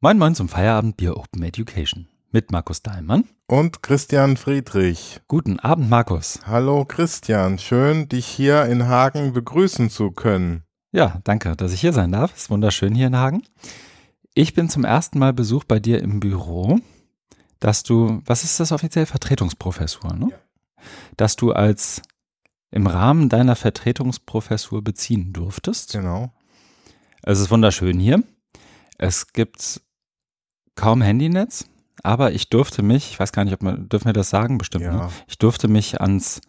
Moin Moin zum Feierabendbier Open Education mit Markus Daimann und Christian Friedrich. Guten Abend, Markus. Hallo Christian, schön dich hier in Hagen begrüßen zu können. Ja, danke, dass ich hier sein darf. Ist wunderschön hier in Hagen. Ich bin zum ersten Mal Besuch bei dir im Büro, dass du, was ist das offiziell? Vertretungsprofessur, ne? Ja. Dass du als im Rahmen deiner Vertretungsprofessur beziehen durftest. Genau. Es ist wunderschön hier. Es gibt kaum Handynetz, aber ich durfte mich, ich weiß gar nicht, ob man, dürfen wir das sagen, bestimmt, ja. ne? ich durfte mich ans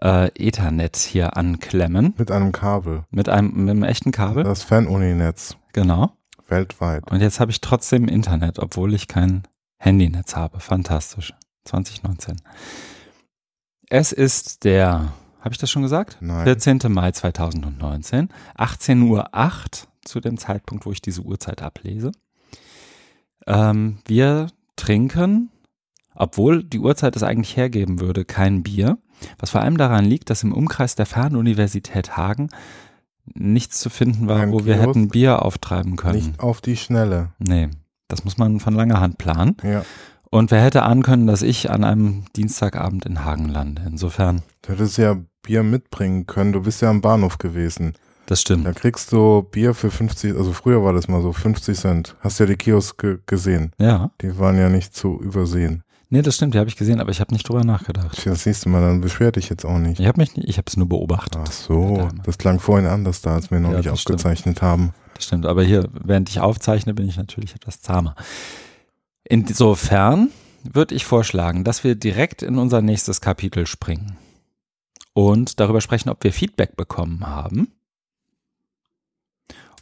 äh, Ethernet hier anklemmen. Mit einem Kabel. Mit einem, mit einem echten Kabel. Das Fernuninetz. Genau. Weltweit. Und jetzt habe ich trotzdem Internet, obwohl ich kein Handynetz habe. Fantastisch. 2019. Es ist der, habe ich das schon gesagt? Nein. 14. Mai 2019, 18.08 Uhr zu dem Zeitpunkt, wo ich diese Uhrzeit ablese. Ähm, wir trinken, obwohl die Uhrzeit es eigentlich hergeben würde, kein Bier. Was vor allem daran liegt, dass im Umkreis der Fernuniversität Hagen nichts zu finden war, Ein wo wir hätten Bier auftreiben können. Nicht auf die Schnelle. Nee, das muss man von langer Hand planen. Ja. Und wer hätte ahnen können, dass ich an einem Dienstagabend in Hagen lande? Insofern. Du hättest ja Bier mitbringen können. Du bist ja am Bahnhof gewesen. Das stimmt. Da kriegst du Bier für 50, also früher war das mal so, 50 Cent. Hast ja die Kioske gesehen. Ja. Die waren ja nicht zu übersehen. Nee, das stimmt, die habe ich gesehen, aber ich habe nicht drüber nachgedacht. Das siehst du mal, dann beschwer dich jetzt auch nicht. Ich habe mich nicht, ich habe es nur beobachtet. Ach so, das klang vorhin anders da, als wir noch ja, nicht aufgezeichnet stimmt. haben. Das stimmt, aber hier, während ich aufzeichne, bin ich natürlich etwas zahmer. Insofern würde ich vorschlagen, dass wir direkt in unser nächstes Kapitel springen und darüber sprechen, ob wir Feedback bekommen haben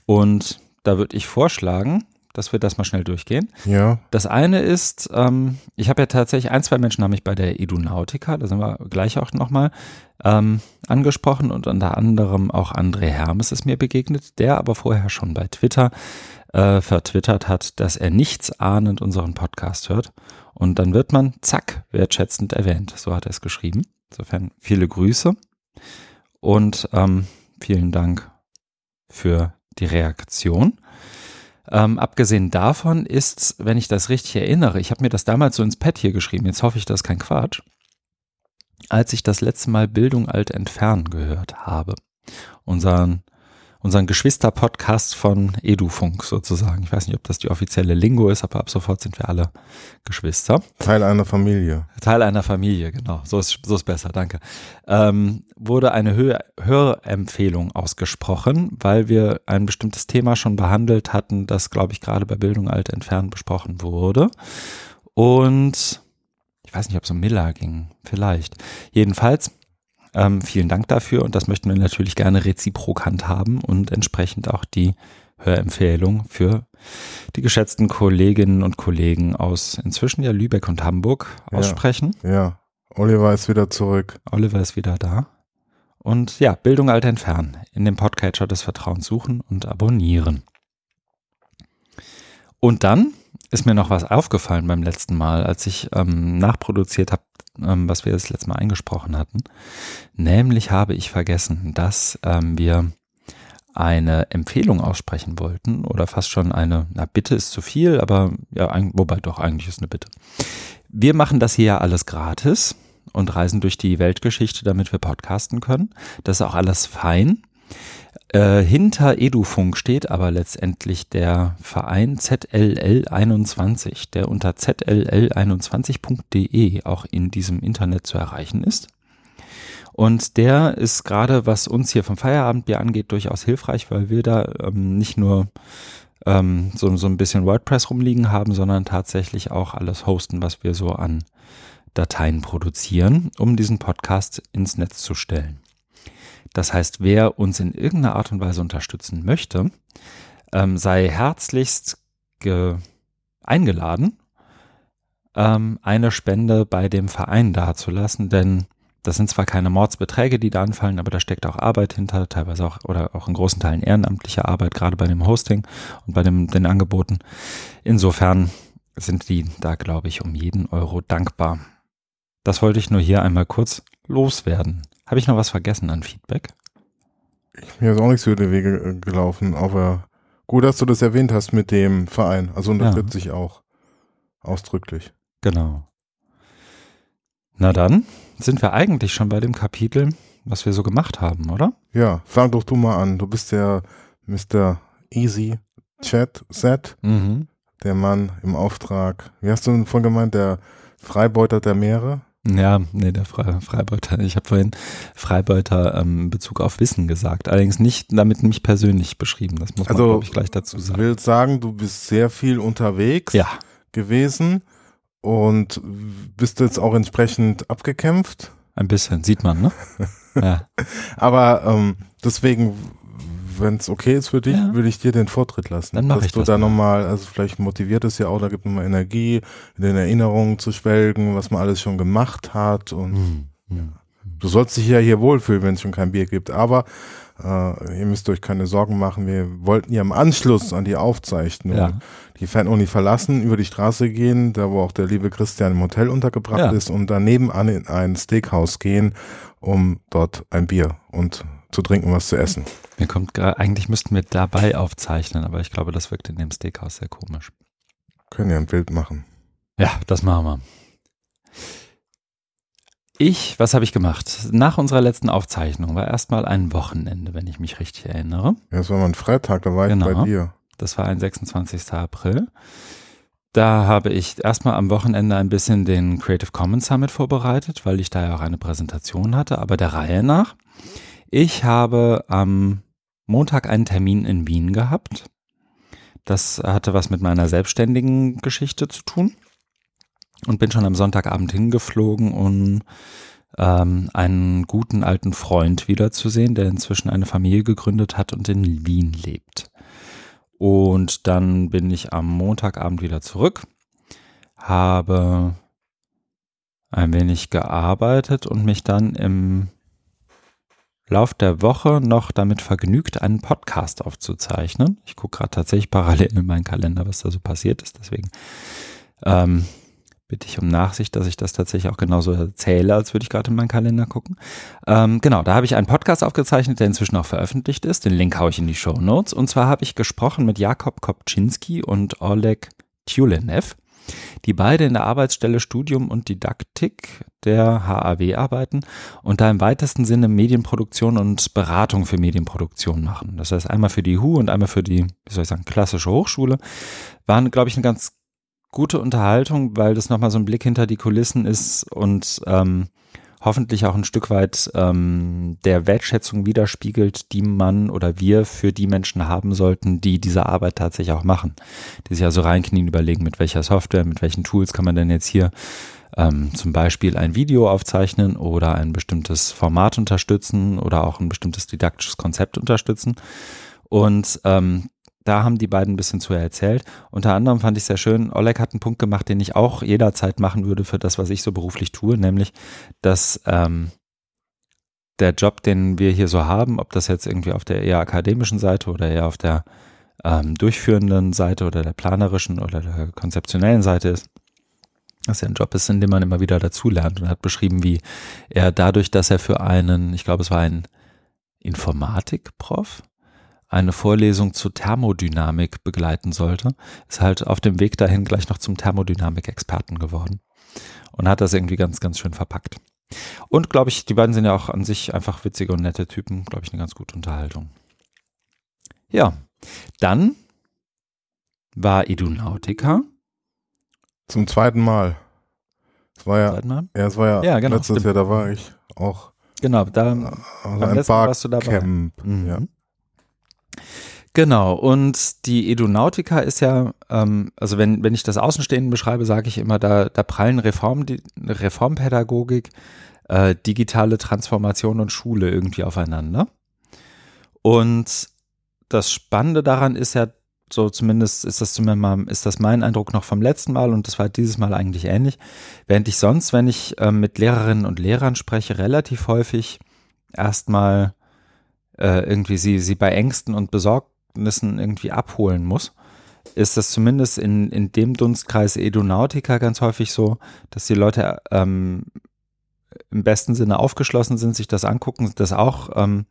und da würde ich vorschlagen, dass wir das mal schnell durchgehen. Ja. Das eine ist, ähm, ich habe ja tatsächlich ein, zwei Menschen haben mich bei der Edunautica, da sind wir gleich auch nochmal ähm, angesprochen und unter anderem auch André Hermes ist mir begegnet, der aber vorher schon bei Twitter äh, vertwittert hat, dass er nichts ahnend unseren Podcast hört. Und dann wird man, zack, wertschätzend erwähnt. So hat er es geschrieben. Insofern viele Grüße und ähm, vielen Dank für die Reaktion. Ähm, abgesehen davon ist, wenn ich das richtig erinnere, ich habe mir das damals so ins Pad hier geschrieben, jetzt hoffe ich, das ist kein Quatsch, als ich das letzte Mal Bildung alt entfernen gehört habe. Unseren unseren Geschwister-Podcast von Edufunk sozusagen. Ich weiß nicht, ob das die offizielle Lingo ist, aber ab sofort sind wir alle Geschwister. Teil einer Familie. Teil einer Familie, genau. So ist, so ist besser, danke. Ähm, wurde eine Hör Hörempfehlung ausgesprochen, weil wir ein bestimmtes Thema schon behandelt hatten, das, glaube ich, gerade bei Bildung alt entfernt besprochen wurde. Und ich weiß nicht, ob es um Miller ging, vielleicht. Jedenfalls ähm, vielen Dank dafür und das möchten wir natürlich gerne reziprok handhaben und entsprechend auch die Hörempfehlung für die geschätzten Kolleginnen und Kollegen aus inzwischen ja Lübeck und Hamburg aussprechen. Ja, ja. Oliver ist wieder zurück. Oliver ist wieder da. Und ja, Bildung alt entfernen, in dem Podcatcher des Vertrauens suchen und abonnieren. Und dann ist mir noch was aufgefallen beim letzten Mal, als ich ähm, nachproduziert habe, ähm, was wir das letzte Mal eingesprochen hatten. Nämlich habe ich vergessen, dass ähm, wir eine Empfehlung aussprechen wollten oder fast schon eine, na Bitte ist zu viel, aber ja, ein, wobei doch eigentlich ist eine Bitte. Wir machen das hier ja alles gratis und reisen durch die Weltgeschichte, damit wir podcasten können. Das ist auch alles fein. Äh, hinter Edufunk steht aber letztendlich der Verein ZLL21, der unter zll21.de auch in diesem Internet zu erreichen ist. Und der ist gerade, was uns hier vom Feierabendbier angeht, durchaus hilfreich, weil wir da ähm, nicht nur ähm, so, so ein bisschen WordPress rumliegen haben, sondern tatsächlich auch alles hosten, was wir so an Dateien produzieren, um diesen Podcast ins Netz zu stellen. Das heißt, wer uns in irgendeiner Art und Weise unterstützen möchte, ähm, sei herzlichst eingeladen, ähm, eine Spende bei dem Verein dazulassen, denn das sind zwar keine Mordsbeträge, die da anfallen, aber da steckt auch Arbeit hinter, teilweise auch oder auch in großen Teilen ehrenamtliche Arbeit, gerade bei dem Hosting und bei dem, den Angeboten. Insofern sind die da, glaube ich, um jeden Euro dankbar. Das wollte ich nur hier einmal kurz loswerden. Habe ich noch was vergessen an Feedback? Mir ist auch nichts über die Wege gelaufen, außer Gut, dass du das erwähnt hast mit dem Verein. Also unterstütze ich auch ausdrücklich. Genau. Na dann sind wir eigentlich schon bei dem Kapitel, was wir so gemacht haben, oder? Ja, fang doch du mal an. Du bist der Mr. Easy Chat Set, Mhm. der Mann im Auftrag. Wie hast du denn vorhin gemeint? Der Freibeuter der Meere? Ja, nee, der Fre Freibeuter. Ich habe vorhin Freibeuter ähm, in Bezug auf Wissen gesagt. Allerdings nicht damit mich persönlich beschrieben. Das muss man, Also, glaube ich, gleich dazu Ich sagen. will sagen, du bist sehr viel unterwegs Ja, gewesen und bist jetzt auch entsprechend abgekämpft. ein bisschen, sieht man, ne? ja. Aber ähm, deswegen, wenn es okay ist für dich, Ja. würde ich dir den Vortritt lassen. Dann mach dass ich du das da mal. nochmal, also vielleicht motiviert es ja auch, da gibt nochmal Energie, in den Erinnerungen zu schwelgen, was man alles schon gemacht hat. Und Hm, hm. du sollst dich ja hier wohlfühlen, wenn es schon kein Bier gibt. Aber äh, ihr müsst euch keine Sorgen machen. Wir wollten ja im Anschluss an die Aufzeichnung Ja. die Fan-Only verlassen, über die Straße gehen, da wo auch der liebe Christian im Hotel untergebracht Ja. ist und daneben an in ein Steakhouse gehen, um dort ein Bier und zu trinken, was zu essen. Mir kommt gerade, eigentlich müssten wir dabei aufzeichnen, aber ich glaube, das wirkt in dem Steakhouse sehr komisch. Können ja ein Bild machen. Ja, das machen wir. Ich, was habe ich gemacht? Nach unserer letzten Aufzeichnung war erstmal ein Wochenende, wenn ich mich richtig erinnere. Ja, das war mal ein Freitag, da war Genau. ich bei dir. Das war ein 26. April. Da habe ich erstmal am Wochenende ein bisschen den Creative Commons Summit vorbereitet, weil ich da ja auch eine Präsentation hatte, aber der Reihe nach. Ich habe am Montag einen Termin in Wien gehabt. Das hatte was mit meiner selbstständigen Geschichte zu tun und bin schon am Sonntagabend hingeflogen, um ähm, einen guten alten Freund wiederzusehen, der inzwischen eine Familie gegründet hat und in Wien lebt. Und dann bin ich am Montagabend wieder zurück, habe ein wenig gearbeitet und mich dann im Lauf der Woche noch damit vergnügt, einen Podcast aufzuzeichnen. Ich gucke gerade tatsächlich parallel in meinen Kalender, was da so passiert ist. Deswegen ähm, bitte ich um Nachsicht, dass ich das tatsächlich auch genauso erzähle, als würde ich gerade in meinen Kalender gucken. Ähm, genau, da habe ich einen Podcast aufgezeichnet, der inzwischen auch veröffentlicht ist. Den Link haue ich in die Show Notes. Und zwar habe ich gesprochen mit Jakob Kopczynski und Oleg Tjulenev, die beide in der Arbeitsstelle Studium und Didaktik der HAW arbeiten und da im weitesten Sinne Medienproduktion und Beratung für Medienproduktion machen. Das heißt einmal für die HU und einmal für die, wie soll ich sagen, klassische Hochschule. Waren, glaube ich, eine ganz gute Unterhaltung, weil das nochmal so ein Blick hinter die Kulissen ist und ähm, hoffentlich auch ein Stück weit ähm, der Wertschätzung widerspiegelt, die man oder wir für die Menschen haben sollten, die diese Arbeit tatsächlich auch machen. Die sich also reinknien, überlegen, mit welcher Software, mit welchen Tools kann man denn jetzt hier ähm, zum Beispiel ein Video aufzeichnen oder ein bestimmtes Format unterstützen oder auch ein bestimmtes didaktisches Konzept unterstützen. Und ähm, da haben die beiden ein bisschen zu erzählt. Unter anderem fand ich sehr schön, Oleg hat einen Punkt gemacht, den ich auch jederzeit machen würde für das, was ich so beruflich tue, nämlich, dass ähm, der Job, den wir hier so haben, ob das jetzt irgendwie auf der eher akademischen Seite oder eher auf der ähm, durchführenden Seite oder der planerischen oder der konzeptionellen Seite ist, dass er ein Job ist, in dem man immer wieder dazulernt und hat beschrieben, wie er dadurch, dass er für einen, ich glaube, es war ein Informatikprof, eine Vorlesung zur Thermodynamik begleiten sollte, ist halt auf dem Weg dahin gleich noch zum Thermodynamik-Experten geworden und hat das irgendwie ganz, ganz schön verpackt. Und glaube ich, die beiden sind ja auch an sich einfach witzige und nette Typen, glaube ich, eine ganz gute Unterhaltung. Ja, dann war Edunautica. Zum zweiten Mal. Es war ja, Seit mal. ja, es war ja, Ja, genau, letztes stimmt. Jahr, da war ich auch Genau, da also beim ein warst du dabei. Barcamp. Mhm. Ja. Genau, und die Edunautica ist ja, ähm, also wenn, wenn ich das Außenstehenden beschreibe, sage ich immer, da, da prallen Reform, die, Reformpädagogik, äh, digitale Transformation und Schule irgendwie aufeinander. Und das Spannende daran ist ja, so zumindest ist das zumindest mal, ist das mein Eindruck noch vom letzten Mal und das war dieses Mal eigentlich ähnlich. Während ich sonst, wenn ich ähm, mit Lehrerinnen und Lehrern spreche, relativ häufig erstmal äh, irgendwie sie, sie bei Ängsten und Besorgnissen irgendwie abholen muss, ist das zumindest in, in dem Dunstkreis Edunautica ganz häufig so, dass die Leute ähm, im besten Sinne aufgeschlossen sind, sich das angucken, das auch ähm,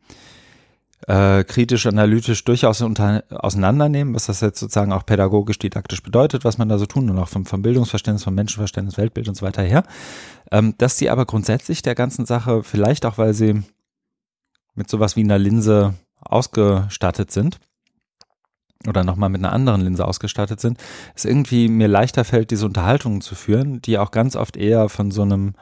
äh, kritisch, analytisch durchaus unter, auseinandernehmen, was das jetzt sozusagen auch pädagogisch, didaktisch bedeutet, was man da so tun und auch vom, vom Bildungsverständnis, vom Menschenverständnis, Weltbild und so weiter her. Ähm, dass sie aber grundsätzlich der ganzen Sache, vielleicht auch, weil sie mit sowas wie einer Linse ausgestattet sind, oder nochmal mit einer anderen Linse ausgestattet sind, es irgendwie mir leichter fällt, diese Unterhaltungen zu führen, die auch ganz oft eher von so einem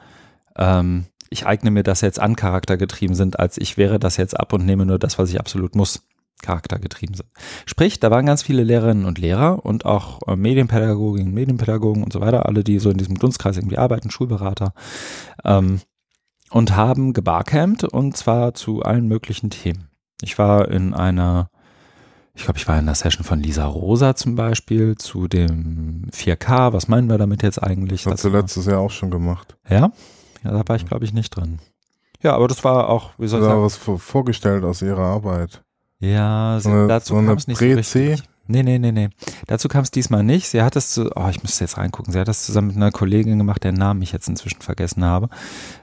ähm, ich eigne mir das jetzt an Charakter getrieben sind, als ich wäre das jetzt ab und nehme nur das, was ich absolut muss. Charakter getrieben sind. Sprich, da waren ganz viele Lehrerinnen und Lehrer und auch äh, Medienpädagoginnen, Medienpädagogen und so weiter, alle, die so in diesem Dunstkreis irgendwie arbeiten, Schulberater, ähm, und haben gebarcampt und zwar zu allen möglichen Themen. Ich war in einer ich glaube, ich war in der Session von Lisa Rosa zum Beispiel zu dem 4K. Was meinen wir damit jetzt eigentlich? Hast du letztes Jahr auch schon gemacht. Ja? Ja, da war ich, glaube ich, nicht drin. Ja, aber das war auch, wie soll ich sagen? was vorgestellt aus ihrer Arbeit. Ja, so dazu so kam es nicht Prä so richtig. Nee, nee, nee, nee. Dazu kam es diesmal nicht. Sie hat es zu, oh, ich müsste jetzt reingucken. Sie hat das zusammen mit einer Kollegin gemacht, deren Namen ich jetzt inzwischen vergessen habe.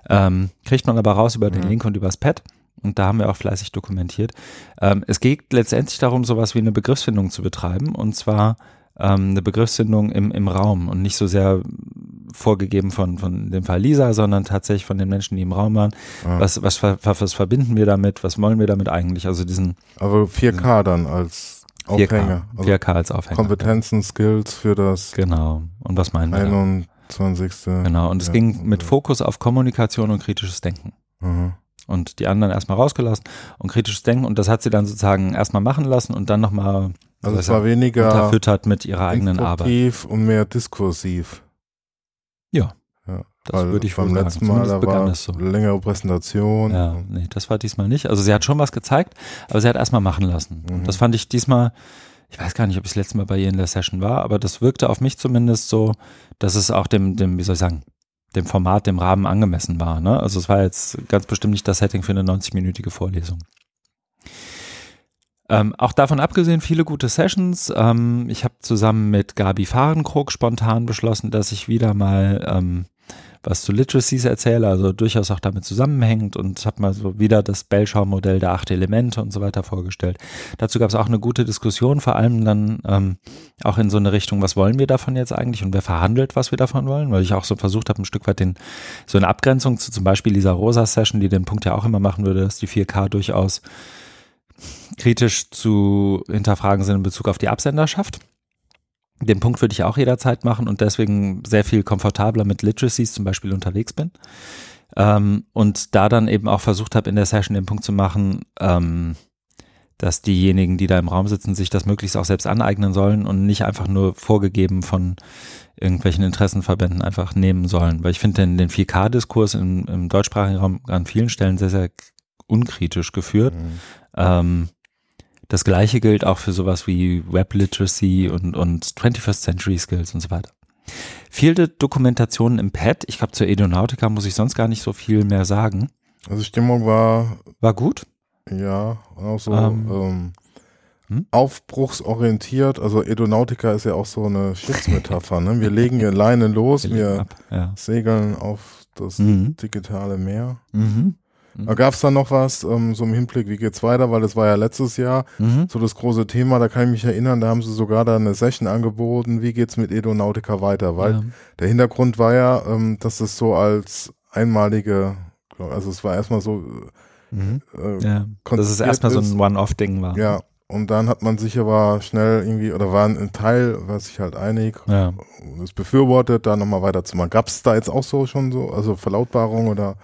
Ähm, kriegt man aber raus über den Mhm. Link und übers Pad. Und da haben wir auch fleißig dokumentiert. Ähm, es geht letztendlich darum, sowas wie eine Begriffsfindung zu betreiben. Und zwar ähm, eine Begriffsfindung im, im Raum und nicht so sehr vorgegeben von, von dem Fall Lisa, sondern tatsächlich von den Menschen, die im Raum waren. Ah. Was, was, ver- was verbinden wir damit? Was wollen wir damit eigentlich? Also diesen Aber 4K dann als 4K, Aufhänger. Also 4K als Aufhänger. Kompetenzen, Skills für das Genau. Und was meinen wir? da? 21. Genau. Und es Ja, ging mit. Fokus auf Kommunikation und kritisches Denken. Mhm. Und die anderen erstmal rausgelassen und kritisches Denken. Und das hat sie dann sozusagen erstmal machen lassen und dann nochmal Also es war weniger unterfüttert mit ihrer eigenen Arbeit. und mehr diskursiv. Ja. Das weil würde ich wohl beim sagen. letzten Mal da war es so. längere Präsentation. Ja, nee, das war diesmal nicht. Also sie hat schon was gezeigt, aber sie hat erstmal machen lassen. Mhm. Das fand ich diesmal, ich weiß gar nicht, ob ich das letzte Mal bei ihr in der Session war, aber das wirkte auf mich zumindest so, dass es auch dem, dem, wie soll ich sagen, dem Format, dem Rahmen angemessen war. Ne? Also es war jetzt ganz bestimmt nicht das Setting für eine 90-minütige Vorlesung. Ähm, auch davon abgesehen, viele gute Sessions. Ähm, ich habe zusammen mit Gabi Fahrenkrog spontan beschlossen, dass ich wieder mal ähm, was zu Literacies erzähle, also durchaus auch damit zusammenhängt und habe mal so wieder das Bellschau-Modell der acht Elemente und so weiter vorgestellt. Dazu gab es auch eine gute Diskussion, vor allem dann ähm, auch in so eine Richtung, was wollen wir davon jetzt eigentlich und wer verhandelt, was wir davon wollen, weil ich auch so versucht habe, ein Stück weit den, so eine Abgrenzung zu zum Beispiel Lisa Rosa Session, die den Punkt ja auch immer machen würde, dass die 4K durchaus kritisch zu hinterfragen sind in Bezug auf die Absenderschaft. Den Punkt würde ich auch jederzeit machen und deswegen sehr viel komfortabler mit Literacies zum Beispiel unterwegs bin. Ähm, und da dann eben auch versucht habe, in der Session den Punkt zu machen, ähm, dass diejenigen, die da im Raum sitzen, sich das möglichst auch selbst aneignen sollen und nicht einfach nur vorgegeben von irgendwelchen Interessenverbänden einfach nehmen sollen. Weil ich finde den, den 4K-Diskurs im, im deutschsprachigen Raum an vielen Stellen sehr, sehr unkritisch geführt. Mhm. Ähm, das gleiche gilt auch für sowas wie Web Literacy und, und 21st Century Skills und so weiter. Viele Dokumentationen im Pad. Ich glaube, zur Edonautica muss ich sonst gar nicht so viel mehr sagen. Also Stimmung war, War gut. ja, auch so Ähm, ähm, hm? aufbruchsorientiert. Also Edonautica ist ja auch so eine Schiffsmetapher. ne? Wir legen hier Leine los, legen wir ab. Ja. segeln auf das Mhm. digitale Meer. Mhm. Da gab es dann noch was, ähm, so im Hinblick, wie geht's weiter, weil das war ja letztes Jahr Mhm. so das große Thema, da kann ich mich erinnern, da haben sie sogar da eine Session angeboten, wie geht's mit Edonautica weiter, weil ja. der Hintergrund war ja, ähm, dass es so als einmalige, also es war erstmal so, Mhm. äh, ja. Dass es erstmal so ein One-Off-Ding war. ja, und dann hat man sich aber schnell irgendwie, oder war ein Teil, war sich halt einig, Ja. es befürwortet, da nochmal weiterzumachen. Gab es da jetzt auch so schon so, also Verlautbarung oder?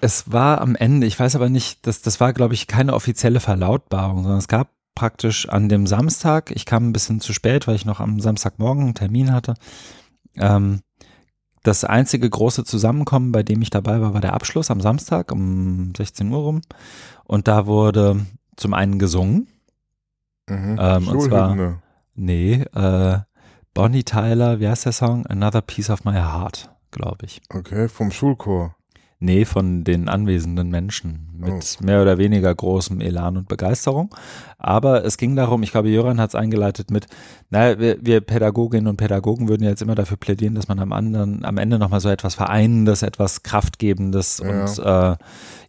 Es war am Ende, ich weiß aber nicht, das, das war, glaube ich, keine offizielle Verlautbarung, sondern es gab praktisch an dem Samstag, ich kam ein bisschen zu spät, weil ich noch am Samstagmorgen einen Termin hatte. Ähm, das einzige große Zusammenkommen, bei dem ich dabei war, war der Abschluss am Samstag um 16 Uhr rum. Und da wurde zum einen gesungen, Mhm. Ähm, und zwar- nee, äh, Bonnie Tyler, wie heißt der Song? Another Piece of My Heart, glaube ich. Okay, vom Schulchor. Nee, von den anwesenden Menschen mit oh. mehr oder weniger großem Elan und Begeisterung. Aber es ging darum, ich glaube, Jöran hat es eingeleitet mit, naja, wir, wir Pädagoginnen und Pädagogen würden jetzt immer dafür plädieren, dass man am anderen, am Ende nochmal so etwas Vereinendes, etwas Kraftgebendes ja. und äh,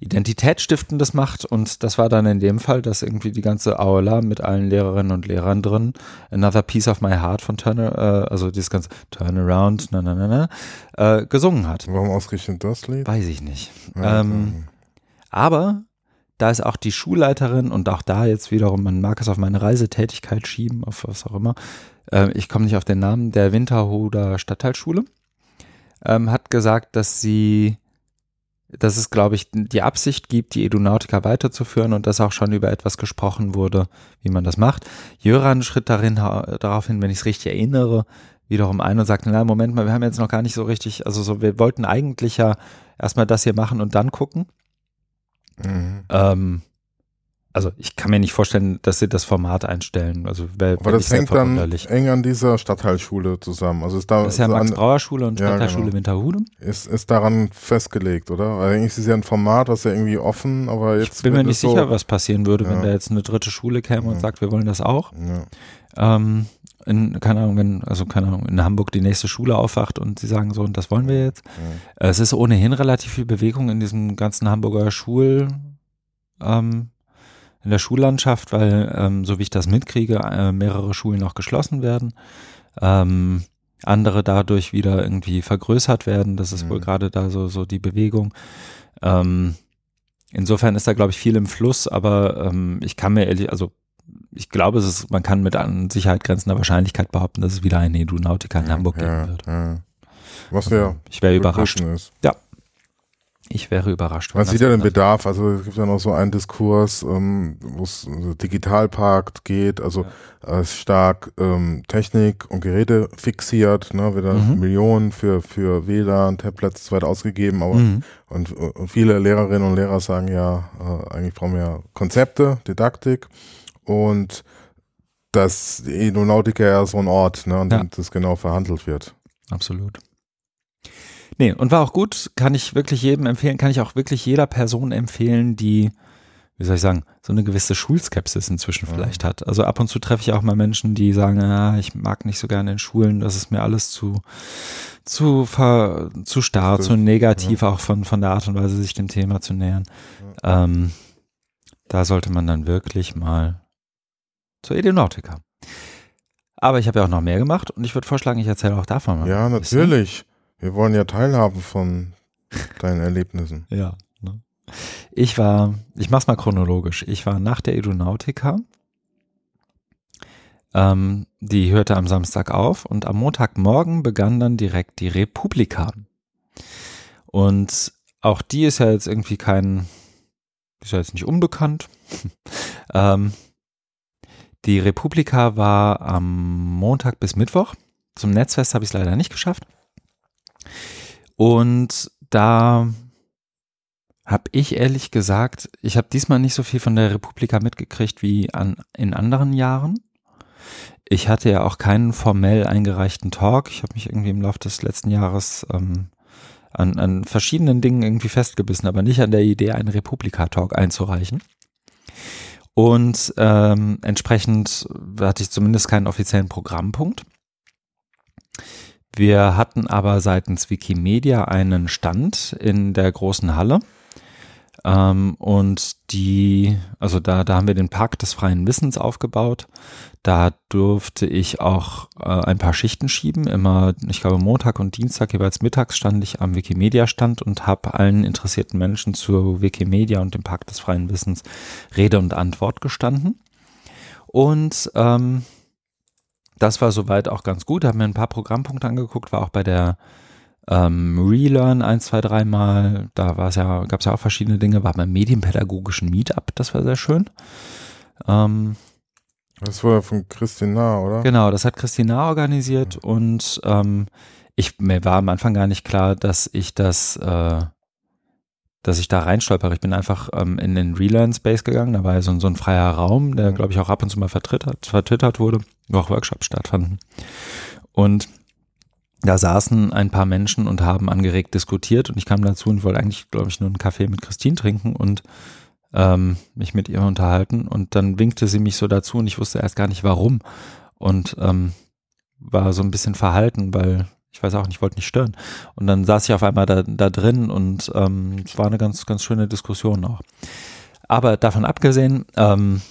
Identitätsstiftendes macht. Und das war dann in dem Fall, dass irgendwie die ganze Aula mit allen Lehrerinnen und Lehrern drin Another Piece of My Heart von Turner, äh, also dieses ganze Turnaround, na, na, na, na, äh, gesungen hat. Warum ausgerechnet das Lied? Weiß ich nicht. Ja, ähm, aber da ist auch die Schulleiterin und auch da jetzt wiederum, man mag es auf meine Reisetätigkeit schieben, auf was auch immer. Äh, ich komme nicht auf den Namen, der Winterhuder Stadtteilschule ähm, hat gesagt, dass sie, dass es, glaube ich, die Absicht gibt, die Edunautica weiterzuführen und dass auch schon über etwas gesprochen wurde, wie man das macht. Jöran schritt darin daraufhin, wenn ich es richtig erinnere, wiederum ein und sagte, na, Moment mal, wir haben jetzt noch gar nicht so richtig, also so, wir wollten eigentlich ja erstmal das hier machen und dann gucken. Mhm. Ähm, also ich kann mir nicht vorstellen, dass sie das Format einstellen. Also wär, Aber das hängt dann eng an dieser Stadtteilschule zusammen. Also ist da das ist ja so Max-Brauer-Schule und Stadtteilschule ja, genau. Winterhude. Ist, ist daran festgelegt, oder? Also eigentlich ist es ja ein Format, das ja irgendwie offen, aber jetzt. Ich bin mir nicht so sicher, was passieren würde, ja. wenn da jetzt eine dritte Schule käme ja. und sagt, wir wollen das auch. Ähm, in, keine Ahnung, wenn, also keine Ahnung, in Hamburg die nächste Schule aufwacht und sie sagen so, und das wollen wir jetzt. Es ist ohnehin relativ viel Bewegung in diesem ganzen Hamburger Schul, ähm, in der Schullandschaft, weil, ähm, so wie ich das mitkriege, äh, mehrere Schulen auch geschlossen werden. Ähm, andere dadurch wieder irgendwie vergrößert werden. Das ist mhm. wohl gerade da so, so die Bewegung. Ähm, insofern ist da, glaube ich, viel im Fluss, aber ähm, ich kann mir ehrlich, also ich glaube, es ist, man kann mit an Sicherheit grenzender Wahrscheinlichkeit behaupten, dass es wieder eine Edunautica in Hamburg ja, geben wird. Ja. Was ja. Also, ich wäre überrascht. Ist. Ja, ich wäre überrascht. Man sieht ja den Bedarf. Also es gibt ja noch so einen Diskurs, ähm, wo es also Digitalpakt geht, also ja. äh, stark ähm, Technik und Geräte fixiert, ne, wird mhm. Millionen für, für WLAN, Tablets so weiter ausgegeben, aber mhm. und, und viele Lehrerinnen und Lehrer sagen ja, äh, eigentlich brauchen wir ja Konzepte, Didaktik und dass die Aeronautica ja so ein Ort, ne, an dem ja. das genau verhandelt wird. Absolut. Nee, und war auch gut, kann ich wirklich jedem empfehlen, kann ich auch wirklich jeder Person empfehlen, die, wie soll ich sagen, so eine gewisse Schulskepsis inzwischen ja. vielleicht hat. Also ab und zu treffe ich auch mal Menschen, die sagen, ah, ich mag nicht so gerne in Schulen, das ist mir alles zu, zu, ver, zu starr, zu negativ, ja. auch von, von der Art und Weise, sich dem Thema zu nähern. Ähm, da sollte man dann wirklich mal zur Idionautica. Aber ich habe ja auch noch mehr gemacht und ich würde vorschlagen, ich erzähle auch davon mal. Ja, natürlich. Wir wollen ja teilhaben von deinen Erlebnissen. Ja. Ne? Ich war, ich mach's mal chronologisch. Ich war nach der Edunautica. Ähm, die hörte am Samstag auf und am Montagmorgen begann dann direkt die Republika. Und auch die ist ja jetzt irgendwie kein, ist ja jetzt nicht unbekannt. ähm, die Republika war am Montag bis Mittwoch. Zum Netzfest habe ich es leider nicht geschafft. Und da habe ich ehrlich gesagt, ich habe diesmal nicht so viel von der Republika mitgekriegt wie an, in anderen Jahren. Ich hatte ja auch keinen formell eingereichten Talk. Ich habe mich irgendwie im Laufe des letzten Jahres ähm, an, an verschiedenen Dingen irgendwie festgebissen, aber nicht an der Idee, einen Republika-Talk einzureichen. Und ähm, entsprechend hatte ich zumindest keinen offiziellen Programmpunkt. Wir hatten aber seitens Wikimedia einen Stand in der großen Halle. Ähm, und die, also da, da haben wir den Park des freien Wissens aufgebaut. Da durfte ich auch äh, ein paar Schichten schieben. Immer, ich glaube, Montag und Dienstag jeweils mittags stand ich am Wikimedia-Stand und habe allen interessierten Menschen zu Wikimedia und dem Park des freien Wissens Rede und Antwort gestanden. Und ähm, das war soweit auch ganz gut. Habe mir ein paar Programmpunkte angeguckt, war auch bei der ähm, Relearn ein, zwei, dreimal. Da war es ja, gab es ja auch verschiedene Dinge. War beim medienpädagogischen Meetup, das war sehr schön. Ähm, das war von Christina, oder? Genau, das hat Christina organisiert ja. und ähm, ich, mir war am Anfang gar nicht klar, dass ich das äh, dass ich da reinstolpere. Ich bin einfach ähm, in den Relearn Space gegangen. Da war so, so ein freier Raum, der, glaube ich, auch ab und zu mal vertwittert, vertwittert wurde, wo auch Workshops stattfanden. Und da saßen ein paar Menschen und haben angeregt diskutiert und ich kam dazu und wollte eigentlich, glaube ich, nur einen Kaffee mit Christine trinken und ähm, mich mit ihr unterhalten und dann winkte sie mich so dazu und ich wusste erst gar nicht warum und ähm, war so ein bisschen verhalten, weil ich weiß auch nicht, wollte nicht stören. Und dann saß ich auf einmal da, da drin und ähm, es war eine ganz, ganz schöne Diskussion auch. Aber davon abgesehen, ähm,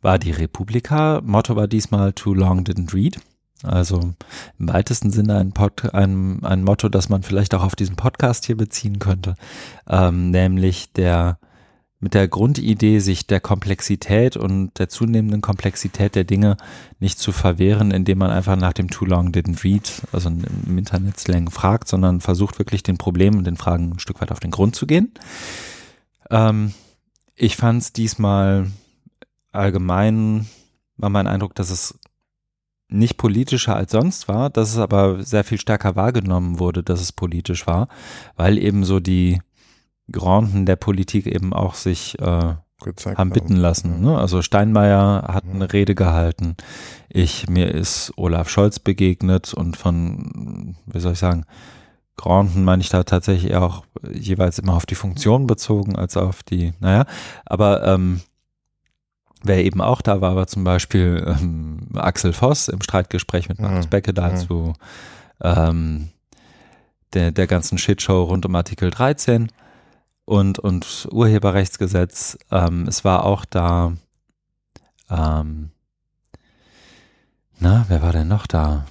war die Republika. Motto war diesmal Too Long Didn't Read. Also im weitesten Sinne ein, Pod, ein, ein Motto, das man vielleicht auch auf diesen Podcast hier beziehen könnte, ähm, nämlich der mit der Grundidee, sich der Komplexität und der zunehmenden Komplexität der Dinge nicht zu verwehren, indem man einfach nach dem Too Long Didn't Read, also im Internet Slang fragt, sondern versucht wirklich den Problemen und den Fragen ein Stück weit auf den Grund zu gehen. Ähm, ich fand es diesmal allgemein, war mein Eindruck, dass es nicht politischer als sonst war, dass es aber sehr viel stärker wahrgenommen wurde, dass es politisch war, weil eben so die Granden der Politik eben auch sich äh, haben bitten lassen. Ne? Also Steinmeier hat eine Rede gehalten. Ich, mir ist Olaf Scholz begegnet und von, wie soll ich sagen, Granden meine ich da tatsächlich auch jeweils immer auf die Funktion bezogen als auf die, naja, aber ähm, wer eben auch da war, war zum Beispiel ähm, Axel Voss im Streitgespräch mit Markus mhm. Becke dazu, ähm, der, der ganzen Shitshow rund um Artikel 13 und, und Urheberrechtsgesetz. Ähm, es war auch da, ähm, na, wer war denn noch da?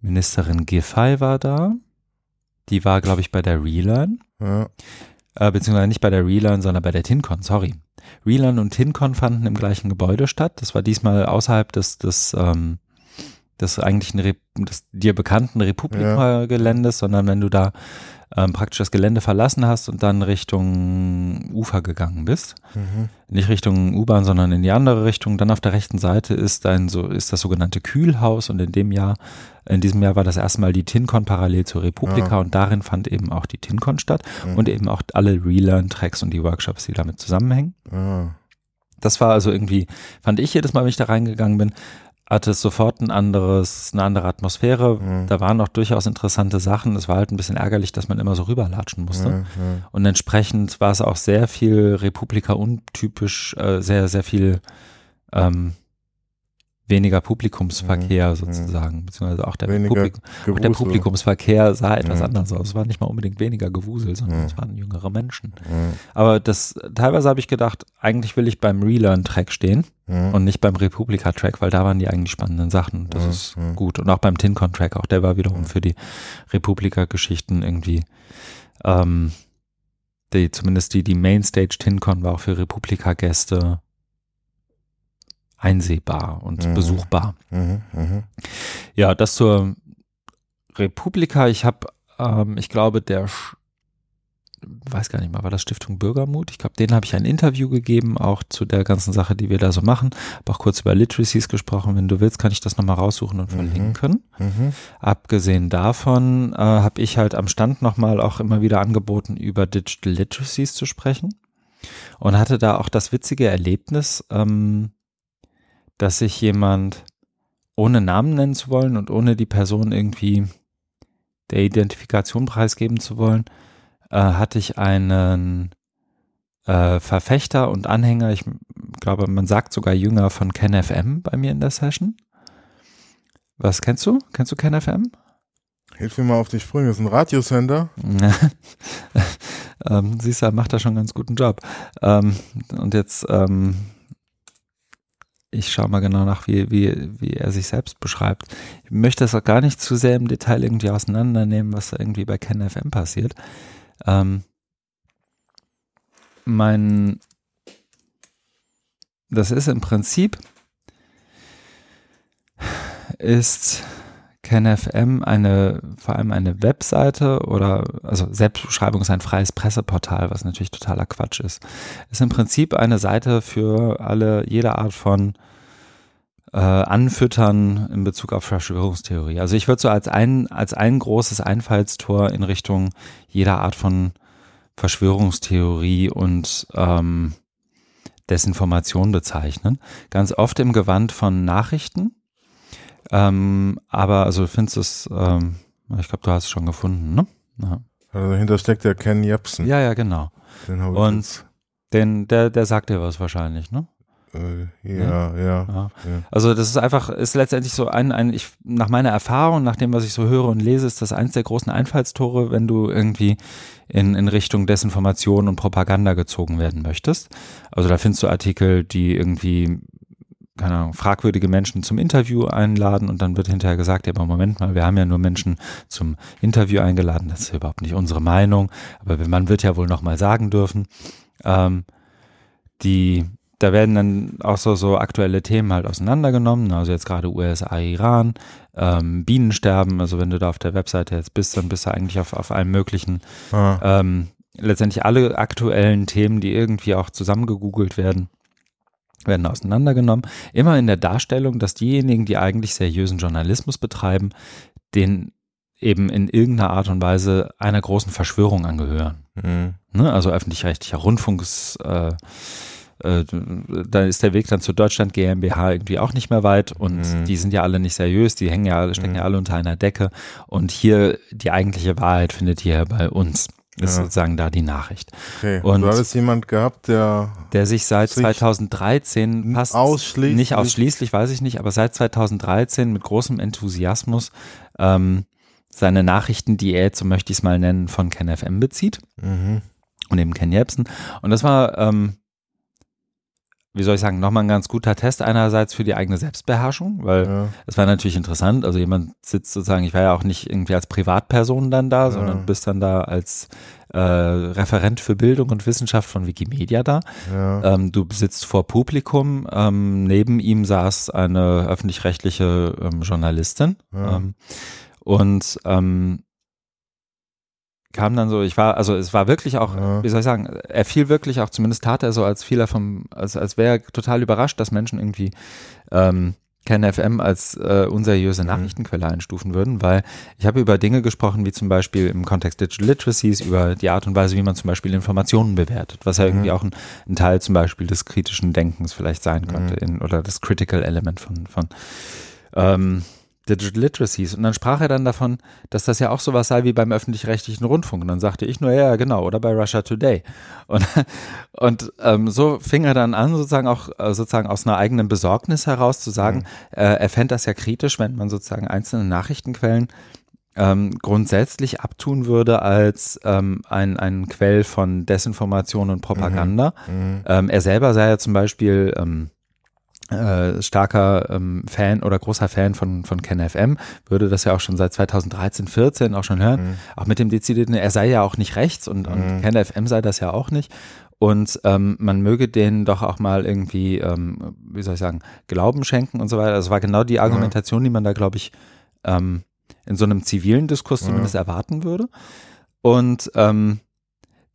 Ministerin Giffey war da. Die war, glaube ich, bei der Relearn. Ja. Äh, beziehungsweise nicht bei der Relearn, sondern bei der TinCon, sorry. Relearn und TinCon fanden im gleichen Gebäude statt. Das war diesmal außerhalb des, des, ähm, des eigentlichen, des dir bekannten Republika-Geländes, ja. sondern wenn du da ähm, praktisch das Gelände verlassen hast und dann Richtung Ufer gegangen bist. Mhm. Nicht Richtung U-Bahn, sondern in die andere Richtung. Dann auf der rechten Seite ist ein so ist das sogenannte Kühlhaus und in dem Jahr, in diesem Jahr war das erste Mal die TinCon parallel zur Republika ja. und darin fand eben auch die TinCon statt mhm. und eben auch alle Relearn-Tracks und die Workshops, die damit zusammenhängen. Ja. Das war also irgendwie, fand ich jedes Mal, wenn ich da reingegangen bin, hatte es sofort ein anderes, eine andere Atmosphäre. Mhm. Da waren auch durchaus interessante Sachen. Es war halt ein bisschen ärgerlich, dass man immer so rüberlatschen musste. Mhm. Und entsprechend war es auch sehr viel Republika untypisch, äh, sehr, sehr viel ähm, weniger Publikumsverkehr mhm. sozusagen, beziehungsweise auch der, Publik auch der, Publikumsverkehr sah etwas mhm. anders aus. Es war nicht mal unbedingt weniger Gewusel, sondern mhm. es waren jüngere Menschen. Mhm. Aber das, teilweise habe ich gedacht, eigentlich will ich beim Relearn-Track stehen mhm. und nicht beim Republika-Track, weil da waren die eigentlich spannenden Sachen. Das ist gut. Und auch beim Tincon-Track, auch der war wiederum für die Republika-Geschichten irgendwie, ähm, die, zumindest die, die Mainstage Tincon war auch für Republika-Gäste einsehbar und mhm. besuchbar. Mhm. Mhm. Ja, das zur Republika. Ich habe, ähm, ich glaube, der Sch weiß gar nicht mal, war das Stiftung Bürgermut? Ich glaube, denen habe ich ein Interview gegeben, auch zu der ganzen Sache, die wir da so machen. Habe auch kurz über Literacies gesprochen. Wenn du willst, kann ich das nochmal raussuchen und mhm. verlinken. Mhm. Abgesehen davon äh, habe ich halt am Stand nochmal auch immer wieder angeboten, über Digital Literacies zu sprechen. Und hatte da auch das witzige Erlebnis, ähm, dass sich jemand, ohne Namen nennen zu wollen und ohne die Person irgendwie der Identifikation preisgeben zu wollen, äh, hatte ich einen äh, Verfechter und Anhänger, ich glaube, man sagt sogar Jünger von KenFM bei mir in der Session. Was kennst du? Kennst du KenFM? Hilf mir mal auf die Sprünge, das ist ein Radiosender. ähm, siehst du, macht da schon einen ganz guten Job. Ähm, und jetzt ähm, ich schaue mal genau nach, wie, wie, wie er sich selbst beschreibt. Ich möchte das auch gar nicht zu sehr im Detail irgendwie auseinandernehmen, was da irgendwie bei KenFM passiert. Ähm, mein, das ist im Prinzip, ist KenFM eine, vor allem eine Webseite oder, also Selbstbeschreibung ist ein freies Presseportal, was natürlich totaler Quatsch ist. Ist im Prinzip eine Seite für alle, jede Art von äh, Anfüttern in Bezug auf Verschwörungstheorie. Also ich würde so als ein, als ein großes Einfallstor in Richtung jeder Art von Verschwörungstheorie und ähm, Desinformation bezeichnen. Ganz oft im Gewand von Nachrichten Ähm, aber also du findest es, ähm, ich glaube, du hast es schon gefunden, ne? Ja. Also dahinter steckt der Ken Jebsen. Ja, ja, genau. Den Und den, der, der sagt dir was wahrscheinlich, ne? Äh, ja, ja, ja, ja, Also das ist einfach, ist letztendlich so ein, ein ich, nach meiner Erfahrung, nach dem, was ich so höre und lese, ist das eins der großen Einfallstore, wenn du irgendwie in, in Richtung Desinformation und Propaganda gezogen werden möchtest. Also da findest du Artikel, die irgendwie keine Ahnung, fragwürdige Menschen zum Interview einladen und dann wird hinterher gesagt, ja, aber Moment mal, wir haben ja nur Menschen zum Interview eingeladen, das ist überhaupt nicht unsere Meinung, aber man wird ja wohl nochmal sagen dürfen, ähm, die da werden dann auch so, so aktuelle Themen halt auseinandergenommen, also jetzt gerade USA, Iran, ähm, Bienensterben, also wenn du da auf der Webseite jetzt bist, dann bist du eigentlich auf, auf allen möglichen, ah. ähm, letztendlich alle aktuellen Themen, die irgendwie auch zusammengegoogelt werden, werden auseinandergenommen. Immer in der Darstellung, dass diejenigen, die eigentlich seriösen Journalismus betreiben, den eben in irgendeiner Art und Weise einer großen Verschwörung angehören. Mhm. Ne? Also öffentlich-rechtlicher Rundfunk ist äh, äh, da ist der Weg dann zu Deutschland GmbH irgendwie auch nicht mehr weit und mhm. die sind ja alle nicht seriös, die hängen ja, stecken mhm. ja alle unter einer Decke und hier die eigentliche Wahrheit findet hier bei uns. Ist ja. sozusagen da die Nachricht. Okay. Und du hattest jemand gehabt, der der sich seit sich 2013 fast ausschließlich nicht ausschließlich, weiß ich nicht, aber seit 2013 mit großem Enthusiasmus ähm, seine Nachrichten, die er so möchte ich es mal nennen, von KenFM bezieht. Mhm. Und eben Ken Jebsen. Und das war ähm, wie soll ich sagen, nochmal ein ganz guter Test einerseits für die eigene Selbstbeherrschung, weil es ja. war natürlich interessant. Also jemand sitzt sozusagen, ich war ja auch nicht irgendwie als Privatperson dann da, ja. sondern bist dann da als äh, Referent für Bildung und Wissenschaft von Wikimedia da. Ja. Ähm, du sitzt vor Publikum, ähm, neben ihm saß eine öffentlich-rechtliche ähm, Journalistin. Ähm, und ähm, kam dann so, ich war, also es war wirklich auch, ja. wie soll ich sagen, er fiel wirklich auch, zumindest tat er so, als fiel er vom, als, als wäre er total überrascht, dass Menschen irgendwie ähm, KenFM als äh, unseriöse mhm. Nachrichtenquelle mhm. einstufen würden, weil ich habe über Dinge gesprochen, wie zum Beispiel im Kontext Digital Literacies, über die Art und Weise, wie man zum Beispiel Informationen bewertet, was ja mhm. irgendwie auch ein, ein, Teil zum Beispiel des kritischen Denkens vielleicht sein könnte, mhm. in, oder das Critical Element von, von ähm, Digital Literacies. Und dann sprach er dann davon, dass das ja auch sowas sei wie beim öffentlich-rechtlichen Rundfunk. Und dann sagte ich nur, ja, genau, oder bei Russia Today. Und, und ähm, so fing er dann an, sozusagen auch äh, sozusagen aus einer eigenen Besorgnis heraus zu sagen, mhm. äh, er fände das ja kritisch, wenn man sozusagen einzelne Nachrichtenquellen ähm, grundsätzlich abtun würde als ähm, ein, ein Quell von Desinformation und Propaganda. Mhm. Mhm. Ähm, er selber sei ja zum Beispiel ähm, äh, starker ähm, Fan oder großer Fan von, von Ken FM, würde das ja auch schon seit 2013, 14 auch schon hören, mhm. auch mit dem dezidierten, er sei ja auch nicht rechts und, mhm. und Ken FM sei das ja auch nicht. Und ähm, man möge denen doch auch mal irgendwie, ähm, wie soll ich sagen, Glauben schenken und so weiter. Das war genau die Argumentation, die man da, glaube ich, ähm, in so einem zivilen Diskurs zumindest erwarten würde. Und ähm,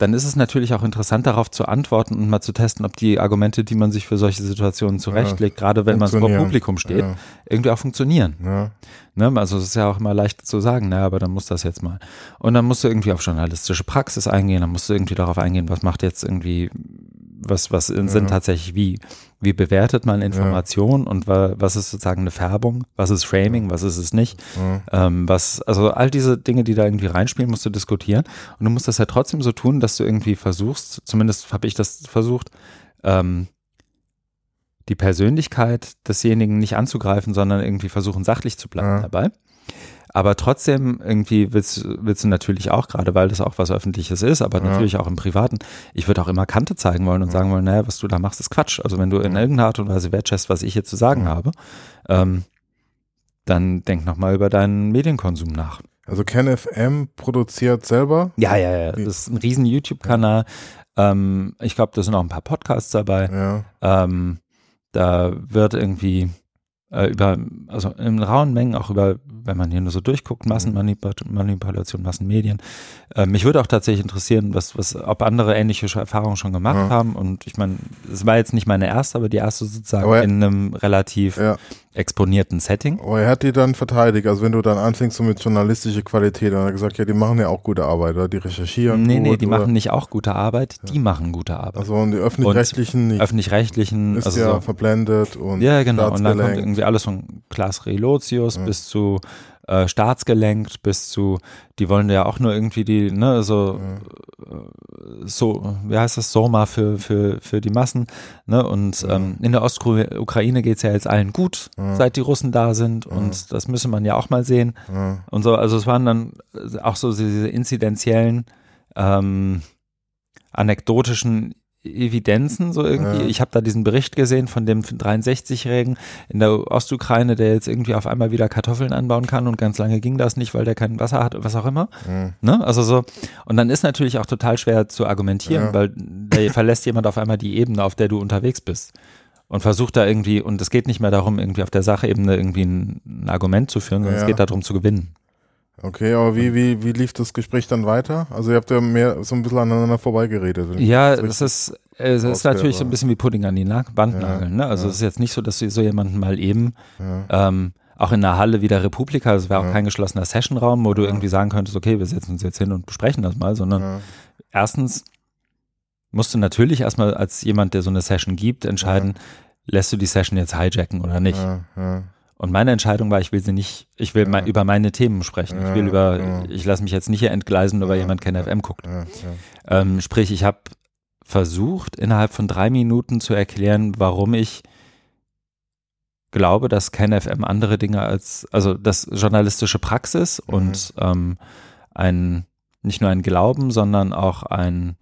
dann ist es natürlich auch interessant, darauf zu antworten und mal zu testen, ob die Argumente, die man sich für solche Situationen zurechtlegt, ja, gerade wenn man vor Publikum steht, ja. irgendwie auch funktionieren. Ja. Ne? Also es ist ja auch immer leicht zu sagen, naja, aber dann muss das jetzt mal. Und dann musst du irgendwie auf journalistische Praxis eingehen, dann musst du irgendwie darauf eingehen, was macht jetzt irgendwie was, was sind ja. tatsächlich wie, wie bewertet man Informationen ja. und wa, was ist sozusagen eine Färbung, was ist Framing, was ist es nicht, ja. ähm, was, also all diese Dinge, die da irgendwie reinspielen, musst du diskutieren und du musst das ja trotzdem so tun, dass du irgendwie versuchst, zumindest habe ich das versucht, ähm, die Persönlichkeit desjenigen nicht anzugreifen, sondern irgendwie versuchen, sachlich zu bleiben dabei. Aber trotzdem irgendwie willst, willst du natürlich auch, gerade weil das auch was Öffentliches ist, aber ja. natürlich auch im Privaten, ich würde auch immer Kante zeigen wollen und ja. sagen wollen, naja, was du da machst, ist Quatsch. Also wenn du in irgendeiner Art und Weise wertschätzt, was ich hier zu sagen habe, ähm, dann denk nochmal über deinen Medienkonsum nach. Also KenFM produziert selber? Ja, ja, ja. Das ist ein riesen YouTube-Kanal. Ähm, ich glaube, da sind auch ein paar Podcasts dabei. Ja. Ähm, da wird irgendwie äh, über, also in rauen Mengen auch über wenn man hier nur so durchguckt, Massenmanipulation, Massenmedien. Äh, mich würde auch tatsächlich interessieren, was, was, ob andere ähnliche Erfahrungen schon gemacht ja. haben. Und ich meine, es war jetzt nicht meine erste, aber die erste sozusagen er, in einem relativ ja. Exponierten Setting. Aber er hat die dann verteidigt. Also wenn du dann anfängst so mit journalistischer Qualität, dann hat er gesagt, ja, die machen ja auch gute Arbeit, oder die recherchieren. Nee, gut, nee, die oder? machen nicht auch gute Arbeit, die machen gute Arbeit. Also und die öffentlich-rechtlichen nicht. Öffentlich-rechtlichen ist also ja so, verblendet und Ja, genau. Und dann kommt irgendwie alles von Klaas Relotius ja. bis zu äh, staatsgelenkt bis zu, die wollen ja auch nur irgendwie die, ne, so. Äh, so, wie heißt das, Soma für, für, für die Massen, ne, und ja. ähm, in der Ostukraine geht es ja jetzt allen gut, ja. seit die Russen da sind und das müsse man ja auch mal sehen und so, also es waren dann auch so diese inzidenziellen, ähm, anekdotischen Evidenzen so irgendwie. Ja. Ich habe da diesen Bericht gesehen von dem 63-Jährigen in der Ostukraine, der jetzt irgendwie auf einmal wieder Kartoffeln anbauen kann und ganz lange ging das nicht, weil der kein Wasser hat, was auch immer. Ja. Ne? Also so. Und dann ist natürlich auch total schwer zu argumentieren, ja. weil da verlässt jemand auf einmal die Ebene, auf der du unterwegs bist. Und versucht da irgendwie, und es geht nicht mehr darum, irgendwie auf der Sachebene irgendwie ein, ein Argument zu führen, sondern es geht darum zu gewinnen. Okay, aber wie, wie, wie lief das Gespräch dann weiter? Also ihr habt ja mehr so ein bisschen aneinander vorbeigeredet. Ja, das ist, es ist natürlich so ein bisschen wie Pudding an die Wand nageln. Ja, ne? Also ja. es ist jetzt nicht so, dass du so jemanden mal eben ja. ähm, auch in der Halle wie der Republika, also es wäre auch kein geschlossener Sessionraum, wo du irgendwie sagen könntest, okay, wir setzen uns jetzt hin und besprechen das mal, sondern erstens musst du natürlich erstmal als jemand, der so eine Session gibt, entscheiden, lässt du die Session jetzt hijacken oder nicht. Und meine Entscheidung war, ich will sie nicht, ich will ja. mal über meine Themen sprechen. Ja, ich will über, ja. ich lasse mich jetzt nicht hier entgleisen, nur weil jemand kein FM guckt. Ähm, sprich, ich habe versucht, innerhalb von drei Minuten zu erklären, warum ich glaube, dass kein FM andere Dinge als, also das journalistische Praxis mhm. und ähm, ein, nicht nur ein Glauben, sondern auch ein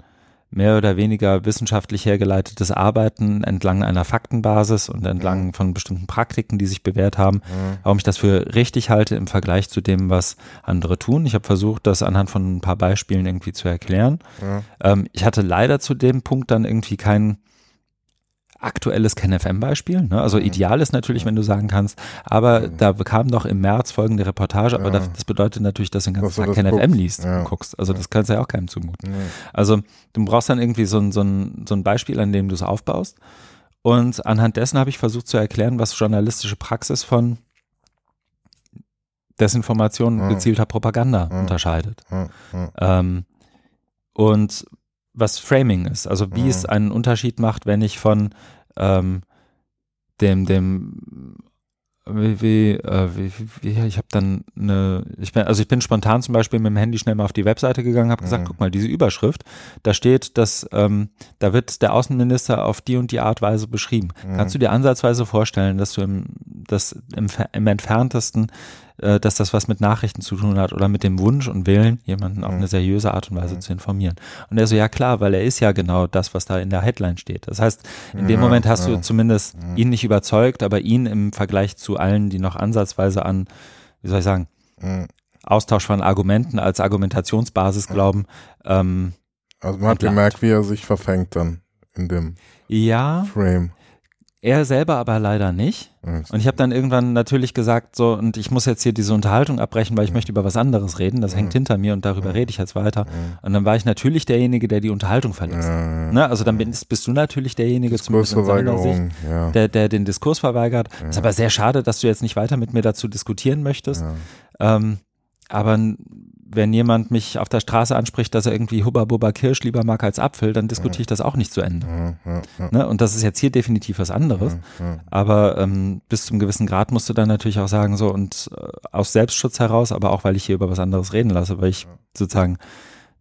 mehr oder weniger wissenschaftlich hergeleitetes Arbeiten entlang einer Faktenbasis und entlang mhm. von bestimmten Praktiken, die sich bewährt haben, mhm. warum ich das für richtig halte im Vergleich zu dem, was andere tun. Ich habe versucht, das anhand von ein paar Beispielen irgendwie zu erklären. Mhm. Ähm, ich hatte leider zu dem Punkt dann irgendwie keinen aktuelles KenFM-Beispiel. Ne? Also mhm. ideal ist natürlich, wenn du sagen kannst, aber mhm. da bekam doch im März folgende Reportage, aber das, das, bedeutet natürlich, dass du den ganzen Tag KenFM liest und guckst. Also das kannst du ja auch keinem zumuten. Also du brauchst dann irgendwie so ein, so ein, so ein Beispiel, an dem du es aufbaust. Und anhand dessen habe ich versucht zu erklären, was journalistische Praxis von Desinformation und gezielter Propaganda unterscheidet. Ähm, und was Framing ist, also wie mhm. es einen Unterschied macht, wenn ich von ähm, dem, dem wie, wie, äh, wie, wie, ich habe dann eine, ich bin, also ich bin spontan zum Beispiel mit dem Handy schnell mal auf die Webseite gegangen, habe gesagt, mhm. guck mal, diese Überschrift, da steht, dass ähm, da wird der Außenminister auf die und die Art Weise beschrieben. Mhm. Kannst du dir ansatzweise vorstellen, dass du im, das im, im entferntesten äh, dass das was mit Nachrichten zu tun hat oder mit dem Wunsch und Willen, jemanden auf eine seriöse Art und Weise zu informieren. Und er so, ja klar, weil er ist ja genau das, was da in der Headline steht. Das heißt, in dem Moment hast du zumindest ihn nicht überzeugt, aber ihn im Vergleich zu allen, die noch ansatzweise an, wie soll ich sagen, Austausch von Argumenten als Argumentationsbasis glauben. Ähm, also man hat gemerkt, wie er sich verfängt dann in dem ja, Frame. Er selber aber leider nicht. Und ich habe dann irgendwann natürlich gesagt, so, und ich muss jetzt hier diese Unterhaltung abbrechen, weil ich möchte über was anderes reden. Das hängt hinter mir und darüber rede ich jetzt weiter. Und dann war ich natürlich derjenige, der die Unterhaltung verlässt. Ne? Also dann bist, bist du natürlich derjenige, zumindest in seiner Sicht, ja. der, der den Diskurs verweigert. Ja. Ist aber sehr schade, dass du jetzt nicht weiter mit mir dazu diskutieren möchtest. Ähm, aber wenn jemand mich auf der Straße anspricht, dass er irgendwie Hubba Bubba Kirsch lieber mag als Apfel, dann diskutiere ich das auch nicht zu Ende. Ne? Und das ist jetzt hier definitiv was anderes. Aber ähm, bis zum gewissen Grad musst du dann natürlich auch sagen, so und äh, aus Selbstschutz heraus, aber auch weil ich hier über was anderes reden lasse, weil ich sozusagen,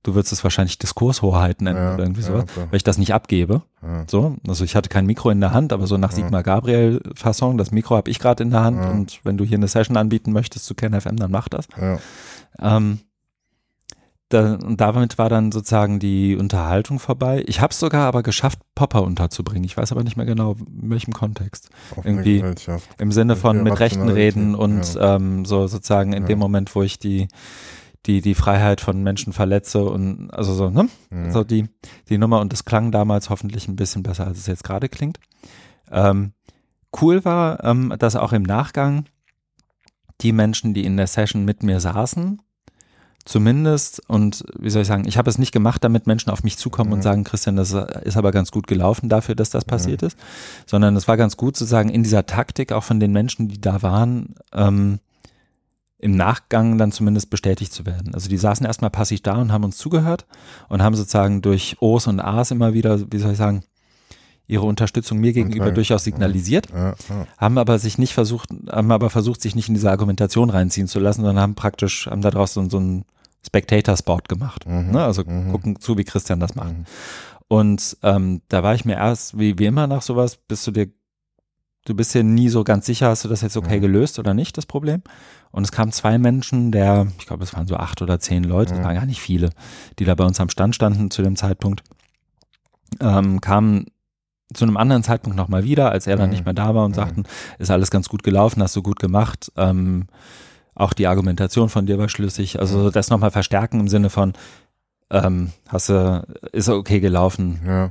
du würdest es wahrscheinlich Diskurshoheit nennen ja, oder irgendwie sowas, ja, weil ich das nicht abgebe. Ja. So, also ich hatte kein Mikro in der Hand, aber so nach Sigmar Gabriel Fasson, das Mikro habe ich gerade in der Hand und wenn du hier eine Session anbieten möchtest zu KenFM, dann mach das. Ähm, da, und damit war dann sozusagen die Unterhaltung vorbei. Ich habe es sogar aber geschafft, Popper unterzubringen. Ich weiß aber nicht mehr genau, in welchem Kontext. Auf Irgendwie im Sinne von mit Rechten reden und ja. ähm, so sozusagen in ja. dem Moment, wo ich die die die Freiheit von Menschen verletze und also so ne mhm. so die die Nummer und das klang damals hoffentlich ein bisschen besser als es jetzt gerade klingt. Ähm, cool war, ähm, dass auch im Nachgang die Menschen, die in der Session mit mir saßen, zumindest, und wie soll ich sagen, ich habe es nicht gemacht, damit Menschen auf mich zukommen mhm. und sagen, Christian, das ist aber ganz gut gelaufen dafür, dass das passiert mhm. ist, sondern es war ganz gut zu sagen, in dieser Taktik auch von den Menschen, die da waren, ähm, im Nachgang dann zumindest bestätigt zu werden. Also die saßen erstmal passiv da und haben uns zugehört und haben sozusagen durch O's und A's immer wieder, wie soll ich sagen, ihre Unterstützung mir gegenüber okay. durchaus signalisiert, ja, ja. haben aber sich nicht versucht, haben aber versucht, sich nicht in diese Argumentation reinziehen zu lassen, sondern haben praktisch, haben daraus so, so einen Spectator-Sport gemacht. Mhm. Ne? Also mhm. gucken zu, wie Christian das macht. Mhm. Und ähm, da war ich mir erst, wie, wie immer nach sowas, bist du dir, du bist dir nie so ganz sicher, hast du das jetzt okay mhm. gelöst oder nicht, das Problem. Und es kamen zwei Menschen, der, ich glaube, es waren so acht oder zehn Leute, es mhm. waren gar nicht viele, die da bei uns am Stand standen zu dem Zeitpunkt, ähm, kamen zu einem anderen Zeitpunkt nochmal wieder, als er dann mhm. nicht mehr da war und mhm. sagten, ist alles ganz gut gelaufen, hast du gut gemacht. Ähm, auch die Argumentation von dir war schlüssig. Also mhm. das nochmal verstärken im Sinne von, ähm, hast du, ist okay gelaufen. Ja.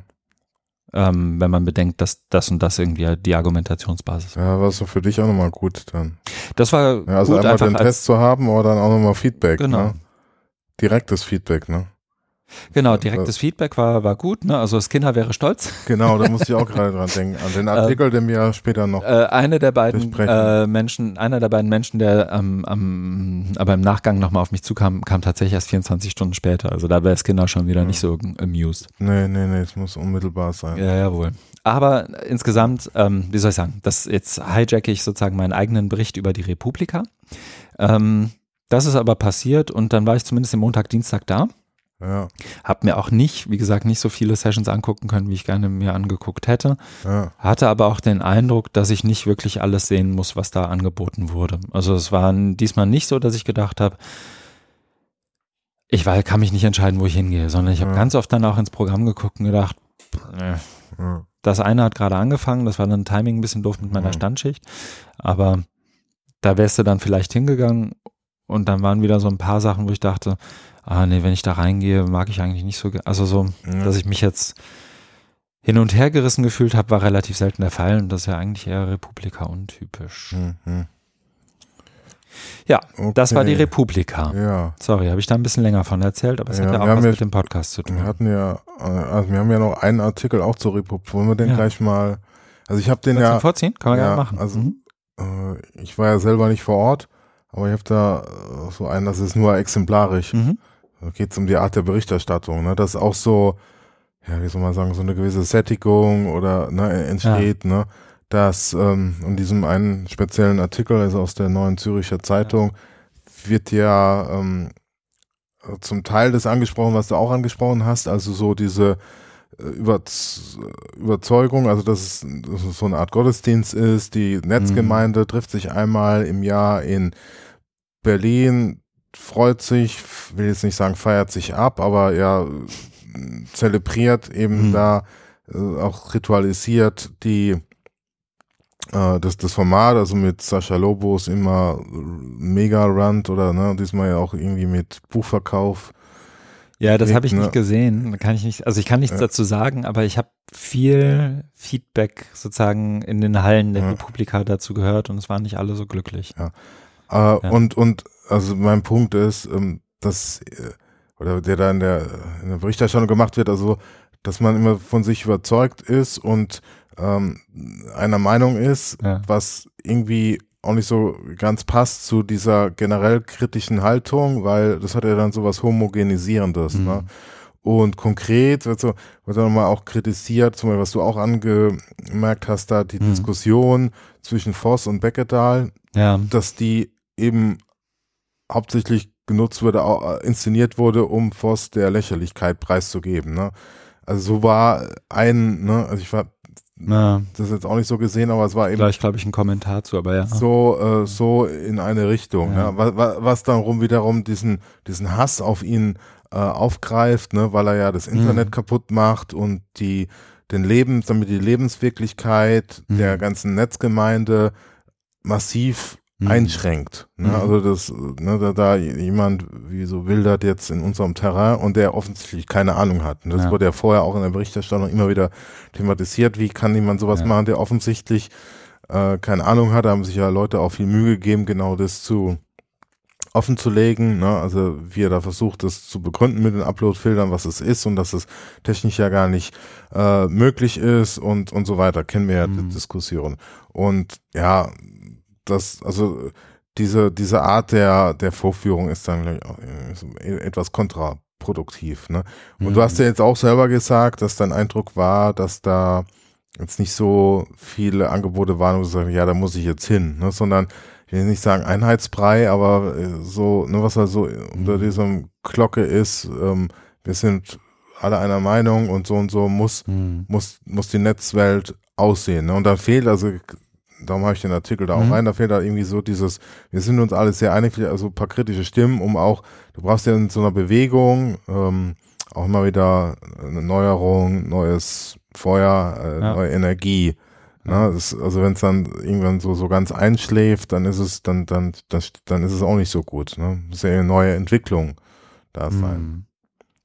Ähm, wenn man bedenkt, dass das und das irgendwie die Argumentationsbasis war. Ja, war so für dich auch nochmal gut dann. Das war ja, also gut, einmal den Test zu haben, aber dann auch nochmal Feedback. Genau. Ne? Direktes Feedback, ne? Genau, direktes äh, Feedback war, war gut, ne? Also Skinner wäre stolz. Genau, da musste ich auch gerade dran denken. An den Artikel, äh, den wir später noch. Äh, eine der beiden äh, Menschen, einer der beiden Menschen, der ähm, ähm, aber im Nachgang nochmal auf mich zukam, kam tatsächlich erst 24 Stunden später. Also da wäre Skinner schon wieder ja. nicht so amused. Nee, nee, nee, es muss unmittelbar sein. Ja, jawohl. Aber insgesamt, ähm, wie soll ich sagen, das jetzt hijacke ich sozusagen meinen eigenen Bericht über die Republika. Ähm, das ist aber passiert und dann war ich zumindest am Montag, Dienstag da ja. Hab mir auch nicht, wie gesagt, nicht so viele Sessions angucken können, wie ich gerne mir angeguckt hätte. Ja. Hatte aber auch den Eindruck, dass ich nicht wirklich alles sehen muss, was da angeboten wurde. Also es war diesmal nicht so, dass ich gedacht habe, ich war, kann mich nicht entscheiden, wo ich hingehe, sondern ich habe ja. ganz oft dann auch ins Programm geguckt und gedacht, ja. das eine hat gerade angefangen, das war dann Timing ein bisschen doof mit meiner Standschicht, aber da wärst du dann vielleicht hingegangen und dann waren wieder so ein paar Sachen, wo ich dachte, ah nee, wenn ich da reingehe, mag ich eigentlich nicht so, also so, ja. dass ich mich jetzt hin und her gerissen gefühlt habe, war relativ selten der Fall und das ist ja eigentlich eher Republika untypisch. Mhm. Ja, okay. das war die Republika. Ja. Sorry, habe ich da ein bisschen länger von erzählt, aber es ja, hat ja auch was mit dem Podcast zu tun. Wir hatten ja, also wir haben ja noch einen Artikel auch zur Republika. Wollen wir den ja. gleich mal, also ich habe den Willst ja. vorziehen? Kann man ja, gerne machen. Also mhm. äh, ich war ja selber nicht vor Ort, aber ich habe da äh, so einen, das ist nur exemplarisch. Mhm. Da geht es um die Art der Berichterstattung. Ne? Das ist auch so, ja, wie soll man sagen, so eine gewisse Sättigung oder ne, entsteht, ja. ne? Dass ähm, in diesem einen speziellen Artikel, also aus der neuen Züricher Zeitung, ja. wird ja ähm, zum Teil das angesprochen, was du auch angesprochen hast, also so diese äh, Über Überzeugung, also dass es, dass es so eine Art Gottesdienst ist, die Netzgemeinde mhm. trifft sich einmal im Jahr in Berlin, freut sich, will jetzt nicht sagen, feiert sich ab, aber ja, zelebriert eben mhm. da, äh, auch ritualisiert die äh, das, das Format, also mit Sascha Lobos immer mega Rund oder ne, diesmal ja auch irgendwie mit Buchverkauf. Ja, das habe ich ne? nicht gesehen. Kann ich nicht, also ich kann nichts ja. dazu sagen, aber ich habe viel Feedback sozusagen in den Hallen der ja. Republika dazu gehört und es waren nicht alle so glücklich. Ja. Äh, ja. Und, und also mein Punkt ist, ähm, dass, äh, oder der da in der, in der Berichterstattung gemacht wird, also dass man immer von sich überzeugt ist und ähm, einer Meinung ist, ja. was irgendwie auch nicht so ganz passt zu dieser generell kritischen Haltung, weil das hat ja dann so was Homogenisierendes. Mhm. Ne? Und konkret wird so, wird dann nochmal auch kritisiert, zum Beispiel, was du auch angemerkt hast, da die mhm. Diskussion zwischen Voss und Beckedahl, ja. dass die eben hauptsächlich genutzt wurde, auch, äh, inszeniert wurde, um Voss der Lächerlichkeit preiszugeben. Ne? Also so war ein, ne, also ich war ja. das jetzt auch nicht so gesehen, aber es war eben. Gleich, glaube ich, ein Kommentar zu, aber ja. So, äh, so in eine Richtung, ja. ja. Was, was dann rum wiederum diesen, diesen Hass auf ihn äh, aufgreift, ne, weil er ja das Internet mhm. kaputt macht und die, den Lebens, damit die Lebenswirklichkeit mhm. der ganzen Netzgemeinde massiv. Einschränkt. Ne? Mhm. Also das, ne, da, da jemand wie so wildert jetzt in unserem Terrain und der offensichtlich keine Ahnung hat. Und das ja. wurde ja vorher auch in der Berichterstattung immer wieder thematisiert. Wie kann jemand sowas ja. machen, der offensichtlich äh, keine Ahnung hat, haben sich ja Leute auch viel Mühe gegeben, genau das zu offen zu legen. Ne? Also wie er da versucht, das zu begründen mit den Upload-Filtern, was es ist und dass es technisch ja gar nicht äh, möglich ist und, und so weiter. Kennen wir ja mhm. die Diskussion. Und ja, das, also diese, diese Art der, der Vorführung ist dann ich, auch etwas kontraproduktiv. Ne? Und mhm. du hast ja jetzt auch selber gesagt, dass dein Eindruck war, dass da jetzt nicht so viele Angebote waren, wo du sagst, ja, da muss ich jetzt hin, ne? sondern ich will nicht sagen Einheitsbrei, aber äh, so, ne, was da so unter mhm. diesem Glocke ist, ähm, wir sind alle einer Meinung und so und so muss, mhm. muss, muss die Netzwelt aussehen. Ne? Und da fehlt, also darum habe ich den Artikel da auch mhm. rein, da fehlt da irgendwie so dieses, wir sind uns alle sehr einig, also ein paar kritische Stimmen, um auch, du brauchst ja in so einer Bewegung ähm, auch immer wieder eine Neuerung, neues Feuer, äh, ja. neue Energie. Ne? Das, also wenn es dann irgendwann so, so ganz einschläft, dann ist es, dann, dann, dann, dann ist es auch nicht so gut. Ne? Ist ja eine neue Entwicklung da sein. Mhm.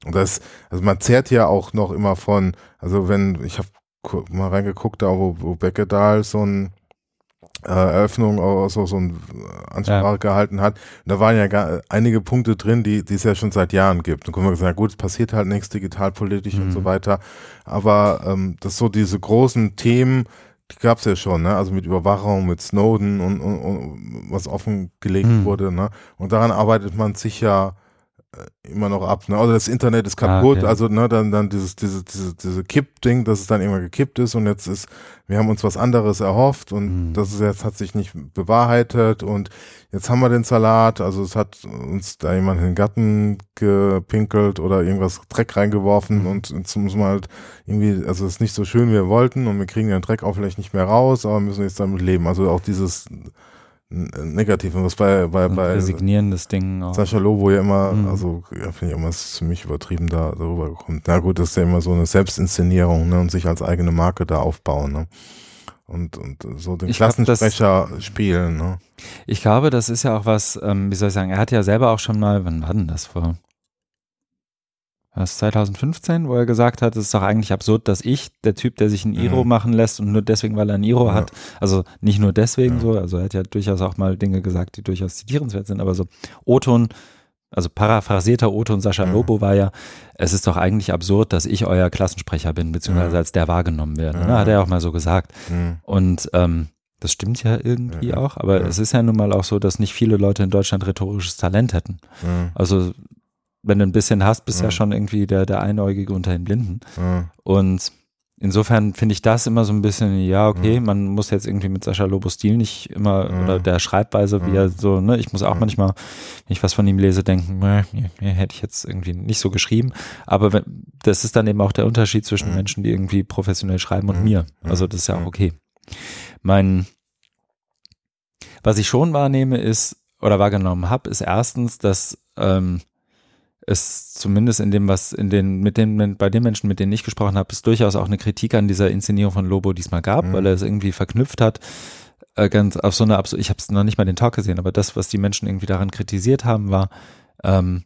Und das, also man zehrt ja auch noch immer von, also wenn, ich habe mal reingeguckt, da wo, wo Beckedahl so ein Eröffnung also so ein Ansprache ja. gehalten hat. da waren ja gar, einige Punkte drin, die, die es ja schon seit Jahren gibt. Dann können wir gesagt, gut, es passiert halt nichts digitalpolitisch mhm. und so mhm. weiter. Aber ähm, das so diese großen Themen, die gab es ja schon, ne? Also mit Überwachung, mit Snowden und, und, und was offengelegt mhm. wurde, ne? Und daran arbeitet man sicher immer noch ab. Ne? Also das Internet ist kaputt, ah, okay. also ne, dann, dann dieses, diese, diese, diese Kipp-Ding, dass es dann immer gekippt ist und jetzt ist, wir haben uns was anderes erhofft und mhm. das ist jetzt hat sich nicht bewahrheitet und jetzt haben wir den Salat, also es hat uns da jemand in den Garten gepinkelt oder irgendwas Dreck reingeworfen mhm. und jetzt muss man halt irgendwie, also es ist nicht so schön, wie wir wollten und wir kriegen den Dreck auch vielleicht nicht mehr raus, aber müssen jetzt damit leben. Also auch dieses negativ. Und was bei, bei, bei resignierendes Ding. Auch. Sascha Lobo ja immer, mhm. also ja, finde ich immer, ist für mich übertrieben da darüber gekommen. Na gut, das ist ja immer so eine Selbstinszenierung ne, und sich als eigene Marke da aufbauen. Ne? Und, und so den ich Klassensprecher das, spielen. Ne? Ich glaube, das ist ja auch was, ähm, wie soll ich sagen, er hat ja selber auch schon mal, wann war denn das vor? Was 2015, wo er gesagt hat, es ist doch eigentlich absurd, dass ich, der Typ, der sich ein Iro mhm. machen lässt und nur deswegen, weil er ein Iro ja. hat, also nicht nur deswegen ja. so, also er hat ja durchaus auch mal Dinge gesagt, die durchaus zitierenswert sind, aber so Oton, also paraphrasierter Oton Sascha Lobo war ja, es ist doch eigentlich absurd, dass ich euer Klassensprecher bin, beziehungsweise als der wahrgenommen werde. Ne? Hat er auch mal so gesagt. Mhm. Und ähm, das stimmt ja irgendwie ja, auch, aber ja. es ist ja nun mal auch so, dass nicht viele Leute in Deutschland rhetorisches Talent hätten. Ja. Also wenn du ein bisschen hast, bist ja, ja schon irgendwie der, der Einäugige unter den Blinden. Ja. Und insofern finde ich das immer so ein bisschen, ja, okay, ja. man muss jetzt irgendwie mit Sascha Lobo Stil nicht immer, oder der Schreibweise, wie er so, ne, ich muss auch manchmal, wenn ich was von ihm lese, denken, ne, hätte ich jetzt irgendwie nicht so geschrieben. Aber wenn, das ist dann eben auch der Unterschied zwischen Menschen, die irgendwie professionell schreiben und mir. Also das ist ja auch okay. Mein, was ich schon wahrnehme ist, oder wahrgenommen habe, ist erstens, dass ähm, es zumindest in dem, was in den, mit den, bei den Menschen, mit denen ich gesprochen habe, es durchaus auch eine Kritik an dieser Inszenierung von Lobo diesmal gab, mhm. weil er es irgendwie verknüpft hat, äh, ganz auf so eine Abs ich habe es noch nicht mal den Talk gesehen, aber das, was die Menschen irgendwie daran kritisiert haben, war, ähm,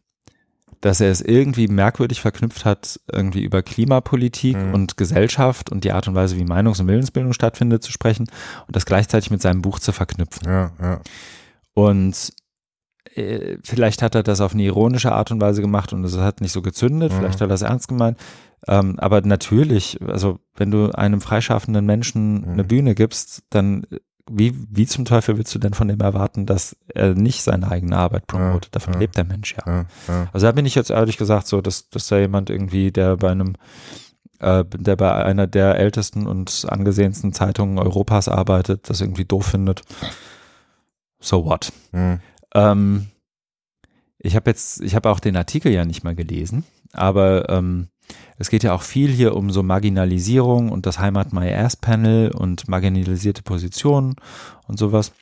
dass er es irgendwie merkwürdig verknüpft hat, irgendwie über Klimapolitik mhm. und Gesellschaft und die Art und Weise, wie Meinungs- und Willensbildung stattfindet, zu sprechen und das gleichzeitig mit seinem Buch zu verknüpfen. Ja, ja. Und äh, vielleicht hat er das auf eine ironische Art und Weise gemacht und es hat nicht so gezündet, mhm. vielleicht hat er das ernst gemeint. Ähm, aber natürlich, also wenn du einem freischaffenden Menschen mhm. eine Bühne gibst, dann wie, wie zum Teufel willst du denn von dem erwarten, dass er nicht seine eigene Arbeit promotet? Davon ja, lebt der Mensch ja. ja. ja. Also da bin ich jetzt ehrlich gesagt so, dass, dass da jemand irgendwie, der bei einem, äh, der bei einer der ältesten und angesehensten Zeitungen Europas arbeitet, das irgendwie doof findet. So what? Mhm. Ähm, ich habe jetzt, ich habe auch den Artikel ja nicht mal gelesen, aber ähm, es geht ja auch viel hier um so Marginalisierung und das Heimat My Ass Panel und marginalisierte Positionen und sowas.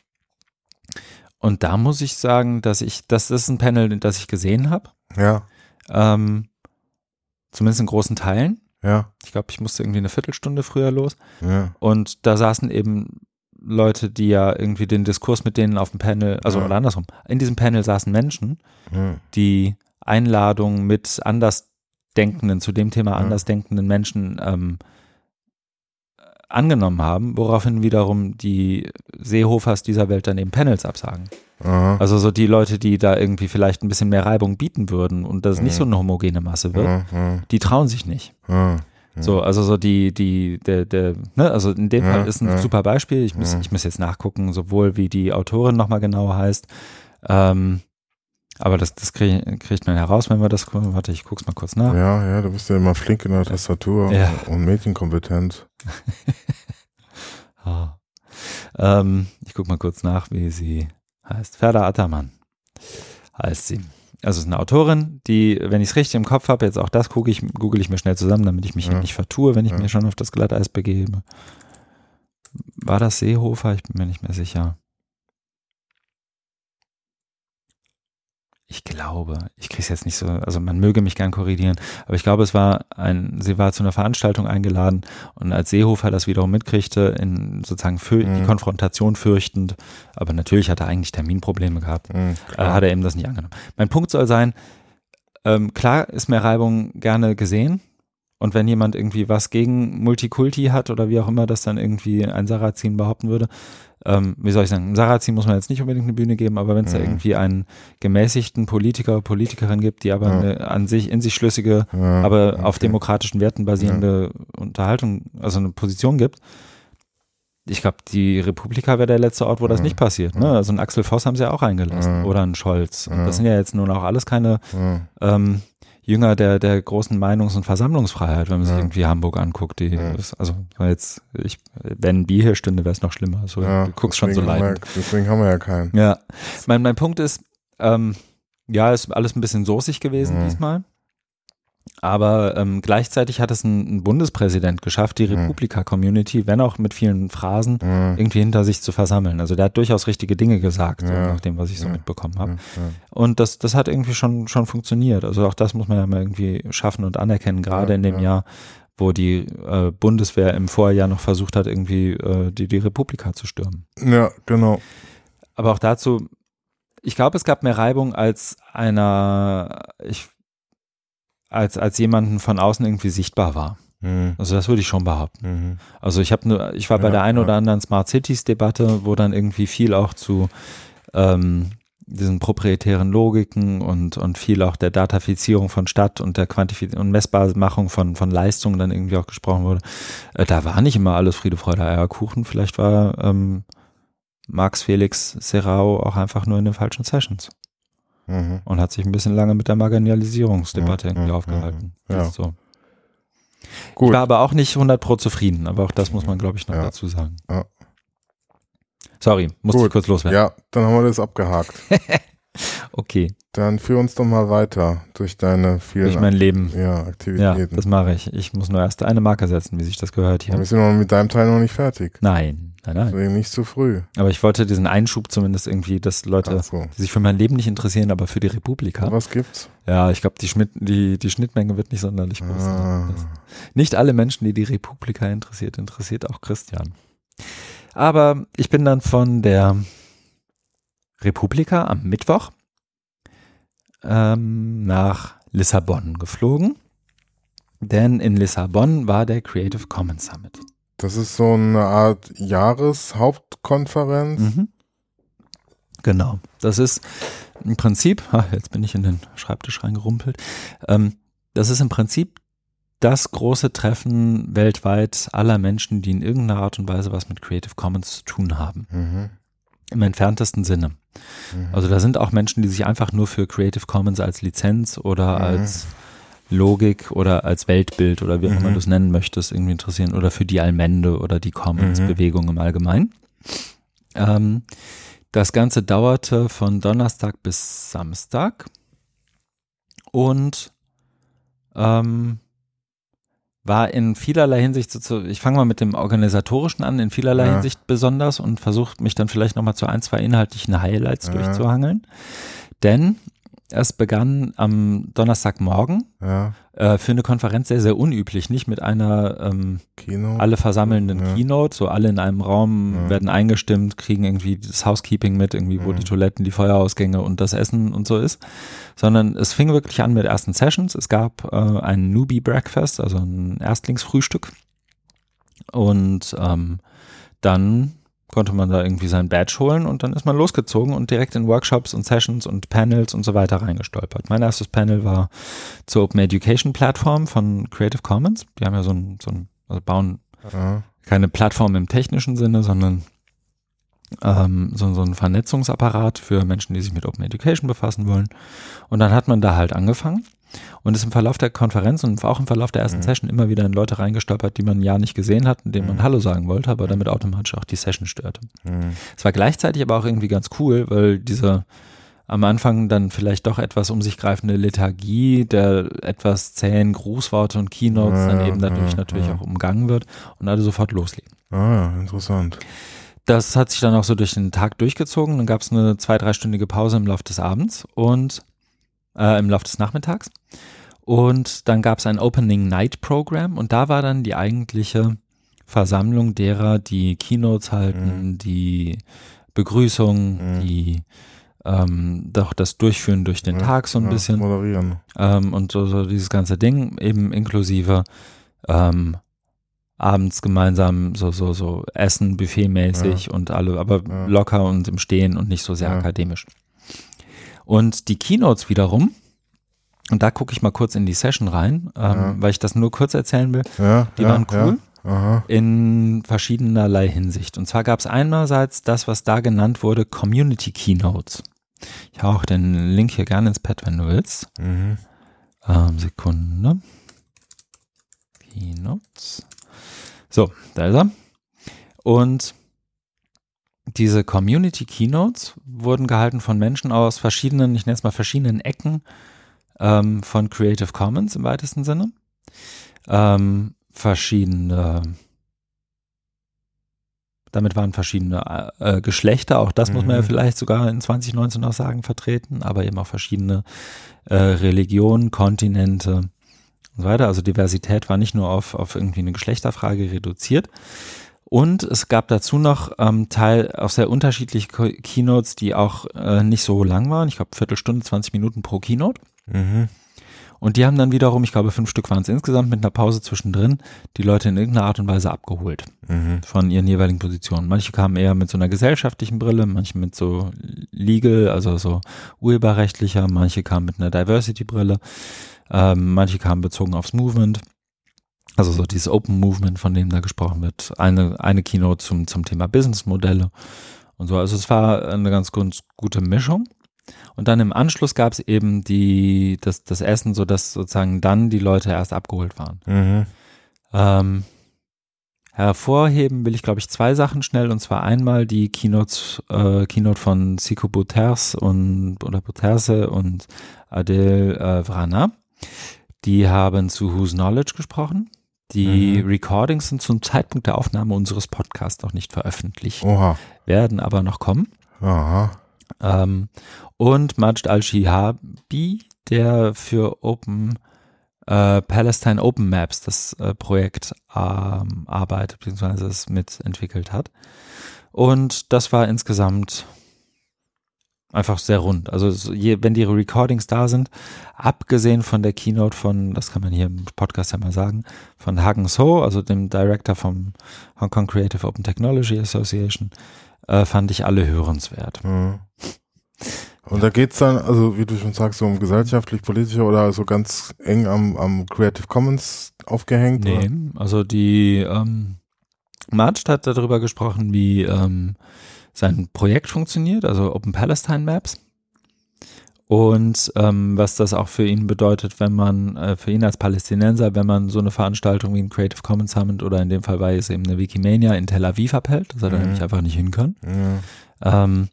Und da muss ich sagen, dass ich, das ist ein Panel, das ich gesehen habe. Ja. Ähm, zumindest in großen Teilen. Ja. Ich glaube, ich musste irgendwie eine Viertelstunde früher los. Ja. Und da saßen eben Leute, die ja irgendwie den Diskurs mit denen auf dem Panel, also ja. oder andersrum, in diesem Panel saßen Menschen, ja. die Einladungen mit Andersdenkenden, zu dem Thema Andersdenkenden Menschen ähm, angenommen haben, woraufhin wiederum die Seehofers dieser Welt dann eben Panels absagen. Aha. Also so die Leute, die da irgendwie vielleicht ein bisschen mehr Reibung bieten würden und das nicht so eine homogene Masse wird, Aha. die trauen sich nicht. So, also so die, die, der, der, ne, also in dem Ja, Fall ist ein ja. super Beispiel. Ich muss, Ja. ich muss jetzt nachgucken, sowohl wie die Autorin nochmal genauer heißt. Ähm, aber das, das krieg, kriegt man heraus, wenn wir das gucken. Warte, ich guck's mal kurz nach. Ja, ja, du bist ja immer flink in der Tastatur Ja. und medienkompetent. Ah. Ähm, ich guck mal kurz nach, wie sie heißt. Ferda Attermann heißt sie. Also es ist eine Autorin, die, wenn ich es richtig im Kopf habe, jetzt auch das gucke ich, google ich mir schnell zusammen, damit ich mich Ja. nicht vertue, wenn ich Ja. mir schon auf das Glatteis begebe. War das Seehofer? Ich bin mir nicht mehr sicher. Ich glaube, ich kriege es jetzt nicht so, also man möge mich gern korrigieren, aber ich glaube, es war ein, sie war zu einer Veranstaltung eingeladen und als Seehofer das wiederum mitkriegte, in sozusagen für, die Mhm. Konfrontation fürchtend, aber natürlich hat er eigentlich Terminprobleme gehabt, Mhm, äh, hat er eben das nicht angenommen. Mein Punkt soll sein, ähm, klar ist mehr Reibung gerne gesehen und wenn jemand irgendwie was gegen Multikulti hat oder wie auch immer das dann irgendwie ein Sarrazin behaupten würde, ähm, wie soll ich sagen, ein Sarrazin muss man jetzt nicht unbedingt eine Bühne geben, aber wenn es da Mhm. irgendwie einen gemäßigten Politiker oder Politikerin gibt, die aber Ja. eine an sich in sich schlüssige, Ja, aber auf okay. demokratischen Werten basierende Unterhaltung, also eine Position gibt, ich glaube, die Republika wäre der letzte Ort, wo das Ja. nicht passiert. Ne? Ja. Also ein Axel Voss haben sie ja auch eingelassen Ja. oder ein Scholz. Und Ja. das sind ja jetzt nun auch alles keine Ja, ähm, Jünger der, der großen Meinungs- und Versammlungsfreiheit, wenn man sich Ja. irgendwie Hamburg anguckt. Die, Ja. ist, also jetzt, ich, wenn Bier hier stünde, wäre es noch schlimmer. So, ja, du guckst schon so wir- leidend. Deswegen haben wir ja keinen. Ja, mein, mein Punkt ist, ähm, ja, ist alles ein bisschen soßig gewesen diesmal. Aber ähm, gleichzeitig hat es ein, ein Bundespräsident geschafft, die Mhm. Republika-Community, wenn auch mit vielen Phrasen, Ja, irgendwie hinter sich zu versammeln. Also der hat durchaus richtige Dinge gesagt, so Ja. nach dem, was ich so Ja. mitbekommen ja, habe. Und das, das hat irgendwie schon, schon funktioniert. Also auch das muss man ja mal irgendwie schaffen und anerkennen, gerade in dem ja. Jahr, wo die äh, Bundeswehr im Vorjahr noch versucht hat, irgendwie äh, die, die Republika zu stürmen. ja, genau. Aber auch dazu, ich glaube, es gab mehr Reibung als einer, ich, als, als jemanden von außen irgendwie sichtbar war. Mhm. Also das würde ich schon behaupten. Mhm. Also ich habe nur, ich war bei Ja, der einen ja. oder anderen Smart Cities Debatte, wo dann irgendwie viel auch zu ähm, diesen proprietären Logiken und, und viel auch der Datafizierung von Stadt und der Quantifizierung und Messbarmachung von, von Leistungen dann irgendwie auch gesprochen wurde. Äh, da war nicht immer alles Friede, Freude, Eierkuchen. Vielleicht war ähm, Max Felix Serrao auch einfach nur in den falschen Sessions Mhm. und hat sich ein bisschen lange mit der Marginalisierungsdebatte Ja, irgendwie ja, aufgehalten. ja, ja. So. Ich Gut. war aber auch nicht 100 pro zufrieden, aber auch das muss man, glaube ich, noch dazu sagen. Sorry, musste ich Gut. kurz loswerden. Ja, dann haben wir das abgehakt. Okay, Dann führ uns doch mal weiter durch deine vielen durch mein Leben. ja, Ja, Aktivitäten. das mache ich. Ich muss nur erst eine Marke setzen, wie sich das gehört Aber wir hier. sind noch mit deinem Teil noch nicht fertig. Nein, nein, nein. Deswegen nicht zu früh. Aber ich wollte diesen Einschub zumindest irgendwie, dass Leute, so. die sich für mein Leben nicht interessieren, aber für die Republika. Was gibt's? Ja, ich glaube, die, die, die Schnittmenge wird nicht sonderlich groß. Ah, Nicht alle Menschen, die die Republika interessiert, interessiert auch Christian. Aber ich bin dann von der Republika am Mittwoch ähm, nach Lissabon geflogen. Denn in Lissabon war der Creative Commons Summit. das ist so eine Art Jahreshauptkonferenz. Mhm. Genau. Das ist im Prinzip, jetzt bin ich in den Schreibtisch reingerumpelt. Ähm, das ist im Prinzip das große Treffen weltweit aller Menschen, die in irgendeiner Art und Weise was mit Creative Commons zu tun haben. Mhm. Im entferntesten Sinne. Mhm. Also da sind auch Menschen, die sich einfach nur für Creative Commons als Lizenz oder Mhm. als Logik oder als Weltbild oder wie auch immer Mhm. du es nennen möchtest, irgendwie interessieren oder für die Allmende oder die Mhm. Commons-Bewegung im Allgemeinen. Ähm, das Ganze dauerte von Donnerstag bis Samstag und ähm, war in vielerlei Hinsicht, so zu, ich fange mal mit dem Organisatorischen an, in vielerlei Ja. Hinsicht besonders und versuche mich dann vielleicht nochmal zu ein, zwei inhaltlichen Highlights Ja. durchzuhangeln. Denn es begann am Donnerstagmorgen ja, äh, für eine Konferenz sehr, sehr unüblich, nicht mit einer ähm, alle versammelnden Ja. Keynote, so alle in einem Raum Ja. werden eingestimmt, kriegen irgendwie das Housekeeping mit, irgendwie wo die Toiletten, die Feuerausgänge und das Essen und so ist, sondern es fing wirklich an mit ersten Sessions. Es gab äh, ein Newbie Breakfast, also ein Erstlingsfrühstück Und ähm, dann konnte man da irgendwie sein Badge holen und dann ist man losgezogen und direkt in Workshops und Sessions und Panels und so weiter reingestolpert. Mein erstes Panel war zur Open Education Plattform von Creative Commons. Die haben ja so ein, so ein also bauen ja. keine Plattform im technischen Sinne, sondern ähm, so, so ein Vernetzungsapparat für Menschen, die sich mit Open Education befassen wollen. Und dann hat man da halt angefangen und ist im Verlauf der Konferenz und auch im Verlauf der ersten mhm. Session immer wieder in Leute reingestolpert, die man ja nicht gesehen hat, denen man mhm. Hallo sagen wollte, aber damit automatisch auch die Session störte. Mhm. Es war gleichzeitig aber auch irgendwie ganz cool, weil diese am Anfang dann vielleicht doch etwas um sich greifende Lethargie der etwas zähen Grußworte und Keynotes ja, dann eben dadurch ja, natürlich ja. auch umgangen wird und alle sofort loslegen. Ah, interessant. Das hat sich dann auch so durch den Tag durchgezogen. Dann gab es eine zwei-, dreistündige Pause im Laufe des Abends und äh, im Laufe des Nachmittags. Und dann gab es ein Opening Night Program und da war dann die eigentliche Versammlung derer, die Keynotes halten, mhm. die Begrüßung, mhm. die ähm, doch das Durchführen durch den ja, Tag so ein ja, bisschen. Moderieren. Ähm, und so, so, dieses ganze Ding, eben inklusive ähm, abends gemeinsam so, so, so Essen, buffetmäßig ja. und alle, aber locker und im Stehen und nicht so sehr akademisch. Und die Keynotes wiederum, und da gucke ich mal kurz in die Session rein, ähm, ja. weil ich das nur kurz erzählen will. Ja, die ja, waren cool. In verschiedenerlei Hinsicht. Und zwar gab es einerseits das, was da genannt wurde, Community Keynotes. Ich hau auch den Link hier gerne ins Pad, wenn du willst. Mhm. Ähm, Sekunde. Keynotes. So, da ist er. Und diese Community Keynotes wurden gehalten von Menschen aus verschiedenen, ich nenne es mal verschiedenen Ecken ähm, von Creative Commons im weitesten Sinne. Ähm, verschiedene, damit waren verschiedene äh, Geschlechter, auch das mhm. muss man ja mhm. vielleicht sogar in 2019 noch sagen, vertreten, aber eben auch verschiedene äh, Religionen, Kontinente und so weiter. Also Diversität war nicht nur auf, auf irgendwie eine Geschlechterfrage reduziert. Und es gab dazu noch ähm, Teil auch sehr unterschiedliche Keynotes, die auch äh, nicht so lang waren. Ich glaube Viertelstunde, 20 Minuten pro Keynote. Mhm. Und die haben dann wiederum, ich glaube fünf Stück waren es insgesamt, mit einer Pause zwischendrin, die Leute in irgendeiner Art und Weise abgeholt mhm. von ihren jeweiligen Positionen. Manche kamen eher mit so einer gesellschaftlichen Brille, manche mit so legal, also so urheberrechtlicher, manche kamen mit einer Diversity-Brille, ähm, manche kamen bezogen aufs Movement. Also so dieses Open Movement, von dem da gesprochen wird. Eine, eine Keynote zum, zum Thema Businessmodelle und so. Also es war eine ganz, ganz gute Mischung. Und dann im Anschluss gab es eben die, das, das Essen, so dass sozusagen dann die Leute erst abgeholt waren. Mhm. Ähm, hervorheben will ich, glaube ich, zwei Sachen schnell. Und zwar einmal die Keynotes, äh, Keynote von Siko Buters und oder Buterse und Adel äh, Vrana. Die haben zu Whose Knowledge gesprochen. Die mhm. Recordings sind zum Zeitpunkt der Aufnahme unseres Podcasts noch nicht veröffentlicht, Oha. werden aber noch kommen. Aha. Ähm, und Majd al-Shihabi, der für Open äh, Palestine Open Maps das äh, Projekt ähm, arbeitet, beziehungsweise es mitentwickelt hat. Und das war insgesamt einfach sehr rund. Also je, wenn die Recordings da sind, abgesehen von der Keynote von, das kann man hier im Podcast ja mal sagen, von Hagen So, also dem Director vom Hong Kong Creative Open Technology Association, äh, fand ich alle hörenswert. Mhm. Und da geht's dann, also wie du schon sagst, so um gesellschaftlich, politische oder so ganz eng am, am Creative Commons aufgehängt? Nee, oder? also die ähm, Marcht hat darüber gesprochen, wie ähm, sein Projekt funktioniert, also Open Palestine Maps. Und ähm, was das auch für ihn bedeutet, wenn man, äh, für ihn als Palästinenser, wenn man so eine Veranstaltung wie ein Creative Commons Summit oder in dem Fall war es eben eine Wikimania in Tel Aviv abhält, das hat er mhm. nämlich einfach nicht hin können. Mhm. Ähm,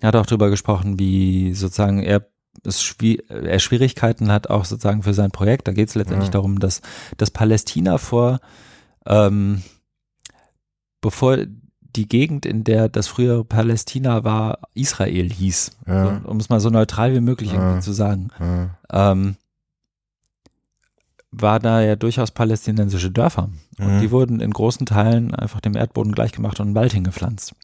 er hat auch darüber gesprochen, wie sozusagen er er Schwierigkeiten hat auch sozusagen für sein Projekt. Da geht es letztendlich ja. darum, dass, dass Palästina vor, ähm, bevor die Gegend, in der das frühere Palästina war, Israel hieß. Ja. um es mal so neutral wie möglich ja. zu sagen. Ähm, war da ja durchaus palästinensische Dörfer. Und mhm. die wurden in großen Teilen einfach dem Erdboden gleichgemacht und einen Wald hingepflanzt.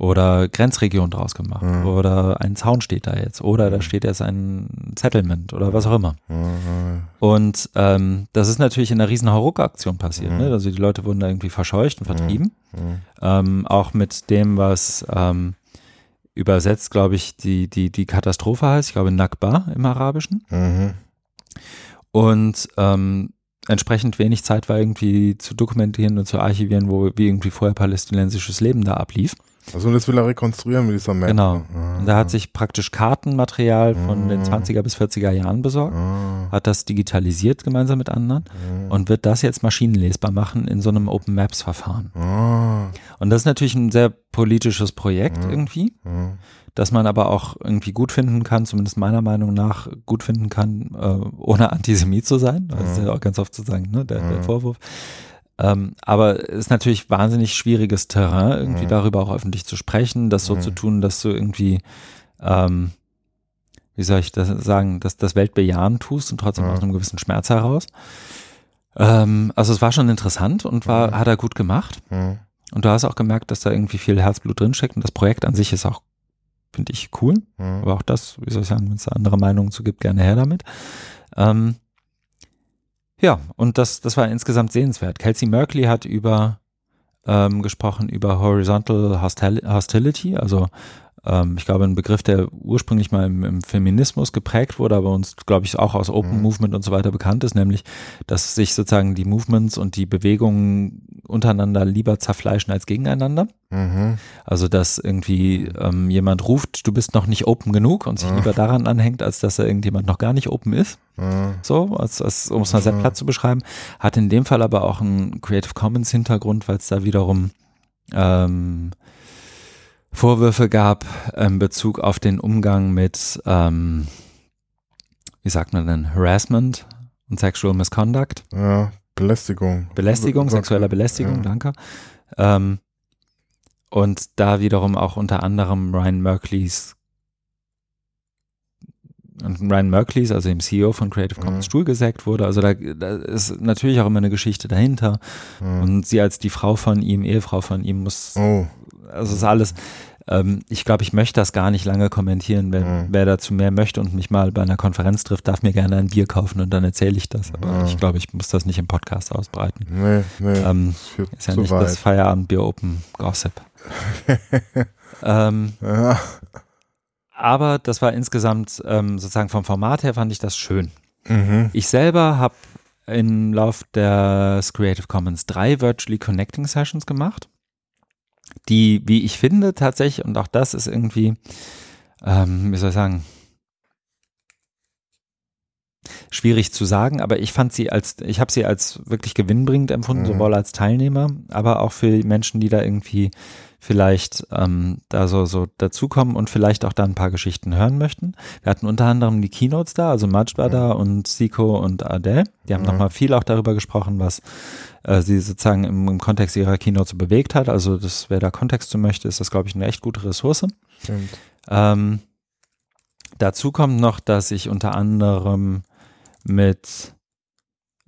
Oder Grenzregion draus gemacht Mhm. oder ein Zaun steht da jetzt oder da Mhm. steht jetzt ein Settlement oder was auch immer. Mhm. Und ähm, das ist natürlich in einer riesen Hauruck-Aktion passiert. Mhm. Ne? Also die Leute wurden da irgendwie verscheucht und vertrieben. Mhm. Ähm, auch mit dem, was ähm, übersetzt, glaube ich, die, die, die Katastrophe heißt. Ich glaube Nakba im Arabischen. Mhm. Und ähm, entsprechend wenig Zeit war irgendwie zu dokumentieren und zu archivieren, wo wie irgendwie vorher palästinensisches Leben da ablief. Also das will er rekonstruieren mit dieser Map. Genau. Mhm. Und da hat sich praktisch Kartenmaterial von den Mhm. 20er bis 40er Jahren besorgt, Mhm. hat das digitalisiert gemeinsam mit anderen und wird das jetzt maschinenlesbar machen in so einem Open Maps Verfahren. Und das ist natürlich ein sehr politisches Projekt Mhm. irgendwie, Mhm. das man aber auch irgendwie gut finden kann, zumindest meiner Meinung nach gut finden kann, äh, ohne Antisemit zu sein. Das ist Mhm. ja auch ganz oft sozusagen ne, der, der. Vorwurf. Ähm, aber es ist natürlich wahnsinnig schwieriges Terrain, irgendwie Mhm. darüber auch öffentlich zu sprechen, das so Mhm. zu tun, dass du irgendwie, ähm, wie soll ich das sagen, dass das Weltbejahen tust und trotzdem Mhm. aus einem gewissen Schmerz heraus. Ähm, also es war schon interessant und war, Mhm. hat er gut gemacht. Mhm. Und du hast auch gemerkt, dass da irgendwie viel Herzblut drinsteckt und das Projekt an sich ist auch, finde ich, cool. Mhm. Aber auch das, wie soll ich sagen, wenn es da andere Meinungen zu gibt, gerne her damit. Ähm, ja, und das, das war insgesamt sehenswert. Kelsey Merkley hat über ähm, gesprochen über Horizontal Hostil Hostility, also ähm, ich glaube ein Begriff, der ursprünglich mal im, im Feminismus geprägt wurde, aber uns, glaube ich, auch aus Open Mhm. Movement und so weiter bekannt ist, nämlich, dass sich sozusagen die Movements und die Bewegungen untereinander lieber zerfleischen als gegeneinander. Mhm. Also, dass irgendwie ähm, jemand ruft, du bist noch nicht open genug und sich Mhm. lieber daran anhängt, als dass er irgendjemand noch gar nicht open ist. Mhm. So, als, als, um es mal sehr Mhm. platt zu beschreiben. Hat in dem Fall aber auch einen Creative Commons Hintergrund, weil es da wiederum ähm, Vorwürfe gab in Bezug auf den Umgang mit, ähm, wie sagt man denn, Harassment und Sexual Misconduct. Ja, Belästigung. Belästigung, Be- sexueller Belästigung, Ja. danke. Ähm, und da wiederum auch unter anderem Ryan Merkleys und Ryan Merkleys, also dem CEO von Creative Commons, Mhm. Stuhl gesägt wurde. Also da, da ist natürlich auch immer eine Geschichte dahinter. Mhm. Und sie als die Frau von ihm, Ehefrau von ihm, muss, Oh. Also ist alles. Ähm, ich glaube, ich möchte das gar nicht lange kommentieren. Wer, Mhm. wer dazu mehr möchte und mich mal bei einer Konferenz trifft, darf mir gerne ein Bier kaufen und dann erzähle ich das. Aber Mhm. ich glaube, ich muss das nicht im Podcast ausbreiten. Nee, nee. Ähm, ist ja nicht weit. das Feierabendbier Open Gossip. ähm, ja. aber das war insgesamt ähm, sozusagen vom Format her fand ich das schön. Mhm. Ich selber habe im Lauf des Creative Commons drei Virtually Connecting Sessions gemacht, die, wie ich finde, tatsächlich, und auch das ist irgendwie, ähm, wie soll ich sagen, schwierig zu sagen, aber ich fand sie als, ich habe sie als wirklich gewinnbringend empfunden, Mhm. sowohl als Teilnehmer, aber auch für Menschen, die da irgendwie vielleicht ähm, da so, so dazukommen und vielleicht auch da ein paar Geschichten hören möchten. Wir hatten unter anderem die Keynotes da, also Majd war da und Siko und Adele. Die haben Mhm. nochmal viel auch darüber gesprochen, was äh, sie sozusagen im, im Kontext ihrer Keynotes so bewegt hat. Also das, wer da Kontext zu möchte, ist das, glaube ich, eine echt gute Ressource. Stimmt. Ähm, dazu kommt noch, dass ich unter anderem mit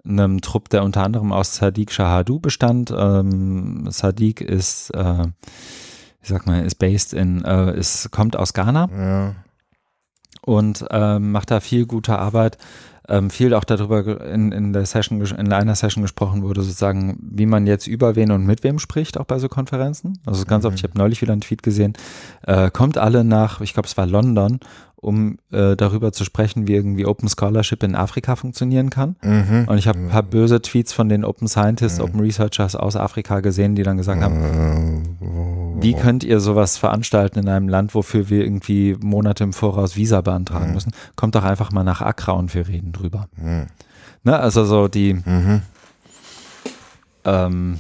einem Trupp, der unter anderem aus Sadiq Shahadou bestand. Ähm, Sadiq ist, äh, wie sagt man, ist based in, äh, ist, kommt aus Ghana Ja. und ähm, macht da viel gute Arbeit. Ähm, viel auch darüber in, in der Session, in einer Session gesprochen wurde, sozusagen, wie man jetzt über wen und mit wem spricht, auch bei so Konferenzen. Also ganz oft, Mhm. ich habe neulich wieder einen Tweet gesehen, äh, kommt alle nach, ich glaube, es war London, um äh, darüber zu sprechen, wie irgendwie Open Scholarship in Afrika funktionieren kann. Mhm. Und ich habe hab böse Tweets von den Open Scientists, Mhm. Open Researchers aus Afrika gesehen, die dann gesagt haben, Äh, wie könnt ihr sowas veranstalten in einem Land, wofür wir irgendwie Monate im Voraus Visa beantragen Mhm. müssen? Kommt doch einfach mal nach Accra und wir reden drüber. Mhm. Ne? Also so die Mhm. ähm,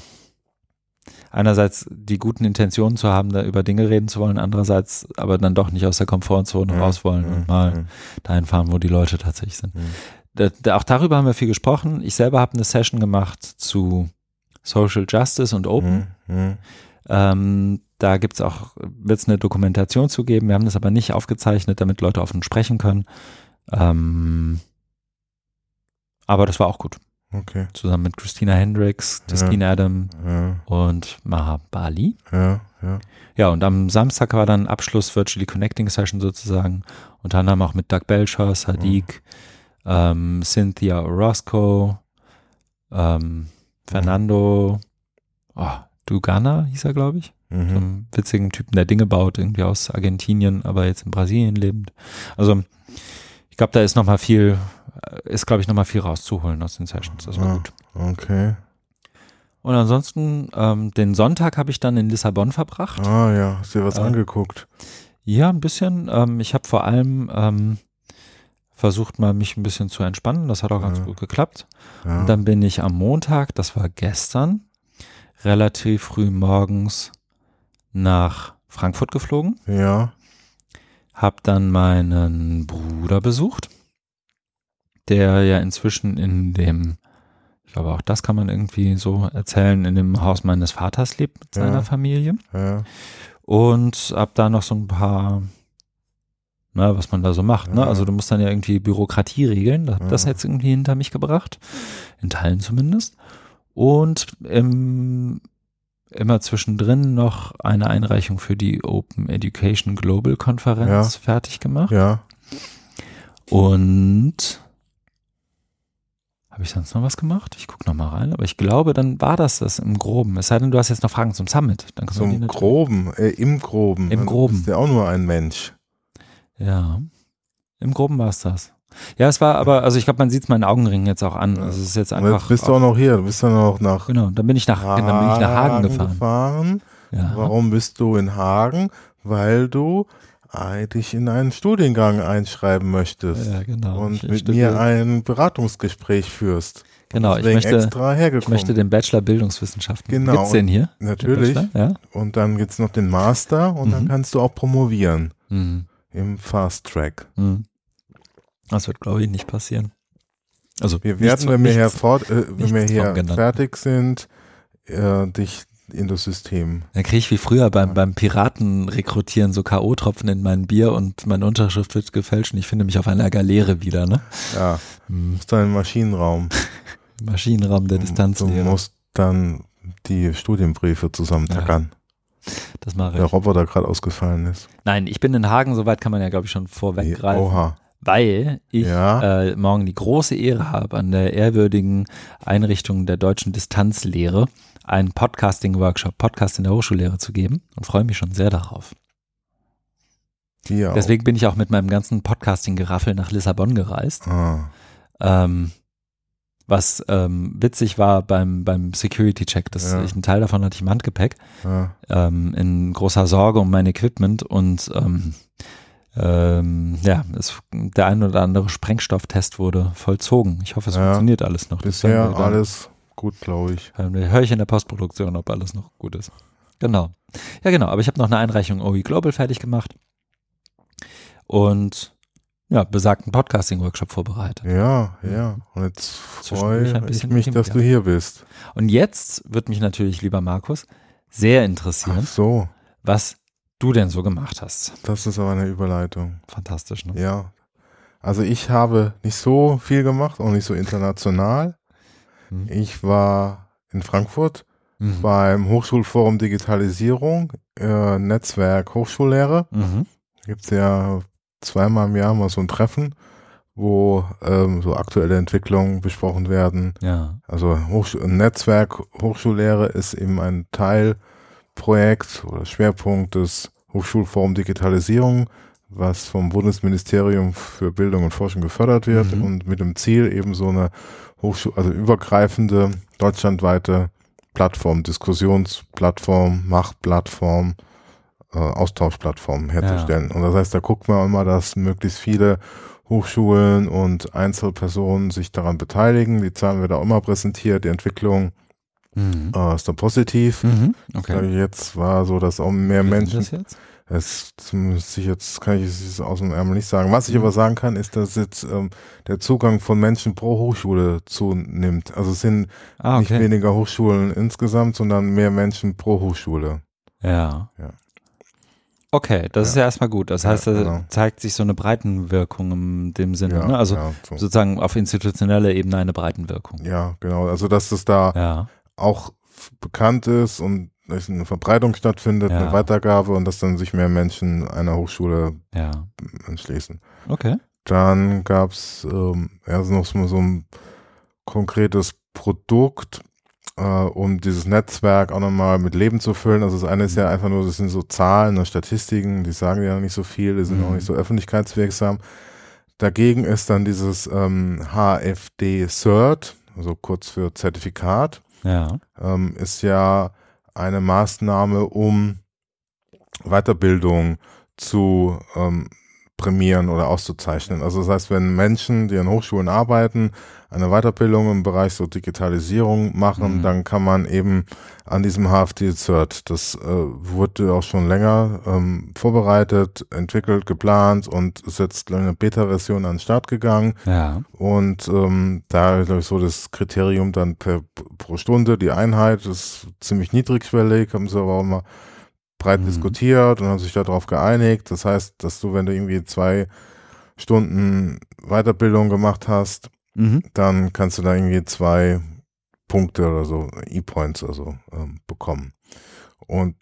einerseits die guten Intentionen zu haben, da über Dinge reden zu wollen, andererseits aber dann doch nicht aus der Komfortzone Mhm. raus wollen und mal Mhm. dahin fahren, wo die Leute tatsächlich sind. Mhm. Da, da, auch darüber haben wir viel gesprochen. Ich selber habe eine Session gemacht zu Social Justice und Open. Mhm. Mhm. Ähm, da gibt's auch, wird es eine Dokumentation zu geben. Wir haben das aber nicht aufgezeichnet, damit Leute offen sprechen können. Ähm, aber das war auch gut. Okay. Zusammen mit Christina Hendricks, Justine Adam Ja. und Mahabali. Ja. Ja. Ja, und am Samstag war dann Abschluss Virtually Connecting Session sozusagen. Unter anderem auch mit Doug Belcher, Sadiq, ähm, Cynthia Orozco, ähm, Fernando oh, Dugana hieß er, glaube ich. So Mhm. einem witzigen Typen, der Dinge baut, irgendwie aus Argentinien, aber jetzt in Brasilien lebend. Also ich glaube, da ist noch mal viel, ist glaube ich noch mal viel rauszuholen aus den Sessions. Das war Ja. gut. Okay. Und ansonsten, ähm, den Sonntag habe ich dann in Lissabon verbracht. Ah ja, hast dir was Äh, angeguckt. Ja, ein bisschen. Ähm, ich habe vor allem ähm, versucht mal mich ein bisschen zu entspannen. Das hat auch ganz Ja. gut geklappt. Ja. Und dann bin ich am Montag, das war gestern, relativ früh morgens nach Frankfurt geflogen. ja. Hab dann meinen Bruder besucht, der ja inzwischen in dem, ich glaube auch das kann man irgendwie so erzählen, in dem Haus meines Vaters lebt mit seiner Ja. Familie. Ja. Und hab da noch so ein paar, na, was man da so macht, ne? Ja. Also du musst dann ja irgendwie Bürokratie regeln. Da hab Ja. das jetzt irgendwie hinter mich gebracht. In Teilen zumindest. Und im, immer zwischendrin noch eine Einreichung für die Open Education Global Konferenz fertig gemacht. Ja. Und habe ich sonst noch was gemacht? Ich gucke noch mal rein, aber ich glaube, dann war das das im Groben. Es sei denn, du hast jetzt noch Fragen zum Summit. Dann die Zum Groben, äh, im Groben. Im Dann Groben. Ist ja auch nur ein Mensch. Ja, im Groben war es das. Ja, es war aber, also ich glaube, man sieht es meinen Augenringen jetzt auch an. Also es ist jetzt einfach. jetzt bist du auch noch hier. Du bist dann auch nach genau, dann bin ich nach, dann bin ich nach Hagen gefahren. gefahren. Ja. Warum bist du in Hagen? Weil du dich in einen Studiengang einschreiben möchtest. Ja, genau. Und Ich- mit mir ein Beratungsgespräch führst. Genau, ich möchte, ich möchte den Bachelor Bildungswissenschaften. Genau. Gibt's den hier? Den Natürlich. Bachelor? Ja. Und dann gibt's noch den Master und dann Mhm. kannst du auch promovieren Mhm. im Fast Track. Mhm. Das wird, glaube ich, nicht passieren. Also Wir werden, wenn wir hier, fort, äh, wenn wir hier fertig sind, äh, dich in das System. Dann kriege ich wie früher beim, beim Piraten rekrutieren so K.O.-Tropfen in mein Bier und meine Unterschrift wird gefälscht und ich finde mich auf einer Galeere wieder, ne? Ja, Mhm. musst dann im Maschinenraum. Maschinenraum der Du Distanzlehre. musst dann die Studienbriefe zusammentackern. Das mache Der ich. Roboter gerade ausgefallen ist. Nein, ich bin in Hagen, soweit kann man ja, glaube ich, schon vorweggreifen. Oha. weil ich Ja. äh, morgen die große Ehre habe, an der ehrwürdigen Einrichtung der deutschen Distanzlehre einen Podcasting-Workshop, Podcast in der Hochschullehre zu geben und freue mich schon sehr darauf. Hier Deswegen bin ich auch mit meinem ganzen Podcasting-Geraffel nach Lissabon gereist. Ah. Ähm, was ähm, witzig war beim, beim Security-Check, dass Ja. ich einen Teil davon hatte ich im Handgepäck, Ja. ähm, in großer Sorge um mein Equipment und ähm, ähm, ja, es, der ein oder andere Sprengstofftest wurde vollzogen. Ich hoffe, es Ja. funktioniert alles noch. Bisher alles gut, glaube ich. ähm, höre ich in der Postproduktion, ob alles noch gut ist. Genau. Ja, genau. Aber ich habe noch eine Einreichung OE Global fertig gemacht und ja, besagten Podcasting-Workshop vorbereitet. Ja, ja. Und jetzt freue ich mich, dass du hier bist. Und jetzt wird mich natürlich, lieber Markus, sehr interessieren, so, was du denn so gemacht hast. das ist aber eine Überleitung. Fantastisch, ne? Ja. Also ich habe nicht so viel gemacht, auch nicht so international. Mhm. Ich war in Frankfurt Mhm. beim Hochschulforum Digitalisierung, äh, Netzwerk Hochschullehre. Mhm. Gibt es ja zweimal im Jahr mal so ein Treffen, wo ähm, so aktuelle Entwicklungen besprochen werden. Ja. Also Hochsch Netzwerk Hochschullehre ist eben ein Teilprojekt oder Schwerpunkt des Hochschulforum Digitalisierung, was vom Bundesministerium für Bildung und Forschung gefördert wird Mhm. und mit dem Ziel eben so eine Hochschul also übergreifende deutschlandweite Plattform, Diskussionsplattform, Machtplattform, äh, Austauschplattform herzustellen. Und das heißt, da guckt man immer, dass möglichst viele Hochschulen und Einzelpersonen sich daran beteiligen. Die Zahlen werden auch immer präsentiert. Die Entwicklung Mhm. äh, ist da positiv. Mhm. Okay. Jetzt war so, dass auch mehr Menschen, Das müsste ich jetzt, kann ich es aus dem Ärmel nicht sagen. Was ich Mhm. aber sagen kann, ist, dass jetzt ähm, der Zugang von Menschen pro Hochschule zunimmt. Also es sind Ah, nicht okay. weniger Hochschulen insgesamt, sondern mehr Menschen pro Hochschule. Ja. Ja. Okay, das ist ja erstmal gut. Das Ja, heißt, da genau. zeigt sich so eine Breitenwirkung in dem Sinne. Ja, ne? Also ja, so. sozusagen auf institutioneller Ebene eine Breitenwirkung. ja, genau. Also dass es da Ja. auch bekannt ist und eine Verbreitung stattfindet, Ja. eine Weitergabe und dass dann sich mehr Menschen einer Hochschule Ja. entschließen. Okay. Dann gab es ähm, erst noch so so ein konkretes Produkt, äh, um dieses Netzwerk auch nochmal mit Leben zu füllen. Also das eine ist ja einfach nur, das sind so Zahlen, ne, Statistiken, die sagen ja nicht so viel, die sind Mhm. auch nicht so öffentlichkeitswirksam. Dagegen ist dann dieses ähm, HFD Cert, also kurz für Zertifikat, Ja. ähm, ist ja eine Maßnahme, um Weiterbildung zu ähm, prämieren oder auszuzeichnen. Also das heißt, wenn Menschen, die an Hochschulen arbeiten, eine Weiterbildung im Bereich so Digitalisierung machen, Mhm. dann kann man eben an diesem HFD-Cert, das äh, wurde auch schon länger ähm, vorbereitet, entwickelt, geplant und ist jetzt eine Beta-Version an den Start gegangen. Ja. Und ähm, da glaube ich so das Kriterium dann per, pro Stunde, die Einheit ist ziemlich niedrigschwellig, haben sie aber auch mal breit Mhm. diskutiert und haben sich darauf geeinigt. Das heißt, dass du, wenn du irgendwie zwei Stunden Weiterbildung gemacht hast, Mhm. dann kannst du da irgendwie zwei Punkte oder so, E-Points oder so ähm, bekommen. Und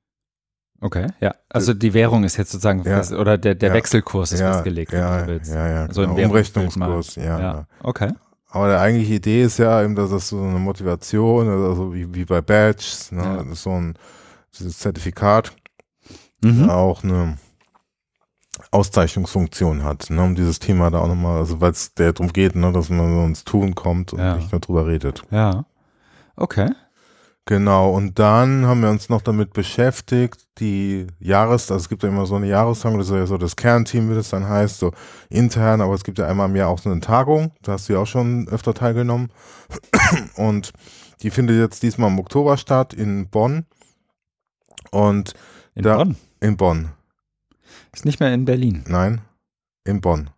Okay. Ja. Also die Währung ist jetzt sozusagen Ja. fest, oder der, der Ja. Wechselkurs ist ja, festgelegt, wenn ja, du willst. ja, ja, Also genau. Umrechnungskurs, ja, Ja. ja. Okay. Aber die eigentliche Idee ist ja eben, dass das so eine Motivation, also wie, wie bei Badges, ne, Ja. so ein Zertifikat Mhm. auch eine Auszeichnungsfunktion hat, ne, um dieses Thema da auch nochmal, also weil es darum geht, ne, dass man so ins Tun kommt und Ja. nicht nur drüber redet. Ja. Okay. Genau, und dann haben wir uns noch damit beschäftigt, die Jahres, also es gibt ja immer so eine Jahrestagung, das ist ja so das Kernteam, wie das dann heißt, so intern, aber es gibt ja einmal im Jahr auch so eine Tagung, da hast du ja auch schon öfter teilgenommen. Und die findet jetzt diesmal im Oktober statt in Bonn. Und In Da- Bonn. In Bonn, Ist nicht mehr in Berlin. nein, in Bonn.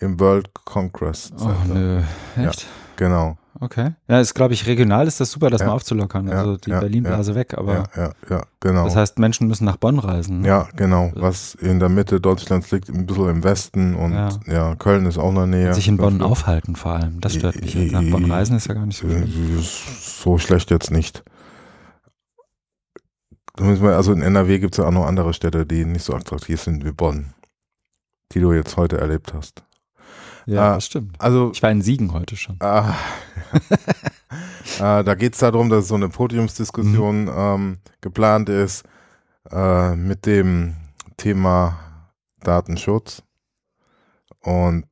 Im World Congress Oh, Center. nö. Ja. Echt? Genau. Okay. Ja, ist, glaube ich, regional ist das super, das Ja. mal aufzulockern. Ja, Also die ja, Berlin-Blase weg, aber ja, ja, ja, genau. das heißt, Menschen müssen nach Bonn reisen. ne? Ja, genau. Was in der Mitte Deutschlands liegt, ein bisschen im Westen und Ja. ja, Köln ist auch in der Nähe. Sich in Bonn aufhalten vor allem. Das stört mich. Nach Bonn reisen ist ja gar nicht so. Äh, So schlecht jetzt nicht. Also in NRW gibt es ja auch noch andere Städte, die nicht so attraktiv sind wie Bonn, die du jetzt heute erlebt hast. Ja, das stimmt. Also Ich war in Siegen heute schon. Ah, äh, da geht es darum, dass so eine Podiumsdiskussion Mhm. ähm, geplant ist äh, mit dem Thema Datenschutz. Und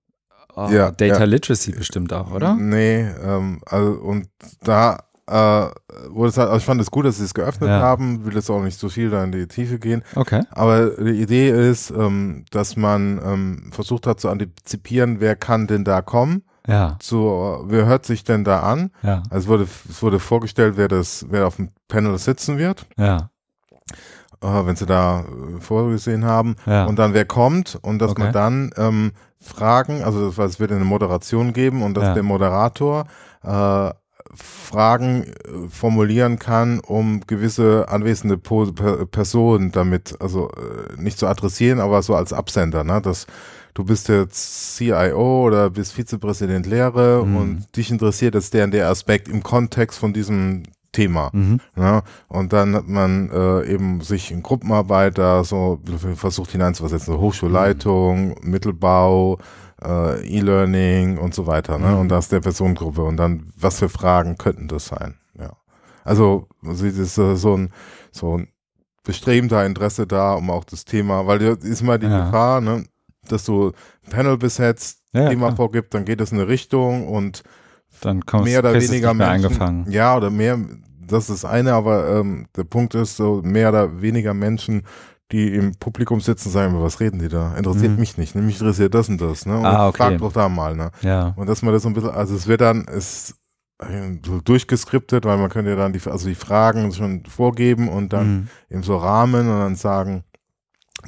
Oh, ja, Data ja. Literacy bestimmt auch, oder? Nee, ähm, also und da äh, wurde es halt, also ich fand es gut, dass sie es geöffnet Ja. haben, will jetzt auch nicht so viel da in die Tiefe gehen. Okay. Aber die Idee ist, ähm, dass man ähm, versucht hat zu antizipieren, wer kann denn da kommen, Ja, so, wer hört sich denn da an? ja, Also es wurde, es wurde vorgestellt, wer das, wer auf dem Panel sitzen wird, ja, äh, wenn sie da äh, vorgesehen haben. ja. Und dann wer kommt und dass Okay. man dann ähm, Fragen, also das- es wird eine Moderation geben und dass Ja. der Moderator äh, Fragen äh, formulieren kann, um gewisse anwesende po per Personen damit, also äh, nicht zu adressieren, aber so als Absender, ne? Dass du bist jetzt CIO oder bist Vizepräsident Lehre Mhm. und dich interessiert jetzt der und der Aspekt im Kontext von diesem Thema. Mhm. Ja, und dann hat man äh, eben sich in Gruppenarbeit da so versucht hineinzuversetzen, so Hochschulleitung, Mittelbau, äh, E-Learning und so weiter. Ne? Mhm. Und das der Personengruppe. Und dann, was für Fragen könnten das sein? Ja. Also, es ist äh, so ein, so ein bestrebender Interesse da, um auch das Thema, weil ist mal die Ja. Gefahr, ne, dass du ein Panel besetzt, Ja, Thema klar. vorgibt, dann geht es in eine Richtung und Dann kommst mehr oder weniger mehr Menschen, eingefangen. Ja, oder mehr, das ist eine, aber ähm, der Punkt ist so, mehr oder weniger Menschen, die im Publikum sitzen, sagen, was reden die da? Interessiert Mhm. mich nicht, ne? mich interessiert das und das, ne? Und Ah, okay. frag doch da mal, ne? Ja, Und dass man das so ein bisschen, also es wird dann, es so durchgeskriptet, weil man könnte ja dann die, also die Fragen schon vorgeben und dann Mhm. eben so Rahmen und dann sagen,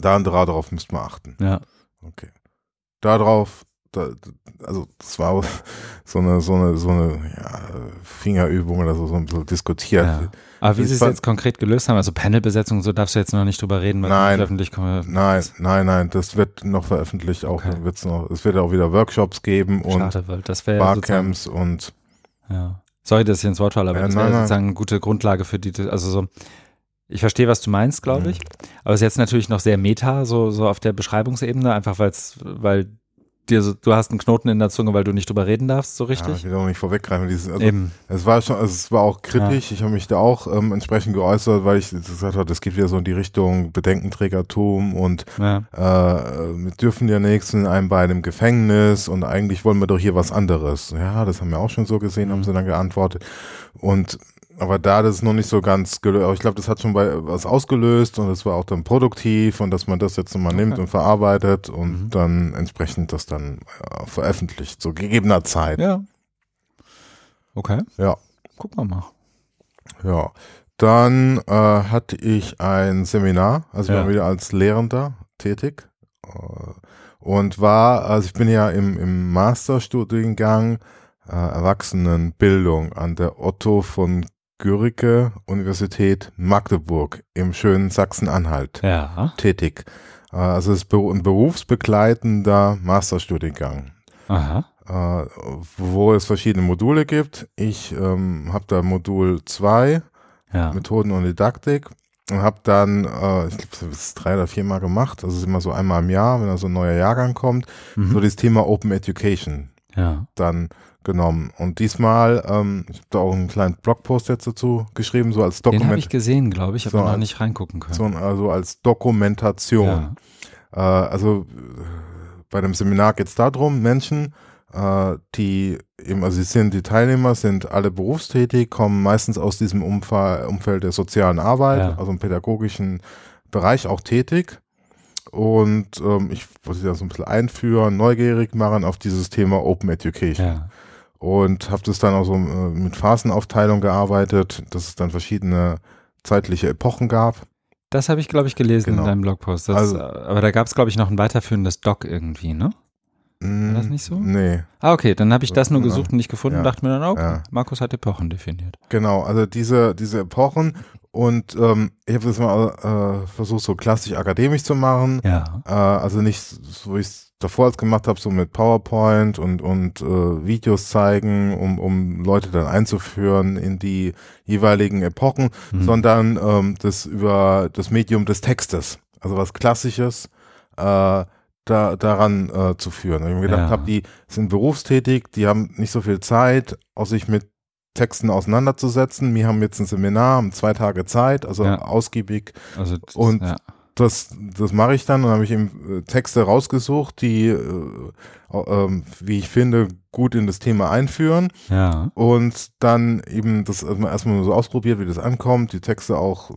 da und da, darauf müsst man achten. ja. Okay. Darauf, da, also das war so eine, so eine, so eine ja, Fingerübung oder so, so ein bisschen diskutiert. ja. Aber wie sie es jetzt konkret gelöst haben, also Panelbesetzung, so darfst du jetzt noch nicht drüber reden, weil Nein. öffentlich kommt. Nein, nein, nein, das wird noch veröffentlicht, auch Okay. wird's noch, es wird auch wieder Workshops geben und Schade, sozusagen, Barcamps und ja. Sorry, dass ich ins Wort falle, aber Ja, das wäre sozusagen eine gute Grundlage für die, also so, Ich verstehe, was du meinst, glaube Mhm. ich. Aber es ist jetzt natürlich noch sehr meta, so, so auf der Beschreibungsebene, einfach weil's, weil dir so, du hast einen Knoten in der Zunge, weil du nicht drüber reden darfst, so Ja, richtig. ich will auch nicht vorweggreifen. Dieses, also, Eben. Es war schon, also es war auch kritisch. Ich habe mich da auch ähm, entsprechend geäußert, weil ich gesagt habe, das geht wieder so in die Richtung Bedenkenträgertum und Ja. äh, wir dürfen ja nichts in einem bei einem Gefängnis und eigentlich wollen wir doch hier was anderes. Ja, das haben wir auch schon so gesehen, haben Mhm. sie dann geantwortet. Und aber da das ist noch nicht so ganz gelöst. Ich glaube, das hat schon bei was ausgelöst und es war auch dann produktiv und dass man das jetzt nochmal Okay. nimmt und verarbeitet und Mhm. dann entsprechend das dann äh, veröffentlicht, zu gegebener Zeit. Ja. Okay. Ja. Gucken wir mal. Ja, dann äh, hatte ich ein Seminar, also ich Ja. war wieder als Lehrender tätig äh, und war, also ich bin ja im, im Masterstudiengang äh, Erwachsenenbildung an der Otto von Guericke Universität Magdeburg im schönen Sachsen-Anhalt Ja. tätig. Äh, also es ist ein berufsbegleitender Masterstudiengang Aha. äh, wo es verschiedene Module gibt. Ich ähm, habe da Modul 2, Ja. Methoden und Didaktik und habe dann, äh, ich glaube, ist drei oder viermal gemacht, also es ist immer so einmal im Jahr, wenn da so ein neuer Jahrgang kommt, so Mhm. das Thema Open Education Ja. dann genommen. Und diesmal, ähm, ich habe da auch einen kleinen Blogpost jetzt dazu geschrieben, so als Den habe Dokument, ich gesehen, glaube ich, aber So, noch nicht reingucken können. so, also als Dokumentation. ja. Äh, also äh, bei dem Seminar geht es darum, Menschen, äh, die eben, also sie sind, die Teilnehmer sind alle berufstätig, kommen meistens aus diesem Umfall, Umfeld der sozialen Arbeit, Ja. also im pädagogischen Bereich auch tätig. Und ähm, ich wollte sie da so ein bisschen einführen, neugierig machen auf dieses Thema Open Education. ja. Und habe das dann auch so äh, mit Phasenaufteilung gearbeitet, dass es dann verschiedene zeitliche Epochen gab. Das habe ich, glaube ich, gelesen Genau. in deinem Blogpost. Das, Also- aber da gab es, glaube ich, noch ein weiterführendes Doc irgendwie, ne? War das nicht so? Nee. Ah, okay, dann habe ich das nur Ja. gesucht und nicht gefunden Ja. und dachte mir dann, okay, Ja. Markus hat Epochen definiert. Genau, also diese, diese Epochen und ähm, ich habe das mal äh, versucht, so klassisch akademisch zu machen. Ja. Äh, also nicht so, wie ich es davor als gemacht habe, so mit PowerPoint und, und äh, Videos zeigen, um, um Leute dann einzuführen in die jeweiligen Epochen, Mhm. sondern ähm, das über das Medium des Textes. Also was Klassisches. Äh, da, daran äh, zu führen. Ich mir gedacht Ja. habe, die sind berufstätig, die haben nicht so viel Zeit, auch sich mit Texten auseinanderzusetzen. Wir haben jetzt ein Seminar, haben zwei Tage Zeit, also Ja. ausgiebig. Also, das, Und- ja. Das, das mache ich dann und habe ich eben äh, Texte rausgesucht, die, äh, ähm, wie ich finde, gut in das Thema einführen ja. und dann eben das erstmal so ausprobiert, wie das ankommt, die Texte auch äh,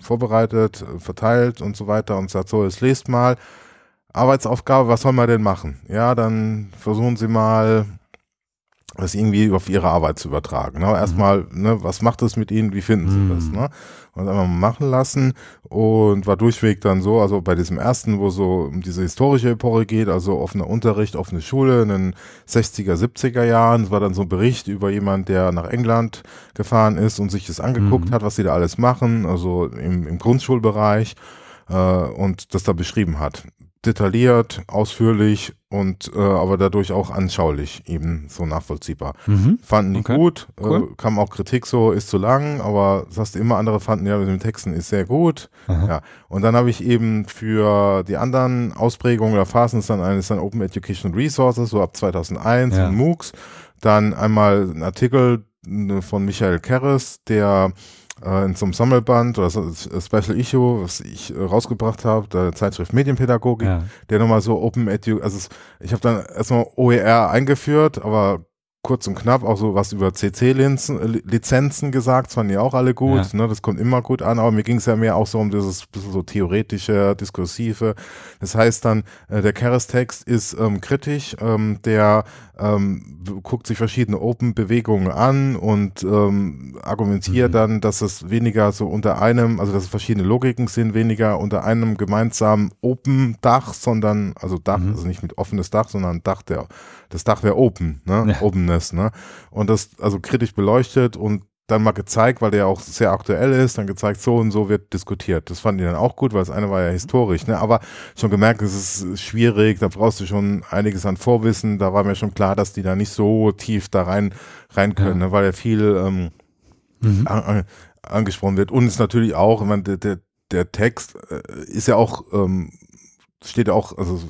vorbereitet, äh, verteilt und so weiter und sagt so, jetzt lest mal. Arbeitsaufgabe, was soll man denn machen? Ja, dann versuchen Sie mal das irgendwie auf Ihre Arbeit zu übertragen. Ne? Erstmal, ne, was macht es mit Ihnen? Wie finden Sie Mhm. das? Ne? Und einfach mal machen lassen und war durchweg dann so, also bei diesem ersten, wo so um diese historische Epoche geht, also offener Unterricht, offene Schule in den 60er, 70er Jahren, es war dann so ein Bericht über jemand, der nach England gefahren ist und sich das angeguckt Mhm. hat, was sie da alles machen, also im, im Grundschulbereich äh, und das da beschrieben hat. Detailliert, ausführlich und äh, aber dadurch auch anschaulich eben so nachvollziehbar. Mhm. Fanden die Okay, gut, cool. äh, kam auch Kritik so, ist zu lang, aber das hast du immer andere fanden, ja, mit den Texten ist sehr gut. Aha. Ja. Und dann habe ich eben für die anderen Ausprägungen oder Phasen ist dann eines dann Open Educational Resources, so ab 2001 Ja. in MOOCs. Dann einmal ein Artikel äh, von Michael Kerres, der äh, in so einem Sammelband oder so, äh, Special Issue, was ich äh, rausgebracht habe, der Zeitschrift Medienpädagogik, Ja. der nochmal so Open Edu, also ich habe dann erstmal OER eingeführt, aber kurz und knapp auch so was über CC-Lizenzen gesagt, das fanden die auch alle gut, ne, das kommt immer gut an, aber mir ging es ja mehr auch so um dieses bisschen so theoretische, diskursive. Das heißt dann, äh, der Keres-Text ist ähm, kritisch, ähm, der ähm, guckt sich verschiedene Open-Bewegungen an und ähm, argumentiert Mhm. dann, dass es weniger so unter einem, also dass es verschiedene Logiken sind, weniger unter einem gemeinsamen Open-Dach, sondern, also Dach, Mhm. also nicht mit offenes Dach, sondern Dach der, das Dach wäre Open, ne? Ja. Openness, ne? Und das also kritisch beleuchtet und dann mal gezeigt, weil der auch sehr aktuell ist, dann gezeigt, so und so wird diskutiert. Das fanden die dann auch gut, weil das eine war ja historisch, ne? Aber schon gemerkt, es ist schwierig, da brauchst du schon einiges an Vorwissen. Da war mir schon klar, dass die da nicht so tief da rein, rein können, Ja. ne? weil ja viel ähm, Mhm. a- a- angesprochen wird. Und es natürlich auch, ich meine, der, der, der Text äh, ist ja auch ähm, steht auch also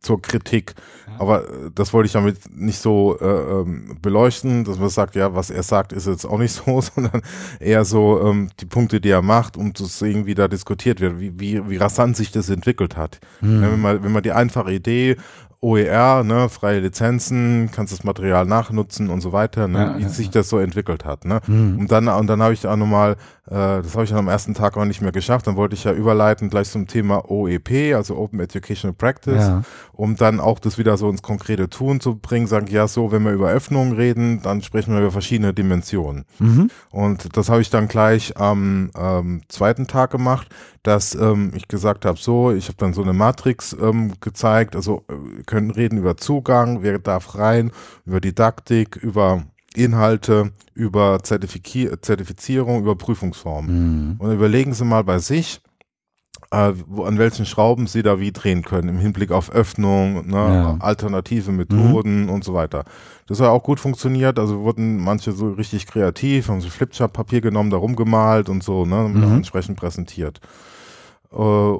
zur Kritik. Ja. Aber äh, das wollte ich damit nicht so äh, ähm, beleuchten, dass man sagt, ja, was er sagt, ist jetzt auch nicht so, sondern eher so ähm, die Punkte, die er macht, um zu sehen, wie da diskutiert wird, wie, wie, wie rasant sich das entwickelt hat. Mhm. Wenn, man, wenn man die einfache Idee OER, ne, freie Lizenzen, kannst das Material nachnutzen und so weiter, ne, ja, wie ja, sich das so entwickelt hat. Ne? Mhm. Und dann, und dann habe ich auch nochmal, äh, das habe ich dann am ersten Tag auch nicht mehr geschafft, dann wollte ich ja überleiten gleich zum Thema OEP, also Open Educational Practice, ja. Um dann auch das wieder so ins konkrete Tun zu bringen, sagen, ja, so, wenn wir über Öffnungen reden, dann sprechen wir über verschiedene Dimensionen. Mhm. Und das habe ich dann gleich am ähm, zweiten Tag gemacht, dass ähm, ich gesagt habe, so, ich habe dann so eine Matrix ähm, gezeigt, also äh, können reden über Zugang, wer darf rein, über Didaktik, über Inhalte, über Zertifizierung, über Prüfungsformen. Mhm. Und überlegen Sie mal bei sich, äh, wo, an welchen Schrauben Sie da wie drehen können, im Hinblick auf Öffnung, ne, ja. alternative Methoden mhm. und so weiter. Das hat auch gut funktioniert, also wurden manche so richtig kreativ, haben so Flipchart-Papier genommen, da rumgemalt und so, ne, mhm. entsprechend präsentiert. Äh,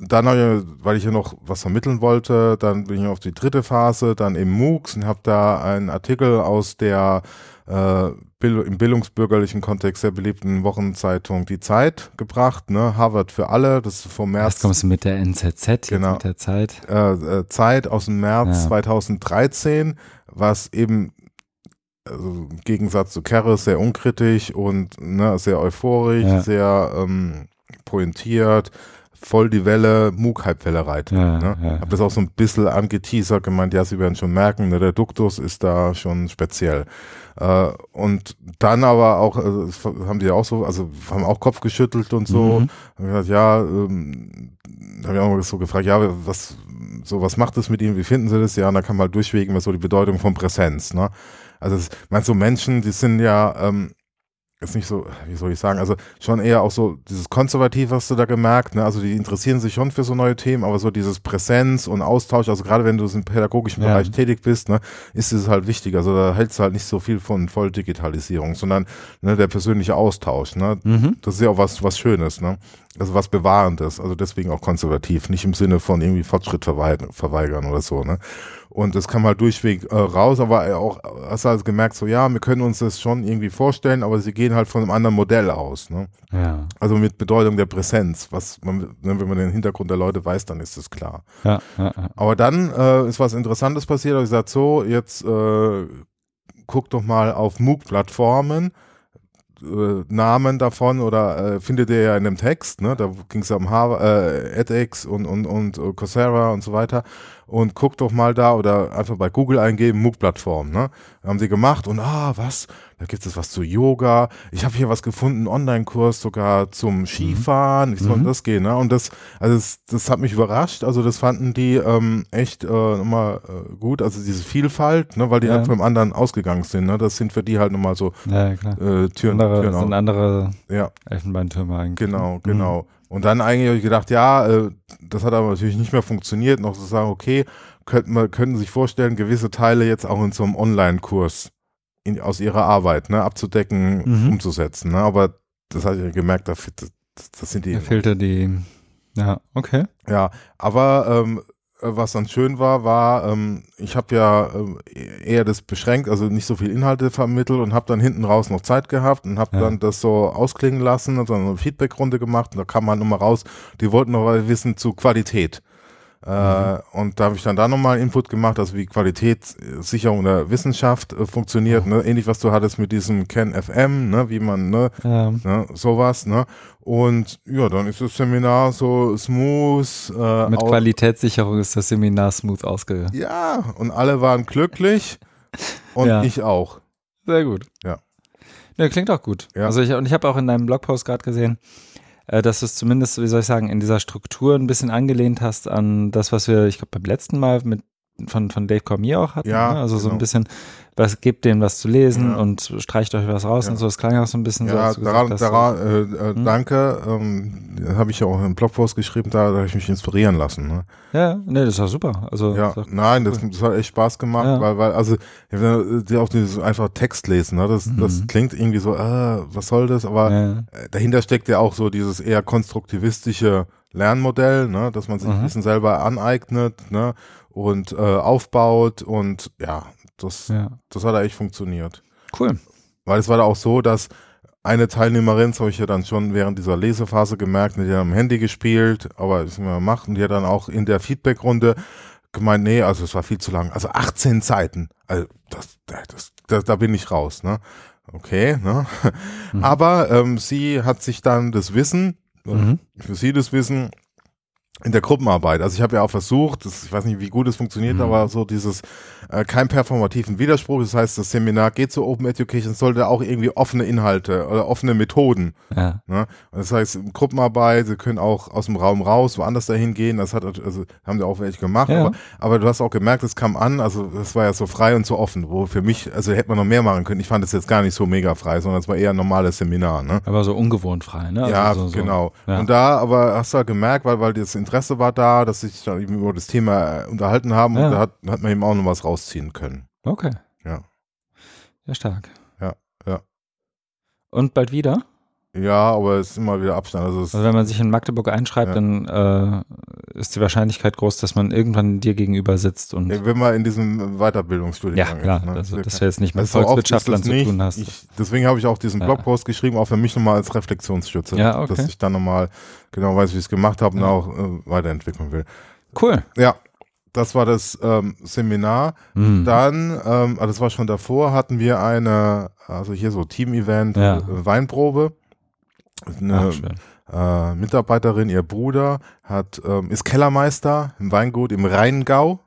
dann habe ich, weil ich ja noch was vermitteln wollte, dann bin ich auf die dritte Phase, dann im MOOCs und habe da einen Artikel aus der äh, im bildungsbürgerlichen Kontext sehr beliebten Wochenzeitung Die Zeit gebracht, ne? Harvard für alle, das ist vom März. Jetzt kommst du mit der NZZ, genau, mit der Zeit. Äh, äh, Zeit aus dem März ja. 2013, was eben also im Gegensatz zu Keres sehr unkritisch und ne, sehr euphorisch, ja. sehr ähm, pointiert, voll die Welle, MOOC-Hype-Welle reitet. Ja, ne? ja. Hab das auch so ein bisschen angeteasert, gemeint, ja, sie werden schon merken, ne, der Duktus ist da schon speziell. Äh, und dann aber auch, äh, haben die auch so, also haben auch Kopf geschüttelt und so. Mhm. Haben gesagt, ja, ähm, habe ich auch mal so gefragt, ja, was, so, was macht es mit ihnen, wie finden sie das? Ja, und da kann man halt durchwegen, was so die Bedeutung von Präsenz, ne? Also, meinst so Menschen, die sind ja, ähm, ist nicht so, wie soll ich sagen, also schon eher auch so dieses Konservativ hast du da gemerkt, ne? Also die interessieren sich schon für so neue Themen, aber so dieses Präsenz und Austausch, also gerade wenn du im pädagogischen ja. Bereich tätig bist, ne, ist es halt wichtig. Also da hältst du halt nicht so viel von Volldigitalisierung, sondern ne, der persönliche Austausch, ne? Mhm. Das ist ja auch was, was Schönes, ne? Also was Bewahrendes, also deswegen auch konservativ, nicht im Sinne von irgendwie Fortschritt verweigern oder so, ne? Und das kam halt durchweg äh, raus, aber auch, hast du halt gemerkt, so ja, wir können uns das schon irgendwie vorstellen, aber sie gehen halt von einem anderen Modell aus. Ne? Ja. Also mit Bedeutung der Präsenz. Was man, ne, wenn man den Hintergrund der Leute weiß, dann ist das klar. Ja, ja, ja. Aber dann äh, ist was Interessantes passiert. Ich gesagt, so, jetzt äh, guck doch mal auf MOOC-Plattformen. Äh, Namen davon oder äh, findet ihr ja in dem Text, ne? Da ging es um Harvard, äh, edX und, und, und uh, Coursera und so weiter und guckt doch mal da oder einfach bei Google eingeben, MOOC-Plattform, ne? Haben sie gemacht und ah, was? Da gibt es was zu Yoga. Ich habe hier was gefunden, Online-Kurs sogar zum mhm. Skifahren. Wie soll mhm. das gehen? Ne? Und das, also das, das hat mich überrascht. Also das fanden die ähm, echt äh, nochmal äh, gut. Also diese Vielfalt, ne, weil die ja. halt vom anderen ausgegangen sind. Ne? Das sind für die halt nochmal so ja. Äh, Türen. Andere, Türen sind andere ja. Elfenbeintürme eigentlich. Genau, genau. Mhm. Und dann eigentlich habe ich gedacht, ja, äh, das hat aber natürlich nicht mehr funktioniert, noch zu sagen, okay, könnten wir, könnten sich vorstellen, gewisse Teile jetzt auch in so einem Online-Kurs aus ihrer Arbeit ne, abzudecken, mhm. umzusetzen. Ne? Aber das habe ich gemerkt, das, das sind die. Da fehlte die. Ja, okay. Ja, aber ähm, was dann schön war, war, ähm, ich habe ja äh, eher das beschränkt, also nicht so viel Inhalte vermittelt und habe dann hinten raus noch Zeit gehabt und habe ja. dann das so ausklingen lassen und dann eine Feedbackrunde gemacht und da kam man nochmal raus, die wollten noch mal wissen zu Qualität. Äh, und da habe ich dann da nochmal Input gemacht, also wie Qualitätssicherung der Wissenschaft äh, funktioniert, ne? ähnlich was du hattest mit diesem Ken FM, ne? wie man, ne? Ja. ne? sowas, ne? Und ja, dann ist das Seminar so smooth. Äh, mit Qualitätssicherung ist das Seminar smooth ausgegangen. Ja, und alle waren glücklich und ja. ich auch. Sehr gut. Ja. Ja, klingt auch gut. Ja. Also ich, und ich habe auch in deinem Blogpost gerade gesehen, äh, dass du es zumindest, wie soll ich sagen, in dieser Struktur ein bisschen angelehnt hast an das, was wir, ich glaube, beim letzten Mal mit von, von Dave Cormier auch hatten. Ja, ne? Also so genau. ein bisschen, was gibt denen was zu lesen Ja. und streicht euch was raus Ja. und so. Das klang auch so ein bisschen so. Ja, du daran, gesagt daran äh, äh, Hm? danke. Ähm, habe ich ja auch im Blogpost geschrieben, da, da habe ich mich inspirieren lassen. Ne? Ja, nee, das war super. Also, Ja, das- nein, das, das hat echt Spaß gemacht, weil, weil, also, die auch dieses einfach Text lesen, ne? das, das Mhm. klingt irgendwie so, äh, was soll das, aber äh, dahinter steckt ja auch so dieses eher konstruktivistische Lernmodell, ne? dass man sich Mhm. ein bisschen selber aneignet ne? Und äh, aufbaut und ja, das, ja. das hat echt funktioniert. Cool. Weil es war da auch so, dass eine Teilnehmerin, das habe ich ja dann schon während dieser Lesephase gemerkt, die hat am Handy gespielt, aber das wir gemacht und die hat dann auch in der Feedbackrunde gemeint, nee, also es war viel zu lang. Also 18 Seiten. Also das, das, das, da bin ich raus, ne? Okay, ne? Mhm. Aber ähm, sie hat sich dann das Wissen, Mhm. für sie das Wissen in der Gruppenarbeit. Also ich habe ja auch versucht, das, ich weiß nicht, wie gut es funktioniert, Mhm. aber so dieses äh, kein performativen Widerspruch. Das heißt, das Seminar geht zu Open Education, sollte auch irgendwie offene Inhalte oder offene Methoden. Ja. Ne? Das heißt, Gruppenarbeit, sie können auch aus dem Raum raus, woanders dahin gehen. Das hat also haben sie auch welche gemacht. Ja. Aber, aber du hast auch gemerkt, es kam an. Also das war ja so frei und so offen. Wo für mich, also hätte man noch mehr machen können. Ich fand es jetzt gar nicht so mega frei, sondern es war eher ein normales Seminar. Ne? Aber so ungewohnt frei, ne? Also ja, so, so. genau. Ja. Und da aber hast du halt gemerkt, weil, weil das Interesse war da, dass sich dann eben über das Thema äh, unterhalten haben Ja. und da hat, hat man eben auch noch was rausziehen können. Okay. Ja. Ja, stark. Ja, ja. Und bald wieder? Ja, aber es ist immer wieder Abstand. Also Also wenn man sich in Magdeburg einschreibt, Ja. dann äh, ist die Wahrscheinlichkeit groß, dass man irgendwann dir gegenüber sitzt und wenn man in diesem Weiterbildungsstudiengang ja, klar, ist. ne? also, Das dass du jetzt nicht mit Also Volkswirtschaftlern zu tun hast. Ich, deswegen habe ich auch diesen Ja. Blogpost geschrieben, auch für mich nochmal als Reflexionsstütze, Ja, okay. dass ich dann nochmal genau weiß, wie ich es gemacht habe und auch äh, weiterentwickeln will. cool. Ja, das war das ähm, Seminar. Mhm. Dann, ähm, also das war schon davor, hatten wir eine, also hier so Team-Event, Ja. äh, Weinprobe. Eine Ach, äh, Mitarbeiterin, ihr Bruder, hat, ähm, ist Kellermeister im Weingut im Rheingau.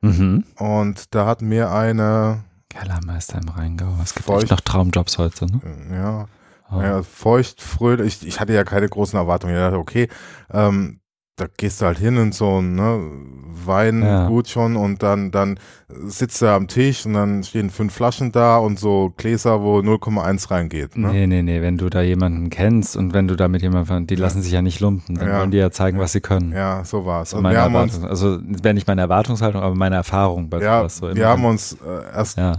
Mhm. Und da hatten wir eine, Kellermeister im Rheingau. Es gibt Feucht- echt noch Traumjobs heute, ne? ja, Oh. ja feucht, fröhlich. Ich, ich hatte ja keine großen Erwartungen. Ich dachte, okay, ähm, da gehst du halt hin in so ein ne, Weingut schon und dann, dann sitzt er am Tisch und dann stehen fünf Flaschen da und so Gläser, wo 0,1 reingeht. Ne? Nee, nee, nee, wenn du da jemanden kennst und wenn du da mit jemandem, die lassen sich ja nicht lumpen, dann Ja. wollen die ja zeigen, was sie können. Ja, so war es. So Und wir haben uns, also wäre nicht meine Erwartungshaltung, aber meine Erfahrung bei ja, sowas. So wir haben uns äh, erst, ja. äh,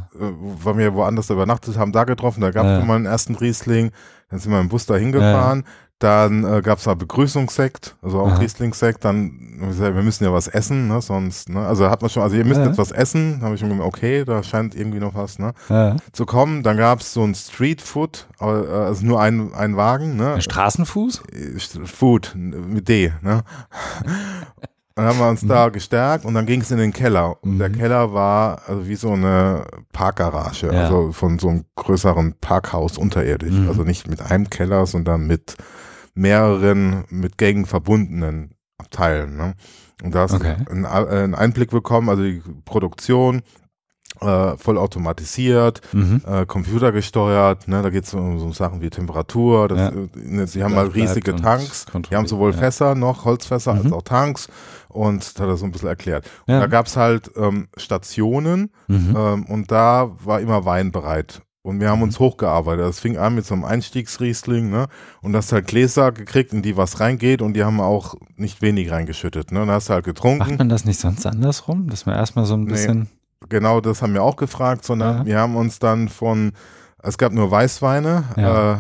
weil wir woanders übernachtet haben, da getroffen. Da gab es Ja. mal einen ersten Riesling. Dann sind wir im Bus da hingefahren. Dann äh, gab es da Begrüßungssekt, also auch Aha. Rieslingsekt. Dann wir gesagt, wir müssen ja was essen, ne? Sonst, ne? Also hat man schon, also ihr müsst Ja. jetzt was essen. Da habe ich schon gemerkt, okay, da scheint irgendwie noch was, ne? ja. Zu kommen. Dann gab es so ein Street Food, äh, also nur ein, ein Wagen, ne? Ein Straßenfuß? Food mit D, ne? Dann haben wir uns da gestärkt und dann ging es in den Keller. Und der Mhm. Keller war also wie so eine Parkgarage, Ja. also von so einem größeren Parkhaus unterirdisch. Mhm. Also nicht mit einem Keller, sondern mit mehreren, mit Gängen verbundenen Abteilen. Ne? Und da hast Okay. du einen, einen Einblick bekommen, also die Produktion, äh, voll automatisiert, Mhm. äh, computergesteuert, ne, da geht es um so Sachen wie Temperatur, das, Ja. äh, ne, sie haben mal Bleibt riesige Tanks, die haben sowohl ja. Fässer noch, Holzfässer, als Mhm. auch Tanks und da hat er so ein bisschen erklärt. Und da gab es halt ähm, Stationen Mhm. ähm, und da war immer Wein bereit. Und wir haben Mhm. uns hochgearbeitet. Das fing an mit so einem Einstiegsriesling, ne? Und hast halt Gläser gekriegt, in die was reingeht und die haben auch nicht wenig reingeschüttet, ne? Und hast du halt getrunken. Macht man das nicht sonst andersrum? Dass man erstmal so ein Nee. bisschen. Genau, das haben wir auch gefragt, sondern Ja. wir haben uns dann von, es gab nur Weißweine. Ja. Äh,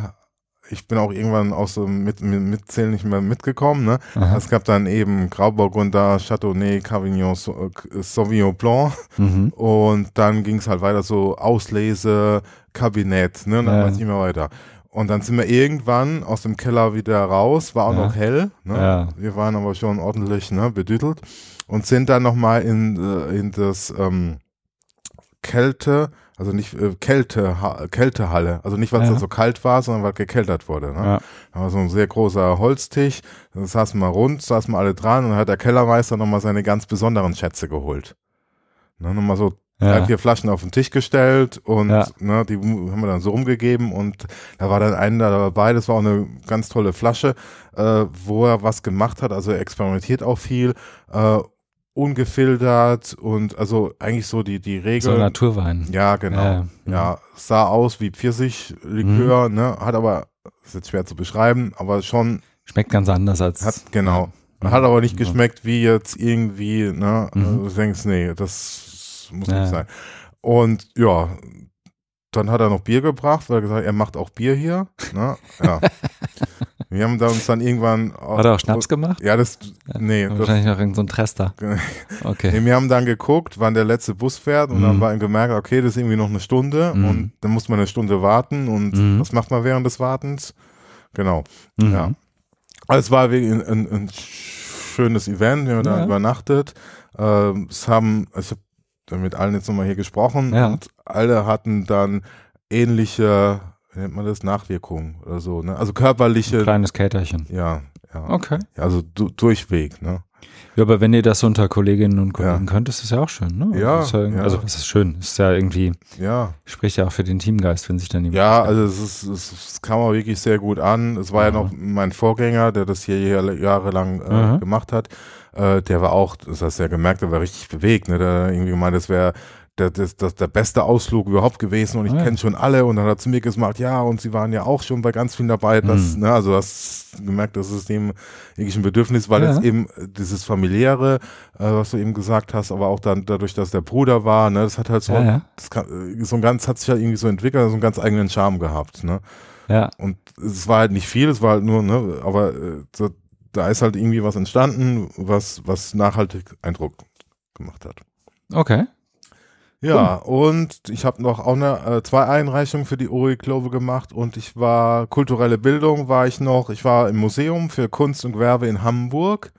ich bin auch irgendwann aus dem mit, mit, Mitzählen nicht mehr mitgekommen. Ne? Aha. Es gab dann eben Grauburgunder, Chardonnay, Cavignon, äh, Sauvignon Blanc Mhm. und dann ging es halt weiter so Auslese, Kabinett, ne? Und dann Ja. war es immer weiter. Und dann sind wir irgendwann aus dem Keller wieder raus, war auch Ja. noch hell. Ne? Ja. Wir waren aber schon ordentlich ne, bedüttelt und sind dann nochmal in, äh, in das ähm, Kälte, also nicht äh, Kälte, ha Kältehalle, also nicht, weil es Ja. da so kalt war, sondern weil gekeltert wurde. Ne? Ja. Da war so ein sehr großer Holztisch, da saßen wir rund, saßen wir alle dran und dann hat der Kellermeister nochmal seine ganz besonderen Schätze geholt. Ne, nochmal so drei, Ja. vier Flaschen auf den Tisch gestellt und Ja. ne, die haben wir dann so rumgegeben und da war dann einer dabei, das war auch eine ganz tolle Flasche, äh, wo er was gemacht hat, also er experimentiert auch viel äh, ungefiltert und also eigentlich so die, die Regel. So Naturwein. Ja, genau. Ja, Ja, ja. sah aus wie Pfirsichlikör, ne? Hat aber, ist jetzt schwer zu beschreiben, aber schon, Schmeckt ganz anders als. hat, genau. Ja. Hat aber nicht geschmeckt wie jetzt irgendwie, ne? Mhm. Also Du denkst, nee, das muss nicht sein. Und ja, dann hat er noch Bier gebracht, weil er gesagt hat, er macht auch Bier hier. Ne? Ja. Wir haben da uns dann irgendwann. Hat er auch Schnaps gemacht? Ja, das, nee, das, Wahrscheinlich noch irgendein so ein Trester. Nee, Okay. wir haben dann geguckt, wann der letzte Bus fährt und dann Mhm. war ihm gemerkt, okay, das ist irgendwie noch eine Stunde Mhm. und dann muss man eine Stunde warten und Mhm. was macht man während des Wartens? Genau. Mhm. Ja. Also es war ein, ein, ein schönes Event, wir haben da Ja. übernachtet. Ähm, es haben, also ich habe mit allen jetzt nochmal hier gesprochen Ja. und alle hatten dann ähnliche, nennt man das, Nachwirkungen oder so, ne? Also körperliche, Kleines Caterchen. ja, ja. Okay. Also du, durchweg, ne? Ja, aber wenn ihr das unter Kolleginnen und Kollegen Ja. könnt, ist das ja auch schön, ne? Ja, ja, ja. Also, was ist schön? Das ist ja irgendwie, Ja. spricht ja auch für den Teamgeist, wenn sich dann jemand. Ja, also es, ist, es, es kam auch wirklich sehr gut an. Es war ja, noch mein Vorgänger, der das hier jahr- jahrelang äh, Mhm. gemacht hat. Äh, der war auch, das hast du ja gemerkt, der war richtig bewegt. Ne? Der irgendwie gemeint, das wäre der, das, das, der beste Ausflug überhaupt gewesen und ich Ah, ja. kenne schon alle. Und dann hat zu mir gesagt, ja, und sie waren ja auch schon bei ganz vielen dabei. Das, Mhm. ne, also hast gemerkt, das ist dem wirklich ein Bedürfnis, weil Ja. jetzt eben dieses familiäre, äh, was du eben gesagt hast, aber auch dann dadurch, dass der Bruder war, ne, das hat halt so, Ja, ja. Das kann, äh, so ein ganz, hat sich halt irgendwie so entwickelt, so einen ganz eigenen Charme gehabt, ne. Ja, Und es war halt nicht viel, es war halt nur, ne, aber äh, da ist halt irgendwie was entstanden, was, was nachhaltig Eindruck gemacht hat. okay. Ja, und ich habe noch auch eine, äh, zwei Einreichungen für die Uri Klove gemacht und ich war, kulturelle Bildung war ich noch, ich war im Museum für Kunst und Gewerbe in Hamburg,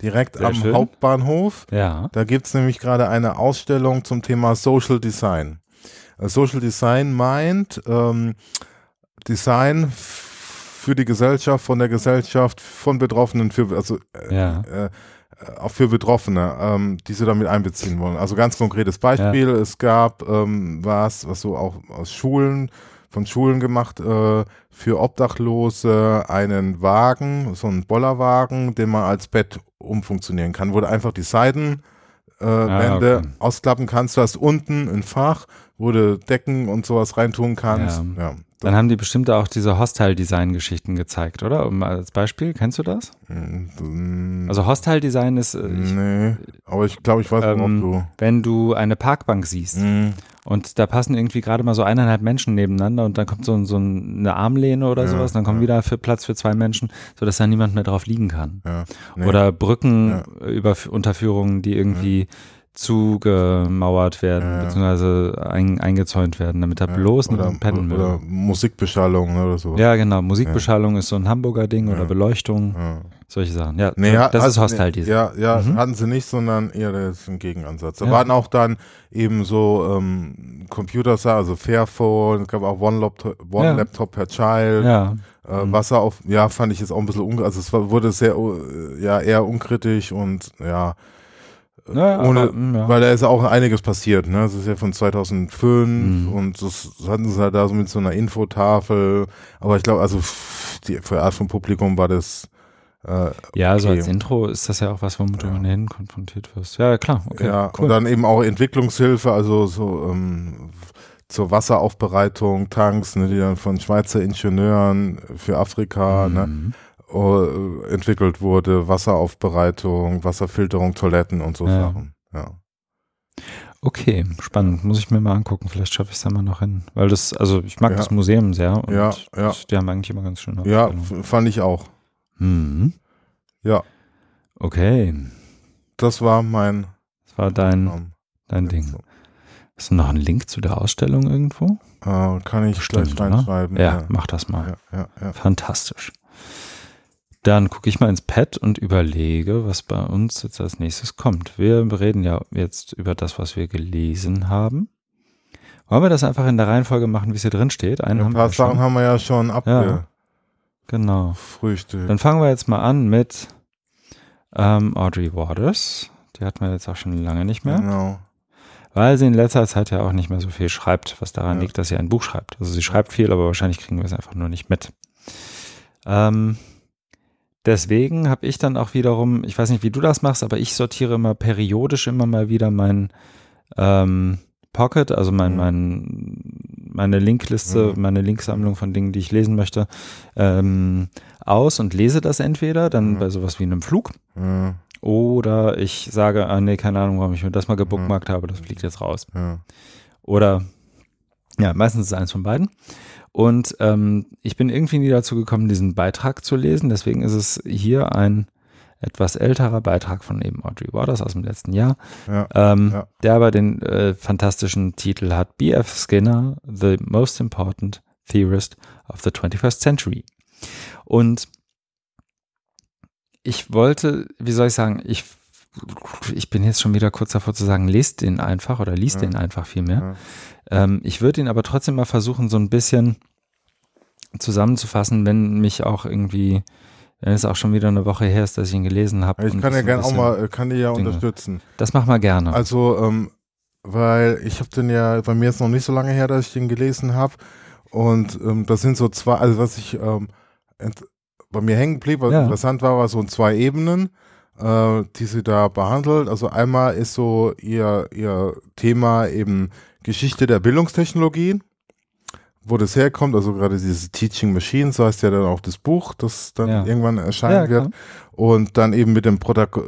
direkt Sehr am schön. Hauptbahnhof. Ja. Da gibt's nämlich gerade eine Ausstellung zum Thema Social Design. Äh, Social Design meint ähm, Design für die Gesellschaft, von der Gesellschaft, von Betroffenen für, also äh, Ja. äh, auch für Betroffene, ähm, die sie damit einbeziehen wollen. Also ganz konkretes Beispiel, es gab ähm, was, was so auch aus Schulen, von Schulen gemacht, äh, für Obdachlose einen Wagen, so einen Bollerwagen, den man als Bett umfunktionieren kann, wo du einfach die Seiten äh, Wände okay. ausklappen kannst. Du hast unten ein Fach, wo du Decken und sowas reintun kannst. Ja. Ja. Dann haben die bestimmt auch diese Hostile-Design-Geschichten gezeigt, oder? Um, als Beispiel, kennst du das? Mm, Also Hostile-Design ist, äh, ich, nee, aber ich glaube, ich weiß, worauf Ähm, du. wenn du eine Parkbank siehst Mm, und da passen irgendwie gerade mal so eineinhalb Menschen nebeneinander und dann kommt so, so ein- eine Armlehne oder Ja, sowas, dann kommt ja. wieder für Platz für zwei Menschen, sodass da niemand mehr drauf liegen kann. ja, nee. Oder Brücken über Unterführungen, die irgendwie zugemauert werden, Ja, ja. beziehungsweise ein, eingezäunt werden, damit da Ja, bloß oder, niemand pennen oder will. Musikbeschallung ne, oder so. Ja, genau. Musikbeschallung ist so ein Hamburger Ding oder Beleuchtung, solche Sachen. Ja, Nee, das ist also, Hostile Design. Ja, ja Mhm. hatten sie nicht, sondern eher das ist ein Gegenansatz. Da waren auch dann eben so ähm, Computer, also Fairphone, es gab auch One Laptop, One. Laptop per Child, Ja, äh, Mhm. Wasser auf, ja, fand ich jetzt auch ein bisschen, also es war, wurde sehr, äh, ja, eher unkritisch und ja, ja, ohne, aber, mm, ja. weil da ist auch einiges passiert, ne? Das ist ja von 2005 Mhm. und das hatten sie halt da so mit so einer Infotafel, aber ich glaube, also die, für Art von Publikum war das, äh, ja, so okay. als Intro ist das ja auch was, womit du Ja. ohnehin konfrontiert wirst. Ja, klar. Okay, ja, cool. und dann eben auch Entwicklungshilfe, also so ähm, zur Wasseraufbereitung, Tanks, ne, die dann von Schweizer Ingenieuren für Afrika ne, Mhm. äh, entwickelt wurde, Wasseraufbereitung, Wasserfilterung, Toiletten und so Ja. Sachen. Ja. Okay, spannend. Muss ich mir mal angucken. Vielleicht schaffe ich es da mal noch hin. Weil das, also ich mag Ja. das Museum sehr und Ja, ja. die haben eigentlich immer ganz schöne Ja, fand ich auch. Mhm. Ja, Okay, das war mein das war dein, ähm, dein Ding. Hast du noch einen Link zu der Ausstellung irgendwo? Äh, kann ich Bestimmt, gleich reinschreiben. Ja, mach das mal. ja, ja, ja. Fantastisch. Dann gucke ich mal ins Pad und überlege, was bei uns jetzt als nächstes kommt. Wir reden ja jetzt über das, was wir gelesen haben. Wollen wir das einfach in der Reihenfolge machen, wie es hier drin steht? Einen Ein haben paar wir schon. Sachen haben wir ja schon Genau. abgefrühstückt. Dann fangen wir jetzt mal an mit ähm, Audrey Waters. Die hatten wir jetzt auch schon lange nicht mehr, Genau. weil sie in letzter Zeit ja auch nicht mehr so viel schreibt, was daran Ja. liegt, dass sie ein Buch schreibt. Also sie schreibt viel, aber wahrscheinlich kriegen wir es einfach nur nicht mit. Ähm, deswegen habe ich dann auch wiederum, ich weiß nicht, wie du das machst, aber ich sortiere immer periodisch immer mal wieder mein ähm, Pocket, also mein, mhm. mein, meine Linkliste, mhm. meine Linksammlung von Dingen, die ich lesen möchte, ähm, aus und lese das entweder dann mhm. bei sowas wie einem Flug. Mhm. Oder ich sage, ah nee, keine Ahnung, warum ich mir das mal gebookmarkt habe, das fliegt jetzt raus. Oder ja, meistens ist es eins von beiden. Und ähm, ich bin irgendwie nie dazu gekommen, diesen Beitrag zu lesen. Deswegen ist es hier ein etwas älterer Beitrag von eben Audrey Waters aus dem letzten Jahr, ja, ähm, ja. der aber den äh, fantastischen Titel hat, B.F. Skinner, The Most Important Theorist of the 21st Century. Und ich wollte, wie soll ich sagen, ich, ich bin jetzt schon wieder kurz davor zu sagen, lest den einfach oder liest ja. den einfach viel mehr. Ähm, ich würde ihn aber trotzdem mal versuchen, so ein bisschen zusammenzufassen, wenn mich auch irgendwie, wenn es auch schon wieder eine Woche her ist, dass ich ihn gelesen habe. Ich kann ja gerne auch mal, kann die ja Dinge. unterstützen. Das mach mal gerne. Also, ähm, weil ich habe den ja, bei mir ist noch nicht so lange her, dass ich den gelesen habe. Und ähm, das sind so zwei, also was ich ähm, bei mir hängen blieb, was ja. interessant war, war so in zwei Ebenen, äh, die sie da behandelt. Also einmal ist so ihr, ihr Thema eben Geschichte der Bildungstechnologien, wo das herkommt, also gerade diese Teaching Machine, so heißt ja dann auch das Buch, das dann ja. irgendwann erscheinen ja, wird. Und dann eben mit, dem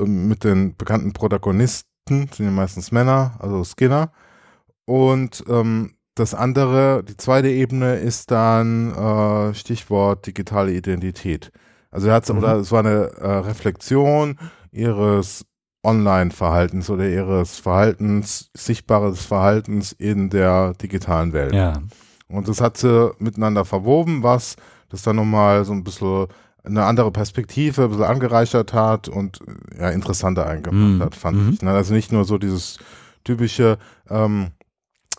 mit den bekannten Protagonisten, sind ja meistens Männer, also Skinner. Und ähm, das andere, die zweite Ebene ist dann äh, Stichwort digitale Identität. Also er hat mhm. oder es war eine äh, Reflexion ihres Online-Verhaltens oder ihres Verhaltens, sichtbares Verhaltens in der digitalen Welt. Ja. Und das hat sie miteinander verwoben, was das dann nochmal so ein bisschen eine andere Perspektive, ein bisschen angereichert hat und ja, interessanter eingemacht mhm. hat, fand mhm. ich. Ne? Also nicht nur so dieses typische, ähm,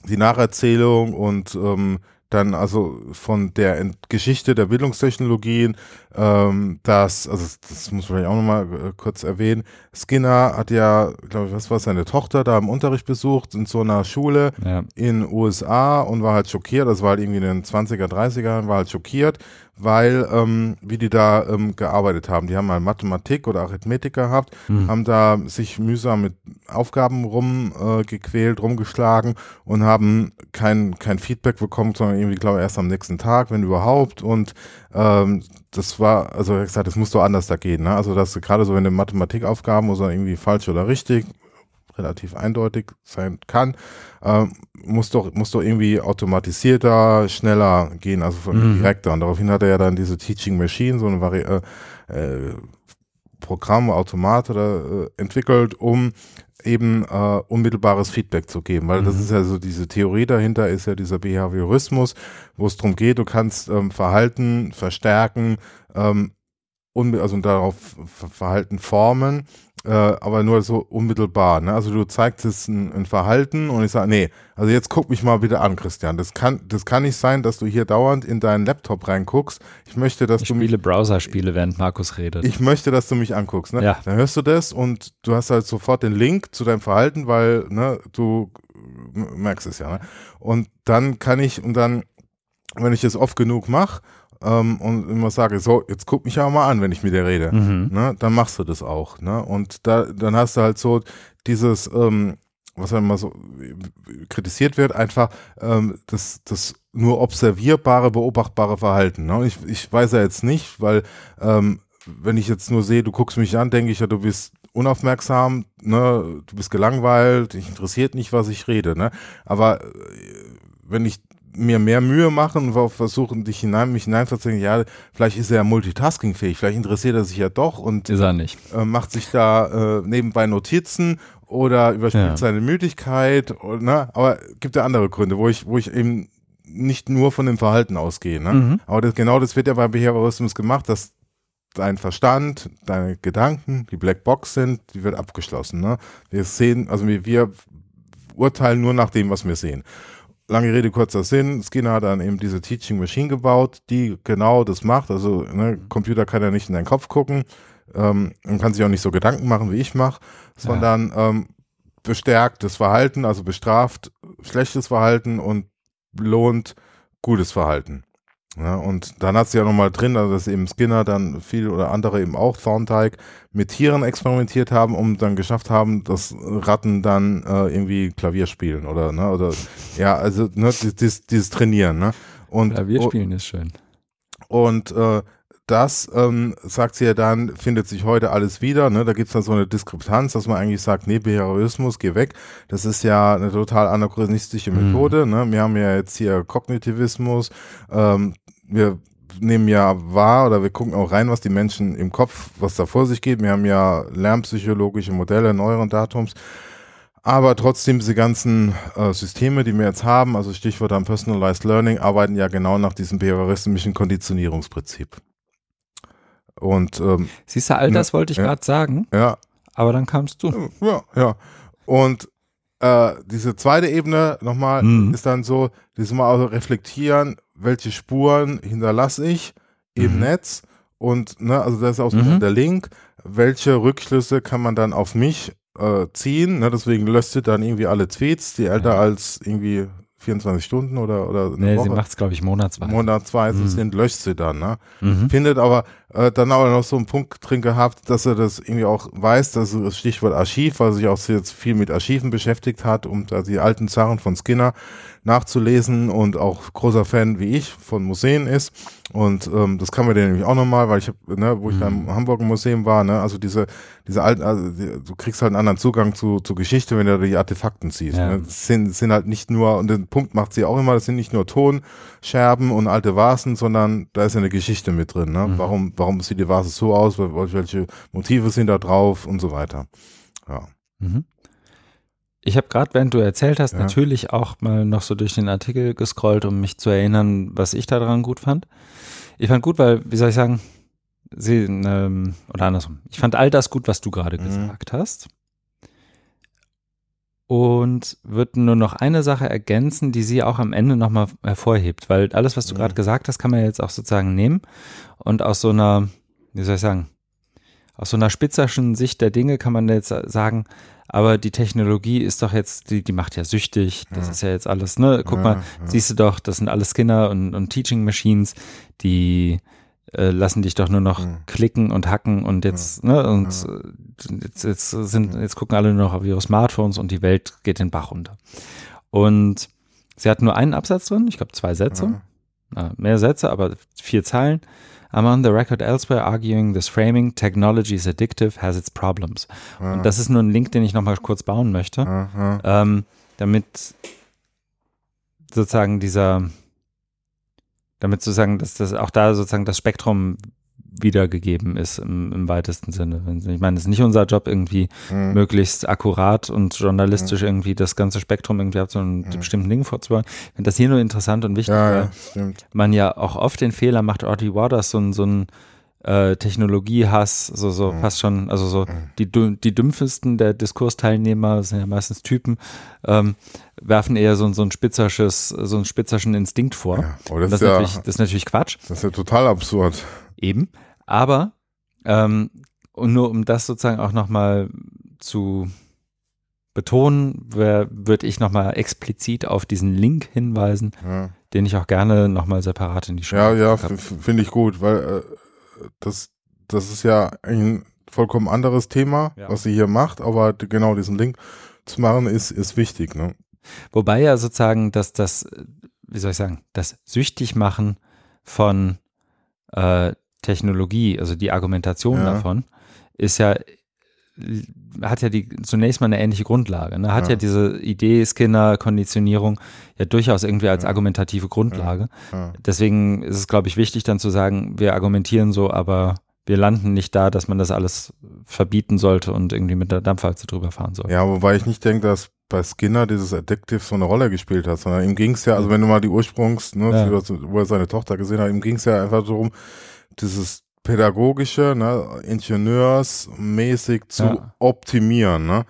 die Nacherzählung und ähm, dann also von der Geschichte der Bildungstechnologien, ähm, das, also das muss man vielleicht auch nochmal äh, kurz erwähnen. Skinner hat ja, glaube ich, was war seine Tochter da im Unterricht besucht in so einer Schule ja. in USA und war halt schockiert, das war halt irgendwie in den 20er, 30er, war halt schockiert, weil ähm, wie die da ähm, gearbeitet haben. Die haben mal Mathematik oder Arithmetik gehabt, mhm. haben da sich mühsam mit Aufgaben rumgequält, äh, rumgeschlagen und haben kein, kein Feedback bekommen, sondern irgendwie, glaube ich, erst am nächsten Tag, wenn überhaupt. Und ähm, das war, also hat gesagt, das muss doch anders da gehen. Ne? Also dass gerade so, wenn du Mathematikaufgaben muss er irgendwie falsch oder richtig, relativ eindeutig sein kann, ähm, muss doch muss doch irgendwie automatisierter, schneller gehen, also mhm. direkter. Und daraufhin hat er ja dann diese Teaching Machine, so ein Vari äh, äh, Programm, Automat oder, äh, entwickelt, um eben äh, unmittelbares Feedback zu geben, weil mhm. das ist ja so diese Theorie dahinter ist ja dieser Behaviorismus, wo es darum geht, du kannst ähm, Verhalten verstärken, ähm, also darauf Verhalten formen äh, aber nur so unmittelbar. Ne? Also du zeigst es ein, ein Verhalten und ich sage, nee, also jetzt guck mich mal bitte an, Christian. Das kann, das kann nicht sein, dass du hier dauernd in deinen Laptop reinguckst. Ich möchte, dass ich du spiele Browser-Spiele, während Markus redet. Ich möchte, dass du mich anguckst. Ne? Ja. Dann hörst du das und du hast halt sofort den Link zu deinem Verhalten, weil ne, du merkst es ja. Ne? Und dann kann ich und dann, wenn ich das oft genug mache ähm, und immer sage, so, jetzt guck mich aber mal an, wenn ich mit dir rede, mhm. ne, dann machst du das auch. Ne? Und da, dann hast du halt so dieses, ähm, was dann immer so kritisiert wird, einfach ähm, das, das nur observierbare, beobachtbare Verhalten. Ne? Ich, ich weiß ja jetzt nicht, weil ähm, wenn ich jetzt nur sehe, du guckst mich an, denke ich ja, du bist unaufmerksam, ne, du bist gelangweilt, dich interessiert nicht, was ich rede, ne? Aber äh, wenn ich mir mehr Mühe machen und versuchen, dich hinein, mich hineinzuziehen, ja, vielleicht ist er ja multitaskingfähig, vielleicht interessiert er sich ja doch und ist er nicht. Äh, macht sich da äh, nebenbei Notizen oder überspielt ja. seine Müdigkeit, oder, ne? aber gibt ja andere Gründe, wo ich, wo ich eben nicht nur von dem Verhalten ausgehe. Ne? Mhm. Aber das, genau das wird ja bei Behaviorismus gemacht, dass dein Verstand, deine Gedanken, die Blackbox sind, die wird abgeschlossen. Ne? Wir sehen, also wir, wir urteilen nur nach dem, was wir sehen lange Rede, kurzer Sinn. Skinner hat dann eben diese Teaching Machine gebaut, die genau das macht. Also, ne, Computer kann ja nicht in deinen Kopf gucken ähm, und kann sich auch nicht so Gedanken machen, wie ich mache, sondern ja. ähm, bestärkt das Verhalten, also bestraft schlechtes Verhalten und belohnt gutes Verhalten. Ja, und dann hat sie ja nochmal drin, also dass eben Skinner dann viel oder andere eben auch Thornteig mit Tieren experimentiert haben, um dann geschafft haben, dass Ratten dann äh, irgendwie Klavier spielen oder, ne, oder, ja, also, ne, dieses, dieses Trainieren, ne. Und, Klavier spielen ist schön. Und äh, das, ähm, sagt sie ja dann, findet sich heute alles wieder. Ne? Da gibt es dann so eine Diskrepanz, dass man eigentlich sagt, nee, Behaviorismus, geh weg. Das ist ja eine total anachronistische mhm. Methode. Mhm. Ne? Wir haben ja jetzt hier Kognitivismus. Ähm, wir nehmen ja wahr oder wir gucken auch rein, was die Menschen im Kopf, was da vor sich geht. Wir haben ja lernpsychologische Modelle neueren Datums. Aber trotzdem, diese ganzen äh, Systeme, die wir jetzt haben, also Stichwort am Personalized Learning, arbeiten ja genau nach diesem behavioristischen Konditionierungsprinzip. Und ähm, siehst du, all das ne, wollte ich ja, gerade sagen. Ja. Aber dann kamst du. Ja, ja. Und äh, diese zweite Ebene nochmal mhm. ist dann so, dieses Mal also reflektieren, welche Spuren hinterlasse ich im mhm. Netz und ne, also das ist auch mhm. der Link, welche Rückschlüsse kann man dann auf mich äh, ziehen, ne, deswegen löscht sie dann irgendwie alle Tweets, die älter ja. als irgendwie 24 Stunden oder, oder eine nee, Woche. sie macht es, glaube ich, monatsweise. Monatsweise mhm. sind, löscht sie dann, ne? Mhm. Findet aber äh, dann auch noch so einen Punkt drin gehabt, dass er das irgendwie auch weiß, dass das Stichwort Archiv, weil er sich auch jetzt viel mit Archiven beschäftigt hat, um da die alten Sachen von Skinner nachzulesen und auch großer Fan wie ich von Museen ist. Und ähm, das kann man nämlich auch nochmal, weil ich habe, ne, wo ich mhm. da im mhm. Hamburger Museum war, ne, also diese, diese alten, also die, du kriegst halt einen anderen Zugang zu, zu Geschichte, wenn du die Artefakten siehst. Ja. Ne? Das sind, sind halt nicht nur, und den Punkt macht sie auch immer, das sind nicht nur Tonscherben und alte Vasen, sondern da ist ja eine Geschichte mit drin. Ne? Mhm. Warum, warum sieht die Vase so aus, welche Motive sind da drauf und so weiter. Ja. Mhm. Ich habe gerade, während du erzählt hast, ja. natürlich auch mal noch so durch den Artikel gescrollt, um mich zu erinnern, was ich daran gut fand. Ich fand gut, weil, wie soll ich sagen, sie, ähm, oder andersrum, ich fand all das gut, was du gerade mhm. gesagt hast. Und würde nur noch eine Sache ergänzen, die sie auch am Ende nochmal hervorhebt, weil alles, was du mhm. gerade gesagt hast, kann man jetzt auch sozusagen nehmen und aus so einer, wie soll ich sagen, aus so einer spitzerschen Sicht der Dinge kann man jetzt sagen, aber die Technologie ist doch jetzt, die, die macht ja süchtig, das ja. ist ja jetzt alles, ne? Guck ja, mal, ja. siehst du doch, das sind alles Skinner und, und Teaching Machines, die äh, lassen dich doch nur noch klicken und hacken und jetzt, ne, und jetzt, jetzt sind, jetzt gucken alle nur noch auf ihre Smartphones und die Welt geht den Bach runter. Und sie hat nur einen Absatz drin, ich glaube zwei Sätze, mehr Sätze, aber vier Zeilen. I'm on the record elsewhere arguing this framing technology is addictive, has its problems. Ja. Und das ist nur ein Link, den ich nochmal kurz bauen möchte, ja, ähm, damit sozusagen dieser, damit sozusagen, dass das auch da sozusagen das Spektrum wiedergegeben ist im, im weitesten Sinne. Ich meine, es ist nicht unser Job, irgendwie mhm. möglichst akkurat und journalistisch mhm. irgendwie das ganze Spektrum irgendwie ab so einem mhm. bestimmten Ding vorzubauen. Ich finde das hier nur interessant und wichtig, ja, weil man ja auch oft den Fehler macht, Audrey Waters so, so ein äh, Technologiehass, so, so mhm. fast schon, also so mhm. die, die dümpfesten der Diskursteilnehmer, das sind ja meistens Typen, ähm, werfen eher so, so ein spitzersches, so einen spitzerschen Instinkt vor. Ja, das, das, ist ja, das ist natürlich Quatsch. Das ist ja total absurd. Eben. Aber ähm, und nur um das sozusagen auch nochmal zu betonen, würde ich nochmal explizit auf diesen Link hinweisen, ja. den ich auch gerne nochmal separat in die Show Ja, ja, finde ich gut, weil äh, das, das ist ja ein vollkommen anderes Thema, ja. was sie hier macht, aber genau diesen Link zu machen ist, ist wichtig. Ne? Wobei ja sozusagen, dass das, wie soll ich sagen, das Süchtigmachen von äh, Technologie, also die Argumentation ja. davon, ist ja hat ja die zunächst mal eine ähnliche Grundlage. Ne? Hat ja. ja diese Idee Skinner-Konditionierung ja durchaus irgendwie als ja. argumentative Grundlage. Ja. Deswegen ist es, glaube ich, wichtig dann zu sagen, wir argumentieren so, aber wir landen nicht da, dass man das alles verbieten sollte und irgendwie mit der Dampfwalze drüber fahren soll. Ja, wobei ich nicht denke, dass bei Skinner dieses Addictive so eine Rolle gespielt hat, sondern ihm ging es ja, also wenn du mal die Ursprungs, ne, wo er seine Tochter gesehen hat, ihm ging es ja einfach darum, dieses pädagogische, ne, ingenieursmäßig zu ja. optimieren. Ne?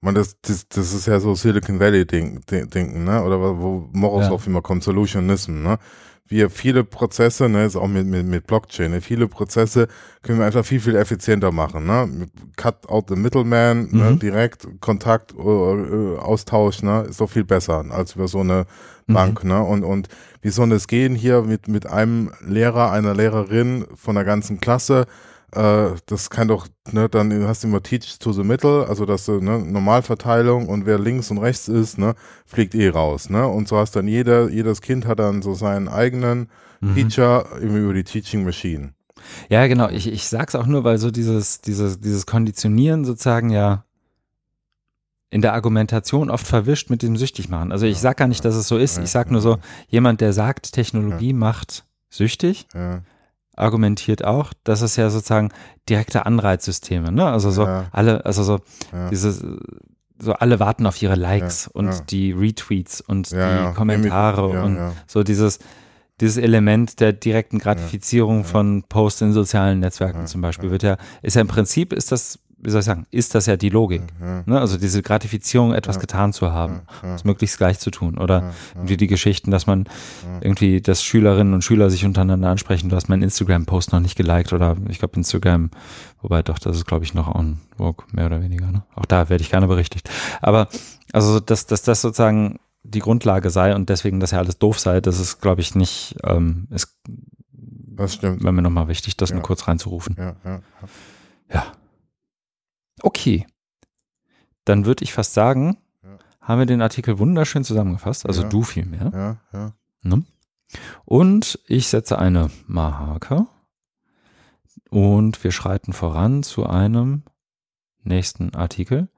Man, das, das, das ist ja so Silicon Valley Ding, Denken, ne? Oder wo Morosow ja. immer kommt, Solutionism, ne? Wir viele Prozesse, ne, ist auch mit, mit, mit Blockchain, ne, viele Prozesse können wir einfach viel, viel effizienter machen, ne? Cut out the middleman, ne, mhm. ne, direkt Kontakt, äh, Austausch, ne, ist doch viel besser als über so eine Bank, mhm. ne? Und, und wie soll es gehen hier mit, mit einem Lehrer, einer Lehrerin von der ganzen Klasse, äh, das kann doch, ne, dann hast du immer Teach to the Middle, also dass du, ne, Normalverteilung und wer links und rechts ist, ne, fliegt eh raus, ne, und so hast dann jeder, jedes Kind hat dann so seinen eigenen mhm. Teacher über die Teaching Machine. Ja, genau, ich, ich sag's auch nur, weil so dieses, dieses, dieses Konditionieren sozusagen ja in der Argumentation oft verwischt mit dem süchtig machen. Also ich sag gar nicht, dass es so ist. Ich sag nur so, jemand, der sagt, Technologie macht süchtig, ja argumentiert auch, dass es ja sozusagen direkte Anreizsysteme, ne? Also so ja. alle, also so ja. diese, so alle warten auf ihre Likes ja, und die Retweets und die Kommentare und so dieses, dieses Element der direkten Gratifizierung von Posts in sozialen Netzwerken zum Beispiel wird ja, ist ja im Prinzip ist das wie soll ich sagen, ist das ja die Logik. Ja. Ne? Also diese Gratifizierung, etwas ja. getan zu haben, ja. es möglichst gleich zu tun. Oder irgendwie die Geschichten, dass man irgendwie, dass Schülerinnen und Schüler sich untereinander ansprechen, du hast meinen Instagram-Post noch nicht geliked oder ich glaube Instagram, wobei doch, das ist glaube ich noch on vogue, mehr oder weniger. Ne? Auch da werde ich gerne berichtigt. Aber also, dass, dass das sozusagen die Grundlage sei und deswegen, dass ja alles doof sei, das ist, glaube ich, nicht, ähm, ist, das stimmt. Wäre mir nochmal wichtig, das nur kurz reinzurufen. Ja, ja, ja. ja. Okay. Dann würde ich fast sagen, ja. haben wir den Artikel wunderschön zusammengefasst. Also ja. du vielmehr. Ja, ja. Ne? Und ich setze eine Marke und wir schreiten voran zu einem nächsten Artikel.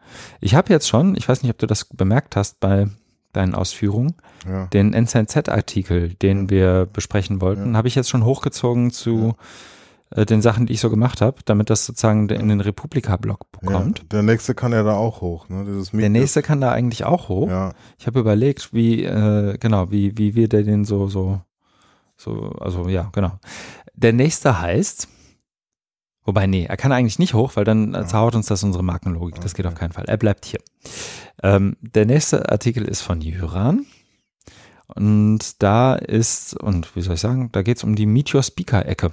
Ich habe jetzt schon, ich weiß nicht, ob du das bemerkt hast bei deinen Ausführungen, ja. den NZZ-Artikel, den wir besprechen wollten, ja. habe ich jetzt schon hochgezogen zu äh, den Sachen, die ich so gemacht habe, damit das sozusagen in den Republika-Blog kommt. Ja, der nächste kann ja da auch hoch. Ne? der nächste kann da eigentlich auch hoch. Ja. Ich habe überlegt, wie, äh, genau, wie, wie wir den so, so, so, also ja, genau. Der nächste heißt, wobei, nee, er kann eigentlich nicht hoch, weil dann ja. zerhaut uns das unsere Markenlogik. Okay. Das geht auf keinen Fall. Er bleibt hier. Ähm, der nächste Artikel ist von Jöran. Und da ist, und wie soll ich sagen, da geht es um die Meteor Speaker Ecke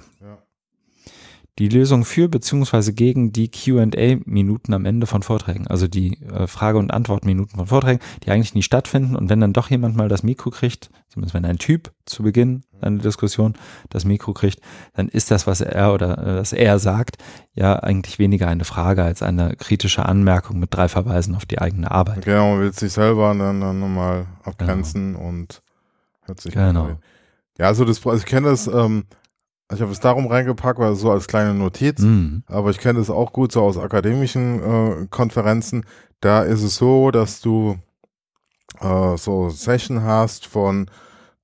die Lösung für beziehungsweise gegen die QA-Minuten am Ende von Vorträgen, also die äh, Frage- und Antwortminuten von Vorträgen, die eigentlich nie stattfinden. Und wenn dann doch jemand mal das Mikro kriegt, zumindest wenn ein Typ zu Beginn einer Diskussion das Mikro kriegt, dann ist das, was er oder äh, was er sagt, ja eigentlich weniger eine Frage als eine kritische Anmerkung mit drei Verweisen auf die eigene Arbeit. Genau, man will sich selber dann, dann nochmal abgrenzen genau. und hört sich Genau. An. Ja, also das, also ich kenne das, ähm, ich habe es darum reingepackt, weil so als kleine Notiz, mhm. aber ich kenne es auch gut so aus akademischen äh, Konferenzen. Da ist es so, dass du äh, so Session hast von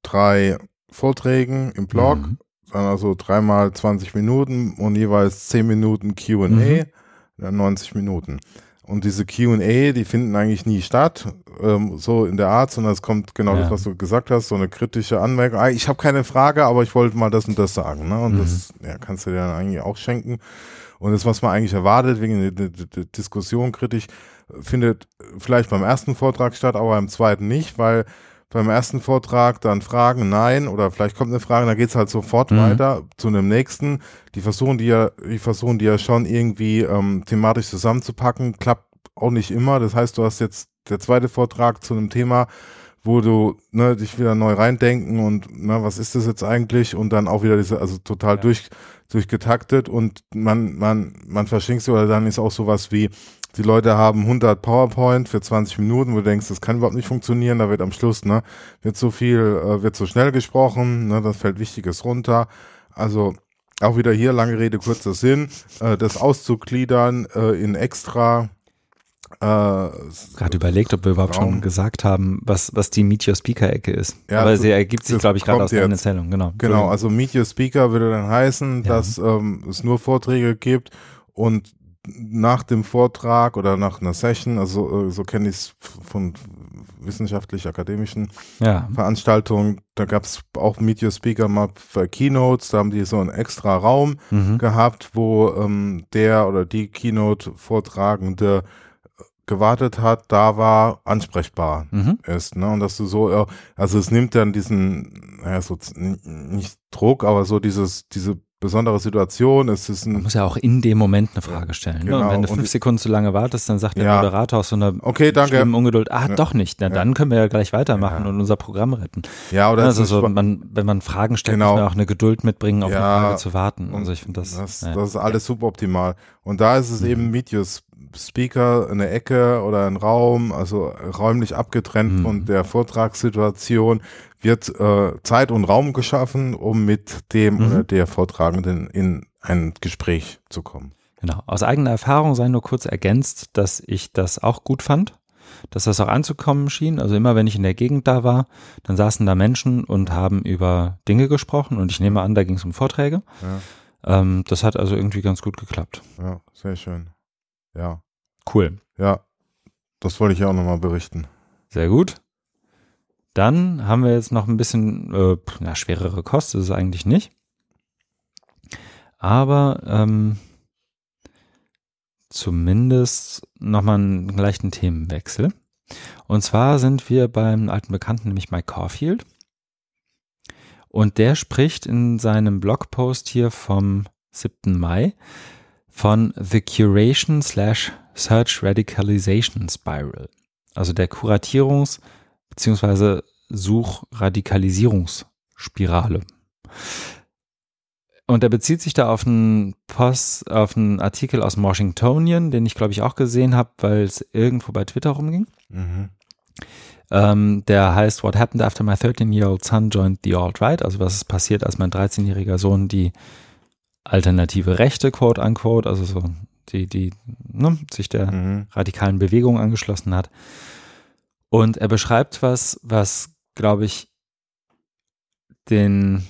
drei Vorträgen im Blog, mhm. dann also dreimal 20 Minuten und jeweils 10 Minuten QA, mhm. dann 90 Minuten. Und diese QA, die finden eigentlich nie statt, ähm, so in der Art, sondern es kommt genau ja. das, was du gesagt hast, so eine kritische Anmerkung. Ah, ich habe keine Frage, aber ich wollte mal das und das sagen. Ne? Und mhm. das ja, kannst du dir dann eigentlich auch schenken. Und das, was man eigentlich erwartet, wegen der, der, der Diskussion kritisch, findet vielleicht beim ersten Vortrag statt, aber beim zweiten nicht, weil beim ersten Vortrag dann Fragen, nein, oder vielleicht kommt eine Frage, dann geht's halt sofort mhm. weiter zu einem nächsten. Die versuchen die ja, die versuchen die ja schon irgendwie ähm, thematisch zusammenzupacken, klappt auch nicht immer. Das heißt, du hast jetzt der zweite Vortrag zu einem Thema, wo du ne, dich wieder neu reindenken und na, was ist das jetzt eigentlich und dann auch wieder diese, also total ja. durch, durchgetaktet und man, man, man verschinkt sich oder dann ist auch sowas wie, die Leute haben 100 PowerPoint für 20 Minuten, wo du denkst, das kann überhaupt nicht funktionieren, da wird am Schluss, ne, wird so viel, äh, wird so schnell gesprochen, ne, das fällt Wichtiges runter. Also auch wieder hier lange Rede, kurzer Sinn, äh, das auszugliedern äh, in extra äh, gerade überlegt, ob wir überhaupt Raum. schon gesagt haben, was, was die Meet Your Speaker Ecke ist. Ja, Aber sie ergibt sich, glaube ich, gerade aus deiner Erzählung. Genau. Genau, also Meet Your Speaker würde dann heißen, ja. dass ähm, es nur Vorträge gibt und nach dem Vortrag oder nach einer Session, also äh, so kenne ich es von wissenschaftlich-akademischen ja. Veranstaltungen, da gab es auch Meet Your Speaker mal für Keynotes, da haben die so einen extra Raum mhm. gehabt, wo ähm, der oder die Keynote-Vortragende gewartet hat, da war, ansprechbar Mhm. ist. Ne? Und dass du so, äh, also es nimmt dann diesen, naja, so nicht Druck, aber so dieses, diese besondere Situation. Es ist Man ein, muss ja auch in dem Moment eine Frage stellen. ne? Und Genau, wenn du und- fünf Sekunden zu lange wartest, dann sagt der Ja. Moderator aus so einer okay, danke. Ungeduld, ah, Ja. doch nicht. Na, Ja. dann können wir ja gleich weitermachen und unser Programm retten. Ja, oder Also so, man, wenn man Fragen stellt, Genau. muss man auch eine Geduld mitbringen, auf eine Frage zu warten. Also ich finde das, das, das ist alles suboptimal. Und da ist es Mhm. eben Your Speaker, eine Ecke oder ein Raum, also räumlich abgetrennt Mhm. von der Vortragssituation, wird äh, Zeit und Raum geschaffen, um mit dem Mhm. oder der Vortragenden in ein Gespräch zu kommen. Genau. Aus eigener Erfahrung sei nur kurz ergänzt, dass ich das auch gut fand, dass das auch anzukommen schien. Also immer wenn ich in der Gegend da war, dann saßen da Menschen und haben über Dinge gesprochen und ich nehme an, da ging es um Vorträge. Ja, Ähm, das hat also irgendwie ganz gut geklappt. ja, sehr schön. Ja, Cool. ja, das wollte ich ja auch nochmal berichten. Sehr gut. Dann haben wir jetzt noch ein bisschen, äh, na, schwerere Kost ist es eigentlich nicht. Aber ähm, zumindest nochmal einen leichten Themenwechsel. Und zwar sind wir beim alten Bekannten, nämlich Mike Caulfield. Und der spricht in seinem Blogpost hier vom 7. Mai von The Curation slash Search Radicalization Spiral. Also der Kuratierungs- bzw. Suchradikalisierungsspirale. Und er bezieht sich da auf einen Post, auf einen Artikel aus Washingtonian, den ich glaube ich auch gesehen habe, weil es irgendwo bei Twitter rumging. Mhm. Ähm, der heißt What Happened After My 13-Year-Old Son Joined the Alt-Right? Also was ist passiert, als mein 13-jähriger Sohn die alternative Rechte, quote unquote, also so die, die ne, sich der Mhm. radikalen Bewegung angeschlossen hat. Und er beschreibt was, was, glaube ich, den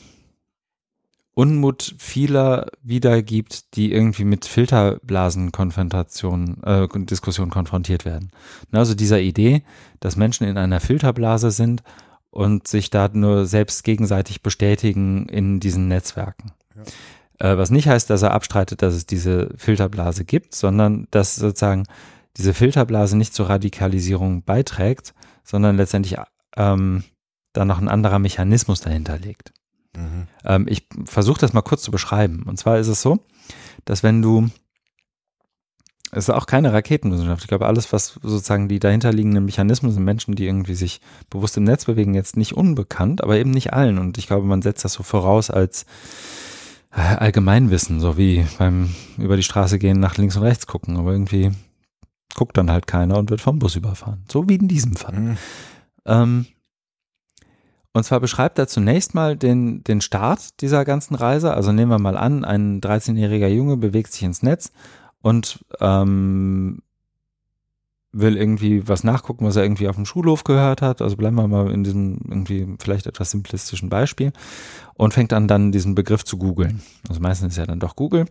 Unmut vieler wiedergibt, die irgendwie mit Filterblasenkonfrontation, äh, Diskussion konfrontiert werden. Ne, Also dieser Idee, dass Menschen in einer Filterblase sind und sich da nur selbst gegenseitig bestätigen in diesen Netzwerken. Äh, was nicht heißt, dass er abstreitet, dass es diese Filterblase gibt, sondern dass sozusagen diese Filterblase nicht zur Radikalisierung beiträgt, sondern letztendlich ähm, da noch ein anderer Mechanismus dahinter liegt. Mhm. Ähm, ich versuche das mal kurz zu beschreiben. Und zwar ist es so, dass wenn du, es ist auch keine Raketenwissenschaft, ich glaube, alles, was sozusagen die dahinterliegenden Mechanismen sind, Menschen, die irgendwie sich bewusst im Netz bewegen, jetzt nicht unbekannt, aber eben nicht allen. Und ich glaube, man setzt das so voraus als äh, Allgemeinwissen, so wie beim über die Straße gehen, nach links und rechts gucken, aber irgendwie guckt dann halt keiner und wird vom Bus überfahren. So wie in diesem Fall. Mhm. Ähm, und zwar beschreibt er zunächst mal den, den Start dieser ganzen Reise. Also nehmen wir mal an, ein 13-jähriger Junge bewegt sich ins Netz und ähm, will irgendwie was nachgucken, was er irgendwie auf dem Schulhof gehört hat. Also bleiben wir mal in diesem irgendwie vielleicht etwas simplistischen Beispiel und fängt an dann diesen Begriff zu googeln. Also meistens ist ja dann doch Google.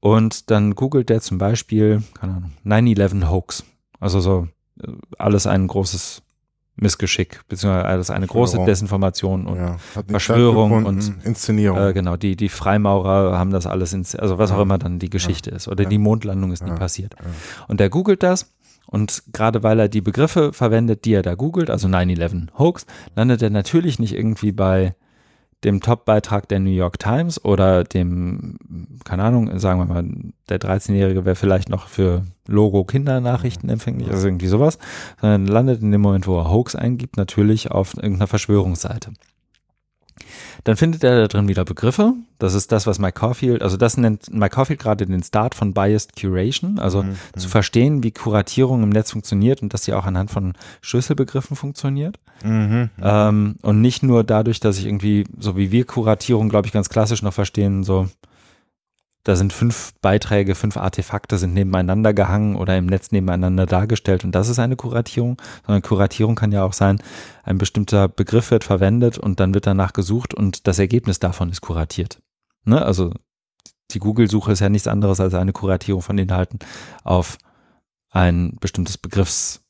Und dann googelt der zum Beispiel, keine Ahnung, 9-11 Hoax. Also so äh, alles ein großes Missgeschick, beziehungsweise alles eine große. Desinformation und ja, Verschwörung stattgefunden. Inszenierung. äh, genau, die, die Freimaurer haben das alles ins, also was auch Ja. immer dann die Geschichte ist. Oder Ja. die Mondlandung ist Ja. nie passiert. Ja. Und der googelt das und gerade weil er die Begriffe verwendet, die er da googelt, also 9-11 Hoax, landet er natürlich nicht irgendwie bei dem Top-Beitrag der New York Times oder dem, keine Ahnung, sagen wir mal, der 13-Jährige wäre vielleicht noch für Logo Kindernachrichten empfänglich, also irgendwie sowas, sondern landet in dem Moment, wo er Hoax eingibt, natürlich auf irgendeiner Verschwörungsseite. Dann findet er da drin wieder Begriffe. Das ist das, was Mike Caulfield, also das nennt Mike Caulfield gerade den Start von Biased Curation, also Mhm. zu verstehen, wie Kuratierung im Netz funktioniert und dass sie auch anhand von Schlüsselbegriffen funktioniert. Mhm. Ähm, und nicht nur dadurch, dass ich irgendwie, so wie wir Kuratierung, glaube ich, ganz klassisch noch verstehen, so, da sind fünf Beiträge, fünf Artefakte sind nebeneinander gehangen oder im Netz nebeneinander dargestellt und das ist eine Kuratierung, sondern Kuratierung kann ja auch sein, ein bestimmter Begriff wird verwendet und dann wird danach gesucht und das Ergebnis davon ist kuratiert. Ne? Also die Google-Suche ist ja nichts anderes als eine Kuratierung von Inhalten auf ein bestimmtes Begriffs,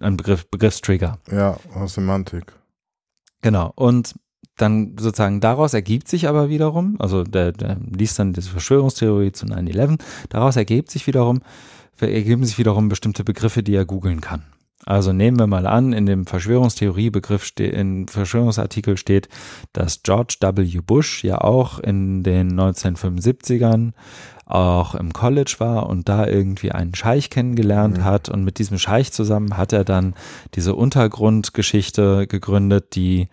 ein Begriff, Begriffstrigger. Ja, aus Semantik. Genau. Und dann sozusagen daraus ergibt sich aber wiederum, also der, der liest dann diese Verschwörungstheorie zu 9-11, daraus ergibt sich wiederum ergeben sich wiederum bestimmte Begriffe, die er googeln kann. Also nehmen wir mal an, in dem Verschwörungstheoriebegriff in Verschwörungsartikel steht, dass George W. Bush ja auch in den 1975ern auch im College war und da irgendwie einen Scheich kennengelernt mhm. hat und mit diesem Scheich zusammen hat er dann diese Untergrundgeschichte gegründet, die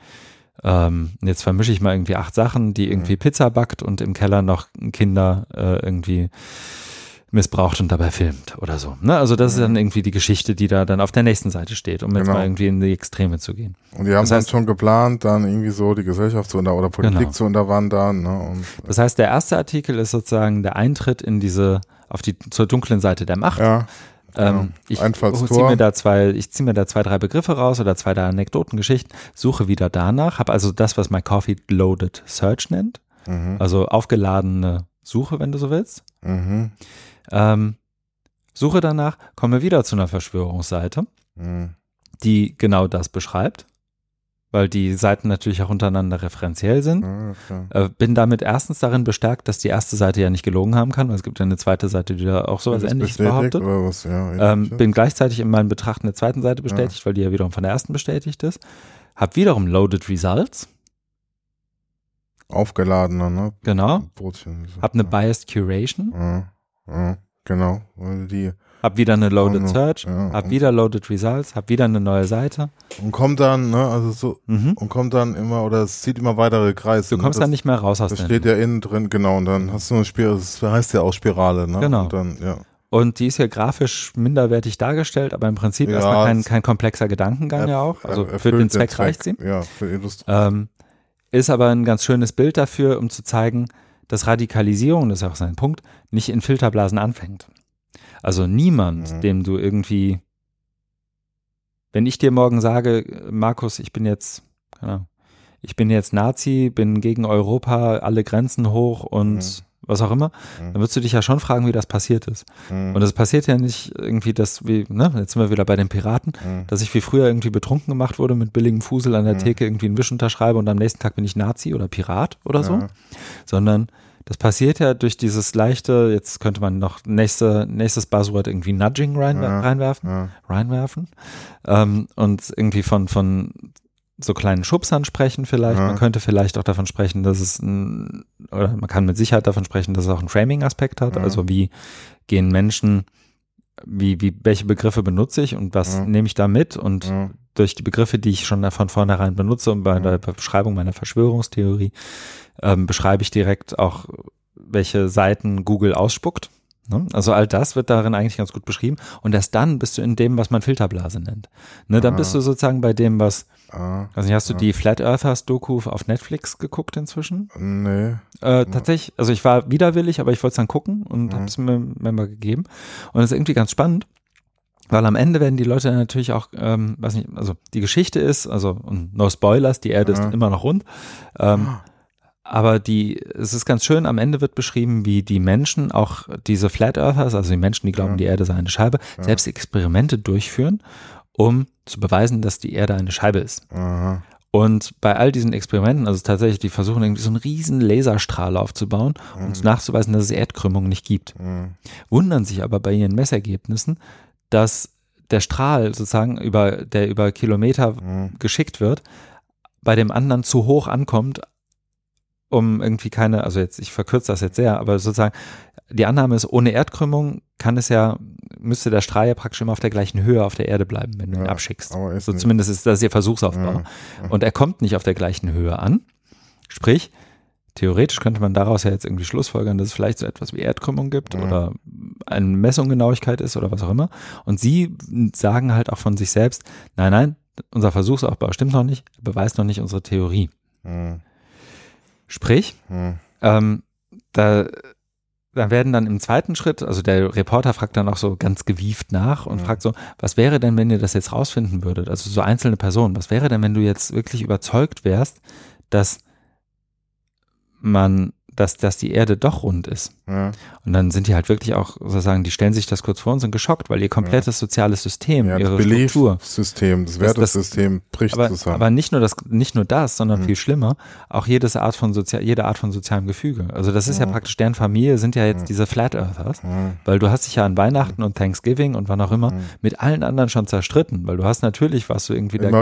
ähm, jetzt vermische ich mal irgendwie acht Sachen, die irgendwie mhm. Pizza backt und im Keller noch Kinder äh, irgendwie missbraucht und dabei filmt oder so. Ne? Also das ist dann mhm. irgendwie die Geschichte, die da dann auf der nächsten Seite steht, um jetzt genau. mal irgendwie in die Extreme zu gehen. Und die haben das heißt, dann schon geplant, dann irgendwie so die Gesellschaft zu unter oder Politik genau. zu unterwandern. Ne? Und, das heißt, der erste Artikel ist sozusagen der Eintritt in diese, auf die, zur dunklen Seite der Macht. Ja. Ähm, ich ziehe mir da zwei, ich ziehe mir da zwei, drei Begriffe raus oder zwei, drei Anekdoten, Geschichten, suche wieder danach, habe also das, was McCoffee Loaded Search nennt, mhm. also aufgeladene Suche, wenn du so willst. Mhm. Ähm, suche danach, komme wieder zu einer Verschwörungsseite, mhm. die genau das beschreibt, weil die Seiten natürlich auch untereinander referenziell sind. Okay. Äh, bin damit erstens darin bestärkt, dass die erste Seite ja nicht gelogen haben kann, weil es gibt ja eine zweite Seite, die da auch sowas ähnliches behauptet. Ja, ähm, bin gleichzeitig in meinem Betrachten der zweiten Seite bestätigt, ja. weil die ja wiederum von der ersten bestätigt ist. Hab wiederum Loaded Results. Aufgeladener, ne? Genau. Brotchen, hab eine Biased Curation. Ja. Ja, genau. Die hab wieder eine Loaded oh, Search, ja, hab wieder Loaded Results, hab wieder eine neue Seite. Und kommt dann, ne, also so, mhm. und kommt dann immer, oder es zieht immer weitere Kreise. Du kommst ne? dann nicht mehr raus aus dem. Das steht ja innen drin, genau, und dann hast du eine Spirale, das heißt ja auch Spirale, ne? Genau. Und dann, ja. Und die ist ja grafisch minderwertig dargestellt, aber im Prinzip ja, erstmal kein, kein komplexer Gedankengang ja auch. Also für den Zweck, Zweck reicht sie. Ja, für Industrie. Ähm, ist aber ein ganz schönes Bild dafür, um zu zeigen, dass Radikalisierung, das ist auch sein Punkt, nicht in Filterblasen anfängt. Also niemand, mhm. dem du irgendwie, wenn ich dir morgen sage, Markus, ich bin jetzt, keine ich bin jetzt Nazi, bin gegen Europa, alle Grenzen hoch und mhm. was auch immer, mhm. dann würdest du dich ja schon fragen, wie das passiert ist. Mhm. Und es passiert ja nicht irgendwie, dass wie, ne, jetzt sind wir wieder bei den Piraten, mhm. dass ich wie früher irgendwie betrunken gemacht wurde mit billigem Fusel an der mhm. Theke irgendwie einen Wisch unterschreibe und am nächsten Tag bin ich Nazi oder Pirat oder so, ja. sondern das passiert ja durch dieses leichte, jetzt könnte man noch nächste, nächstes Buzzword irgendwie Nudging rein, ja, reinwerfen, ja. reinwerfen ähm, und irgendwie von, von so kleinen Schubsern sprechen vielleicht. Ja. Man könnte vielleicht auch davon sprechen, dass es ein, oder man kann mit Sicherheit davon sprechen, dass es auch einen Framing-Aspekt hat. Also wie gehen Menschen, wie, wie, welche Begriffe benutze ich und was nehme ich da mit und durch die Begriffe, die ich schon von vornherein benutze und bei der Beschreibung meiner Verschwörungstheorie, ähm, beschreibe ich direkt auch, welche Seiten Google ausspuckt. Ne? Also all das wird darin eigentlich ganz gut beschrieben. Und erst dann bist du in dem, was man Filterblase nennt. Ne, dann Ah. bist du sozusagen bei dem, was, Ah, also hast du Ah. die Flat Earthers Doku auf Netflix geguckt inzwischen? nee. Äh, tatsächlich, also ich war widerwillig, aber ich wollte es dann gucken und Mhm. habe es mir, mir mal gegeben. Und es ist irgendwie ganz spannend, weil am Ende werden die Leute natürlich auch, ähm, weiß nicht, also die Geschichte ist, also und no Spoilers, die Erde ist immer noch rund. Ähm, aber die, es ist ganz schön, am Ende wird beschrieben, wie die Menschen, auch diese Flat Earthers, also die Menschen, die glauben, Ja. die Erde sei eine Scheibe, Ja. selbst Experimente durchführen, um zu beweisen, dass die Erde eine Scheibe ist. Aha. Und bei all diesen Experimenten, also tatsächlich, die versuchen irgendwie so einen riesen Laserstrahl aufzubauen, um Mhm. nachzuweisen, dass es Erdkrümmung nicht gibt. Mhm. Wundern sich aber bei ihren Messergebnissen, dass der Strahl sozusagen über, der über Kilometer Mhm. geschickt wird, bei dem anderen zu hoch ankommt, um irgendwie keine, also jetzt, ich verkürze das jetzt sehr, aber sozusagen, die Annahme ist, ohne Erdkrümmung kann es ja, müsste der Strahl ja praktisch immer auf der gleichen Höhe auf der Erde bleiben, wenn du ihn Ja, abschickst. aber ist So nicht. zumindest ist das ihr Versuchsaufbau. Ja. Und er kommt nicht auf der gleichen Höhe an. Sprich, theoretisch könnte man daraus ja jetzt irgendwie schlussfolgern, dass es vielleicht so etwas wie Erdkrümmung gibt Ja. oder eine Messungenauigkeit ist oder was auch immer. Und sie sagen halt auch von sich selbst, nein, nein, unser Versuchsaufbau stimmt noch nicht, beweist noch nicht unsere Theorie. Mhm. Sprich, Mhm. ähm, da, da werden dann im zweiten Schritt, also der Reporter fragt dann auch so ganz gewieft nach und Mhm. fragt so, was wäre denn, wenn ihr das jetzt rausfinden würdet? Also so einzelne Personen, was wäre denn, wenn du jetzt wirklich überzeugt wärst, dass man dass, dass die Erde doch rund ist. Ja. Und dann sind die halt wirklich auch sozusagen, die stellen sich das kurz vor und sind geschockt, weil ihr komplettes soziales System, Ja, ihre das Struktur. Beliefsystem, das Wertesystem bricht Aber, zusammen. aber nicht nur das, nicht nur das, sondern Mhm. viel schlimmer, auch jedes Art von sozial, jede Art von sozialem Gefüge. Also das ist ja Mhm. praktisch deren Familie, sind ja jetzt Mhm. diese Flat Earthers, Mhm. weil du hast dich ja an Weihnachten und Thanksgiving und wann auch immer Mhm. mit allen anderen schon zerstritten, weil du hast natürlich, warst du irgendwie der der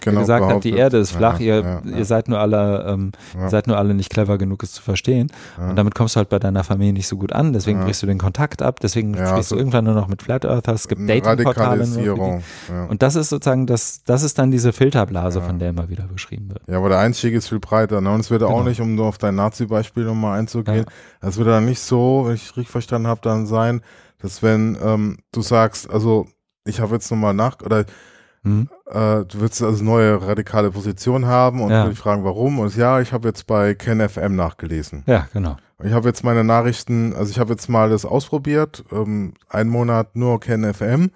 genau gesagt hat, die behauptet. Erde ist flach, Ja, ihr, ja, ja. ihr seid nur alle, ähm, Ja. ihr seid nur alle nicht clever genug, es zu verstehen. Ja. Und damit kommst du halt bei deiner Familie nicht so gut an, deswegen Ja. brichst du den Kontakt ab, deswegen Ja, sprichst so- du irgendwann nur noch mit Flat Earthers, es gibt Datingportale. Ja. Und das ist sozusagen das, das ist dann diese Filterblase, von der immer wieder beschrieben wird. Ja, aber der Einstieg ist viel breiter. Ne? Und es wird auch Genau. nicht, um nur auf dein Nazi-Beispiel nochmal einzugehen, es wird dann nicht so, wenn ich richtig verstanden habe, dann sein, dass wenn ähm, du sagst, also ich habe jetzt nochmal nach, oder Mhm. äh, du willst also neue radikale Position haben und Ja. ich fragen, warum? Und ja, ich habe jetzt bei KenFM nachgelesen. Ja, genau. Ich habe jetzt meine Nachrichten, also ich habe jetzt mal das ausprobiert, ähm, einen Monat nur KenFM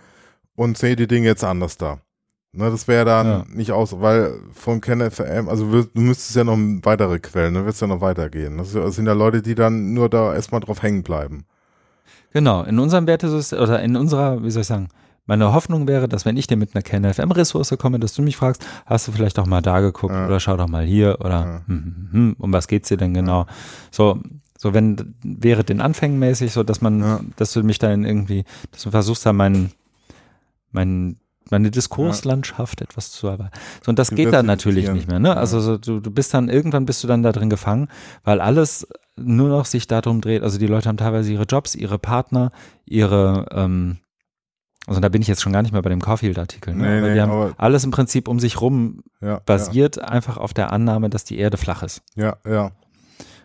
und sehe die Dinge jetzt anders da. Ne, das wäre dann Ja. nicht aus, weil von KenFM, also du müsstest ja noch weitere Quellen, dann wird es ja noch weitergehen. Das sind ja Leute, die dann nur da erstmal drauf hängen bleiben. Genau, in unserem Wertesystem, oder in unserer, wie soll ich sagen, meine Hoffnung wäre, dass wenn ich dir mit einer KenFM-Ressource komme, dass du mich fragst, hast du vielleicht auch mal da geguckt Ja. oder schau doch mal hier oder Ja. hm, hm, hm, um was geht's dir denn genau? So, so wenn wäre den Anfängen mäßig, so dass man, Ja. dass du mich dann irgendwie, dass du versuchst da meinen, meinen meine Diskurslandschaft etwas zu erweitern. So, und das geht dann natürlich nicht mehr, ne? Ja. Also so, du, du bist dann, irgendwann bist du dann da drin gefangen, weil alles nur noch sich darum dreht. Also die Leute haben teilweise ihre Jobs, ihre Partner, ihre, ähm, also da bin ich jetzt schon gar nicht mehr bei dem Caulfield-Artikel, ne? Nee, nee, die haben alles im Prinzip um sich rum Ja, basiert einfach auf der Annahme, dass die Erde flach ist. Ja, ja,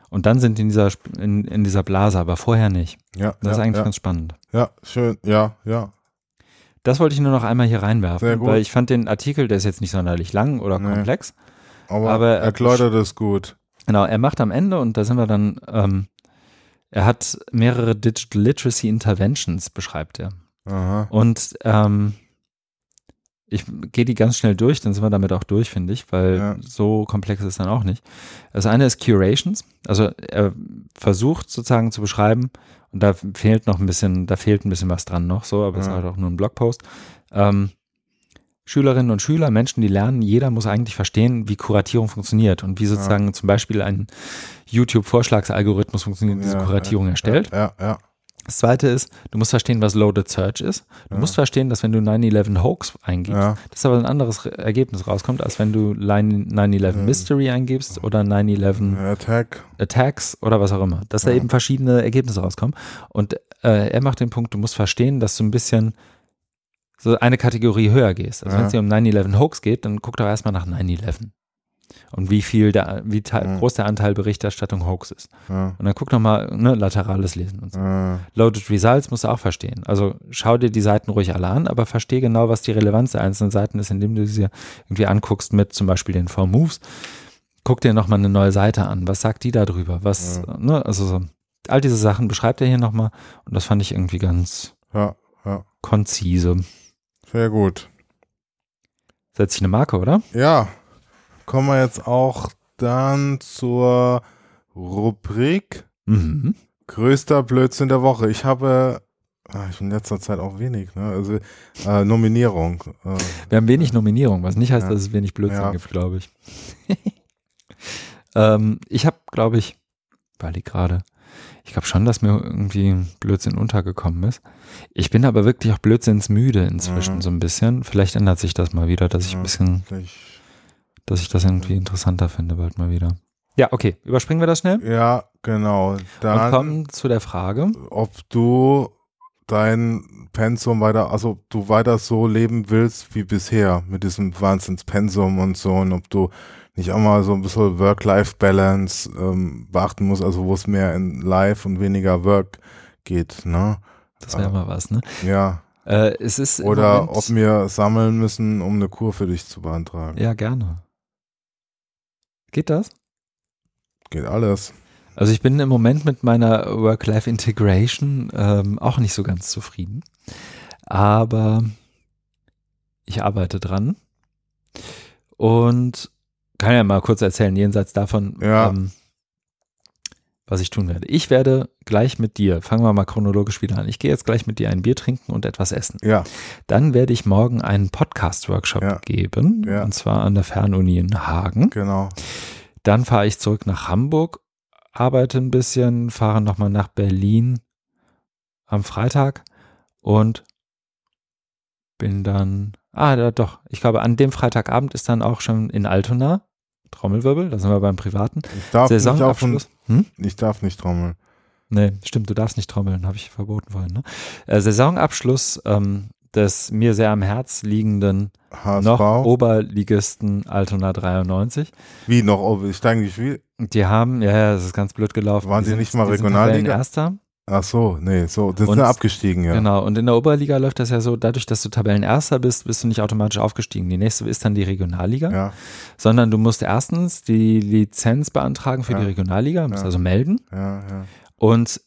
Und dann sind die in dieser, in, in dieser Blase, aber vorher nicht. ja. Das ja, ist eigentlich ja, ganz spannend. ja, schön, ja, ja. Das wollte ich nur noch einmal hier reinwerfen, weil ich fand den Artikel, der ist jetzt nicht sonderlich lang oder Nee. komplex. Aber, Aber er- erläutert es gut. Genau, er macht am Ende, und da sind wir dann, ähm, er hat mehrere Digital Literacy Interventions, beschreibt er. Aha. Und ähm, ich gehe die ganz schnell durch, dann sind wir damit auch durch, finde ich, weil Ja. so komplex ist es dann auch nicht. Das eine ist Curations, also er versucht sozusagen zu beschreiben, und da fehlt noch ein bisschen, da fehlt ein bisschen was dran noch, so, aber es ist Ja. halt auch nur ein Blogpost. Ähm, Schülerinnen und Schüler, Menschen, die lernen, jeder muss eigentlich verstehen, wie Kuratierung funktioniert und wie sozusagen zum Beispiel ein YouTube-Vorschlagsalgorithmus funktioniert, diese Ja, Kuratierung erstellt. Ja, ja. Das zweite ist, du musst verstehen, was Loaded Search ist. Du Ja. musst verstehen, dass wenn du 9-11 Hoax eingibst, Ja. dass aber ein anderes Re- Ergebnis rauskommt, als wenn du 9-11 Ja. Mystery eingibst oder 9-11 ja. Attack. Attacks oder was auch immer. Dass da eben verschiedene Ergebnisse rauskommen. Und äh, er macht den Punkt, du musst verstehen, dass du ein bisschen so eine Kategorie höher gehst. Also wenn es dir um 9-11 Hoax geht, dann guck doch erstmal nach 9-11. Und wie viel der, wie Ja. groß der Anteil Berichterstattung Hoax ist. Ja. Und dann guck nochmal, ne, laterales Lesen und so. Ja. Loaded Results musst du auch verstehen. Also schau dir die Seiten ruhig alle an, aber versteh genau, was die Relevanz der einzelnen Seiten ist, indem du sie irgendwie anguckst mit zum Beispiel den Four Moves. Guck dir nochmal eine neue Seite an. Was sagt die da drüber? Was, ne, also so, all diese Sachen beschreibt er hier nochmal und das fand ich irgendwie ganz ja, ja. konzise. Sehr gut. Setzt sich eine Marke, oder? Ja, kommen wir jetzt auch dann zur Rubrik Mhm. größter Blödsinn der Woche. Ich habe ah, ich in letzter Zeit auch wenig, ne? Also äh, Nominierung. Äh, Wir haben wenig Nominierung, was nicht heißt, Ja. dass es wenig Blödsinn Ja. gibt, glaube ich. ähm, ich habe, glaube ich, weil ich gerade, ich glaube schon, dass mir irgendwie Blödsinn untergekommen ist. Ich bin aber wirklich auch blödsinnsmüde inzwischen Mhm. so ein bisschen. Vielleicht ändert sich das mal wieder, dass ich Ja. ein bisschen, ich, dass ich das irgendwie interessanter finde bald mal wieder. Ja, okay, überspringen wir das schnell ja, genau. und Dann, kommen zu der Frage. ob du dein Pensum weiter, also ob du weiter so leben willst wie bisher mit diesem Wahnsinnspensum und so und ob du nicht auch mal so ein bisschen Work-Life-Balance ähm, beachten musst, also wo es mehr in Life und weniger Work geht, ne? Das wäre Ah. mal was, ne? Ja. Äh, es ist Oder Moment- ob wir sammeln müssen, um eine Kur für dich zu beantragen. ja gerne. Geht das? Geht alles. Also ich bin im Moment mit meiner Work-Life-Integration ähm, auch nicht so ganz zufrieden. Aber ich arbeite dran. Und kann ja mal kurz erzählen, jenseits davon, Ja. ähm, was ich tun werde. Ich werde gleich mit dir, fangen wir mal chronologisch wieder an. Ich gehe jetzt gleich mit dir ein Bier trinken und etwas essen. Ja. Dann werde ich morgen einen Podcast-Workshop Ja. geben, Ja. und zwar an der Fernuni in Hagen. Genau. Dann fahre ich zurück nach Hamburg, arbeite ein bisschen, fahre nochmal nach Berlin am Freitag und bin dann, ah, doch, ich glaube, an dem Freitagabend ist dann auch schon in Altona, Trommelwirbel, da sind wir beim Privaten, Ich darf, nicht Saisonabschluss. Hm? ich darf nicht trommeln. Nee, stimmt, du darfst nicht trommeln, habe ich verboten vorhin. Ne? Äh, Saisonabschluss ähm, des mir sehr am Herz liegenden HSV. noch Oberligisten Altona 93. Wie noch? Steigen die Spiel? Die haben, ja, ja, das ist ganz blöd gelaufen. Waren die sie nicht mal die sind Regionalliga? Erster. Ach so, nee, so. Das Und- sind ja abgestiegen, ja. Genau, und in der Oberliga läuft das ja so, dadurch, dass du Tabellenerster bist, bist du nicht automatisch aufgestiegen. Die nächste ist dann die Regionalliga, Ja, sondern du musst erstens die Lizenz beantragen für Ja. die Regionalliga, musst Ja. also melden. Und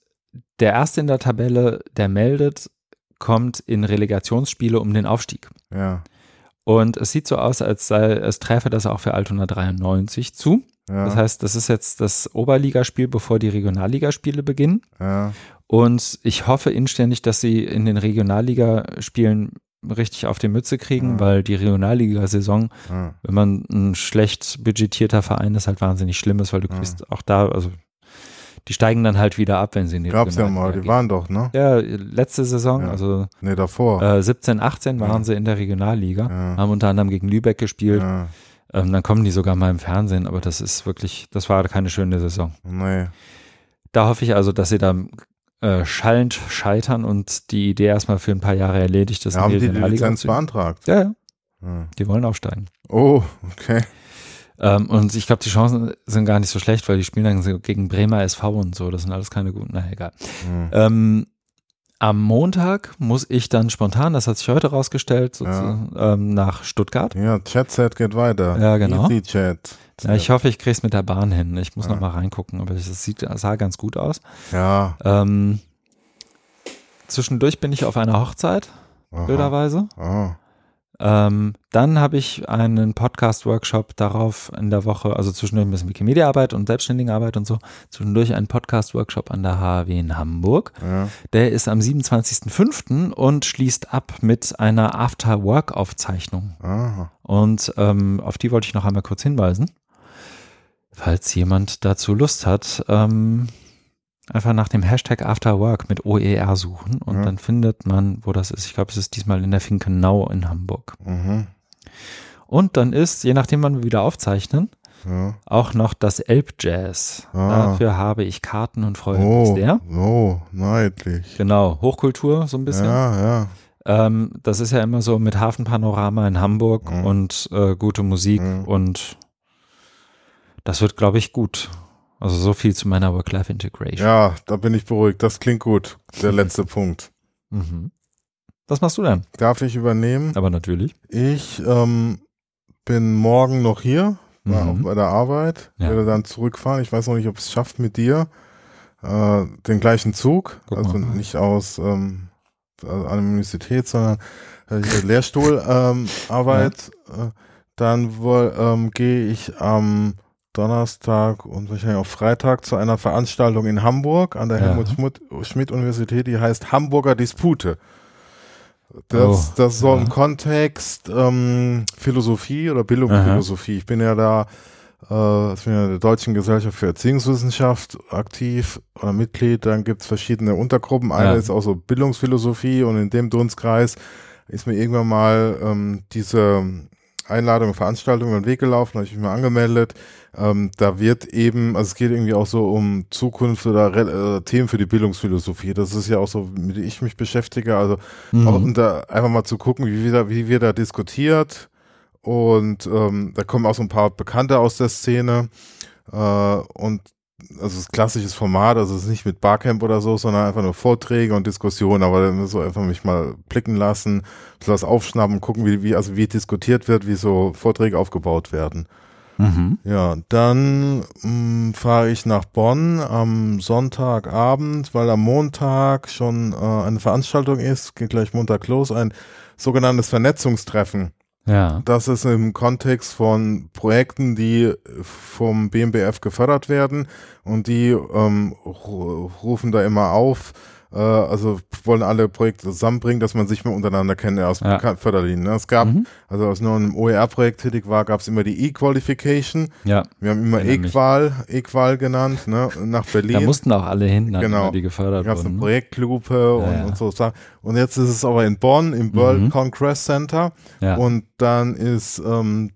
der Erste in der Tabelle, der meldet, kommt in Relegationsspiele um den Aufstieg. Ja, Und es sieht so aus, als sei es träfe das auch für Altona 93 zu. Ja, Das heißt, das ist jetzt das Oberligaspiel, bevor die Regionalligaspiele beginnen. ja, Und ich hoffe inständig, dass sie in den Regionalligaspielen richtig auf die Mütze kriegen, Ja. weil die Regionalliga-Saison, ja. wenn man ein schlecht budgetierter Verein ist, halt wahnsinnig schlimm ist, weil du Ja. kriegst auch da, also die steigen dann halt wieder ab, wenn sie in die Gab's ja Regionalliga mal, die gehen. waren doch, ne? Ja, letzte Saison, Ja. also Nee, davor. äh, 17, 18 waren Ja. sie in der Regionalliga, ja. haben unter anderem gegen Lübeck gespielt. Ja. Ähm, dann kommen die sogar mal im Fernsehen, aber das ist wirklich, das war keine schöne Saison. Nee. Da hoffe ich also, dass sie da äh, schallend scheitern und die Idee erstmal für ein paar Jahre erledigt ist. Wir haben die die Lizenz beantragt. Ja, ja, Ja. die wollen aufsteigen. Oh, okay. Ähm, und ich glaube, die Chancen sind gar nicht so schlecht, weil die spielen dann gegen Bremer SV und so. Das sind alles keine guten. Na egal. Hm. Ähm, am Montag muss ich dann spontan, das hat sich heute rausgestellt, Ja. ähm, nach Stuttgart. Ja, Chat-Set geht weiter. Ja, genau. Easy Chat. Ja, ich hoffe, ich kriege es mit der Bahn hin. Ich muss Ja. noch mal reingucken, aber es sieht, sah ganz gut aus. Ja. Ähm, zwischendurch bin ich auf einer Hochzeit, Aha. blöderweise. Ah. Ähm, dann habe ich einen Podcast-Workshop darauf in der Woche, also zwischendurch ein bisschen Wikimedia-Arbeit und Selbstständigenarbeit und so, zwischendurch einen Podcast-Workshop an der HW in Hamburg. Ja. Der ist am 27.05. und schließt ab mit einer After-Work-Aufzeichnung. Und ähm, auf die wollte ich noch einmal kurz hinweisen. Falls jemand dazu Lust hat, ähm, einfach nach dem Hashtag Afterwork mit OER suchen und Ja. dann findet man, wo das ist. Ich glaube, es ist diesmal in der Finkenau in Hamburg. Mhm. Und dann ist, je nachdem wann wir wieder aufzeichnen, Ja. auch noch das Elbjazz. Ah. Dafür habe ich Karten und freue mich Oh, sehr. oh, neidlich. Genau, Hochkultur so ein bisschen. Ja, ja. Ähm, das ist ja immer so mit Hafenpanorama in Hamburg Mhm. und äh, gute Musik Mhm. und das wird, glaube ich, gut. Also so viel zu meiner Work-Life-Integration. Ja, da bin ich beruhigt. Das klingt gut. Der letzte Punkt. Mhm. Was machst du denn? Darf ich übernehmen? Aber natürlich. Ich ähm, bin morgen noch hier Mhm. bei der Arbeit. Ja. Werde dann zurückfahren. Ich weiß noch nicht, ob es schafft mit dir. Äh, den gleichen Zug. Guck also mal. nicht aus ähm, also Anonymität, sondern äh, Lehrstuhlarbeit. Ähm, Arbeit. äh, dann ähm, gehe ich am Donnerstag und wahrscheinlich auch Freitag zu einer Veranstaltung in Hamburg an der Ja. Helmut Schmidt, Schmidt Universität, die heißt Hamburger Dispute. Das, Oh, das soll ja. im Kontext ähm, Philosophie oder Bildungsphilosophie. Ich bin ja da, äh, ich bin ja in der Deutschen Gesellschaft für Erziehungswissenschaft aktiv oder Mitglied. Dann gibt es verschiedene Untergruppen. Eine Ja. ist auch so Bildungsphilosophie und in dem Dunstkreis ist mir irgendwann mal ähm, diese Einladung, Veranstaltung über den Weg gelaufen, habe ich mich mal angemeldet. Ähm, da wird eben, also es geht irgendwie auch so um Zukunft oder äh, Themen für die Bildungsphilosophie. Das ist ja auch so, mit dem ich mich beschäftige. Also Mhm. auch um da einfach mal zu gucken, wie wir da, wie wir da diskutiert. Und ähm, da kommen auch so ein paar Bekannte aus der Szene. Äh, und also es klassisches Format, also es ist nicht mit Barcamp oder so, sondern einfach nur Vorträge und Diskussionen, aber dann so einfach mich mal blicken lassen, so das aufschnappen, gucken, wie, wie, also wie diskutiert wird, wie so Vorträge aufgebaut werden. Mhm. Ja, dann mh, fahre ich nach Bonn am Sonntagabend, weil am Montag schon äh, eine Veranstaltung ist, geht gleich Montag los, ein sogenanntes Vernetzungstreffen. Ja. Das ist im Kontext von Projekten, die vom BMBF gefördert werden und die ähm, rufen da immer auf, äh, also wollen alle Projekte zusammenbringen, dass man sich mal untereinander kennt aus ja. Förderlinien. Ne? Es gab, mhm. also als nur einem OER-Projekt tätig war, gab es immer die E-Qualification. Ja. Wir haben immer E-Qual, E-Qual genannt, ne? nach Berlin. Da mussten auch alle hin, genau. die gefördert wurden. Da gab eine Projektlupe ja, und, ja. und, so. Und jetzt ist es aber in Bonn im World mhm. Congress Center ja. und dann ist ähm,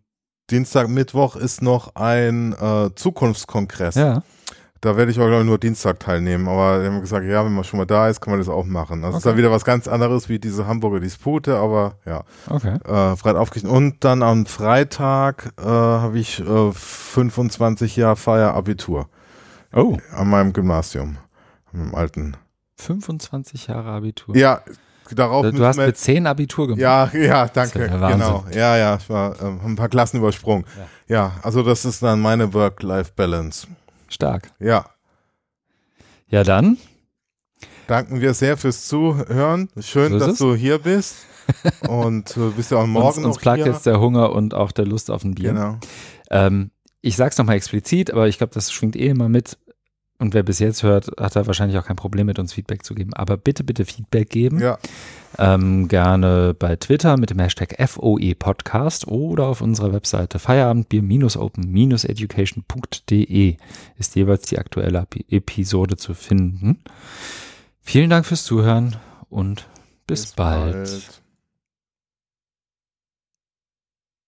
Dienstag, Mittwoch ist noch ein äh, Zukunftskongress. Ja. Da werde ich aber, glaube ich, nur Dienstag teilnehmen. Aber wir haben gesagt, ja, wenn man schon mal da ist, kann man das auch machen. Also okay. ist dann wieder was ganz anderes wie diese Hamburger Dispute, aber ja. Okay. Äh, Freit aufgerichtet. Und dann am Freitag äh, habe ich äh, 25 Jahre Feierabitur. Oh. An meinem Gymnasium. Im alten. 25 Jahre Abitur. Ja, darauf. Du hast mit 10 Abitur gemacht. Ja, ja, danke. Ja genau. Ja, ja, ich war äh, ein paar Klassen übersprungen. Ja. ja, also das ist dann meine Work-Life-Balance. Stark. Ja. Ja, dann. Danken wir sehr fürs Zuhören. Schön, so dass es. du hier bist. Und du bist ja auch morgen uns, uns plagt jetzt der Hunger und auch der Lust auf ein Bier. Genau. Ähm, ich sag's nochmal explizit, aber ich glaube, das schwingt eh immer mit. Und wer bis jetzt hört, hat da wahrscheinlich auch kein Problem mit uns Feedback zu geben. Aber bitte, bitte Feedback geben. Ja. Ähm, gerne bei Twitter mit dem Hashtag FOE Podcast oder auf unserer Webseite feierabendbier-open-education.de ist jeweils die aktuelle Episode zu finden. Vielen Dank fürs Zuhören und bis, bis bald. bald.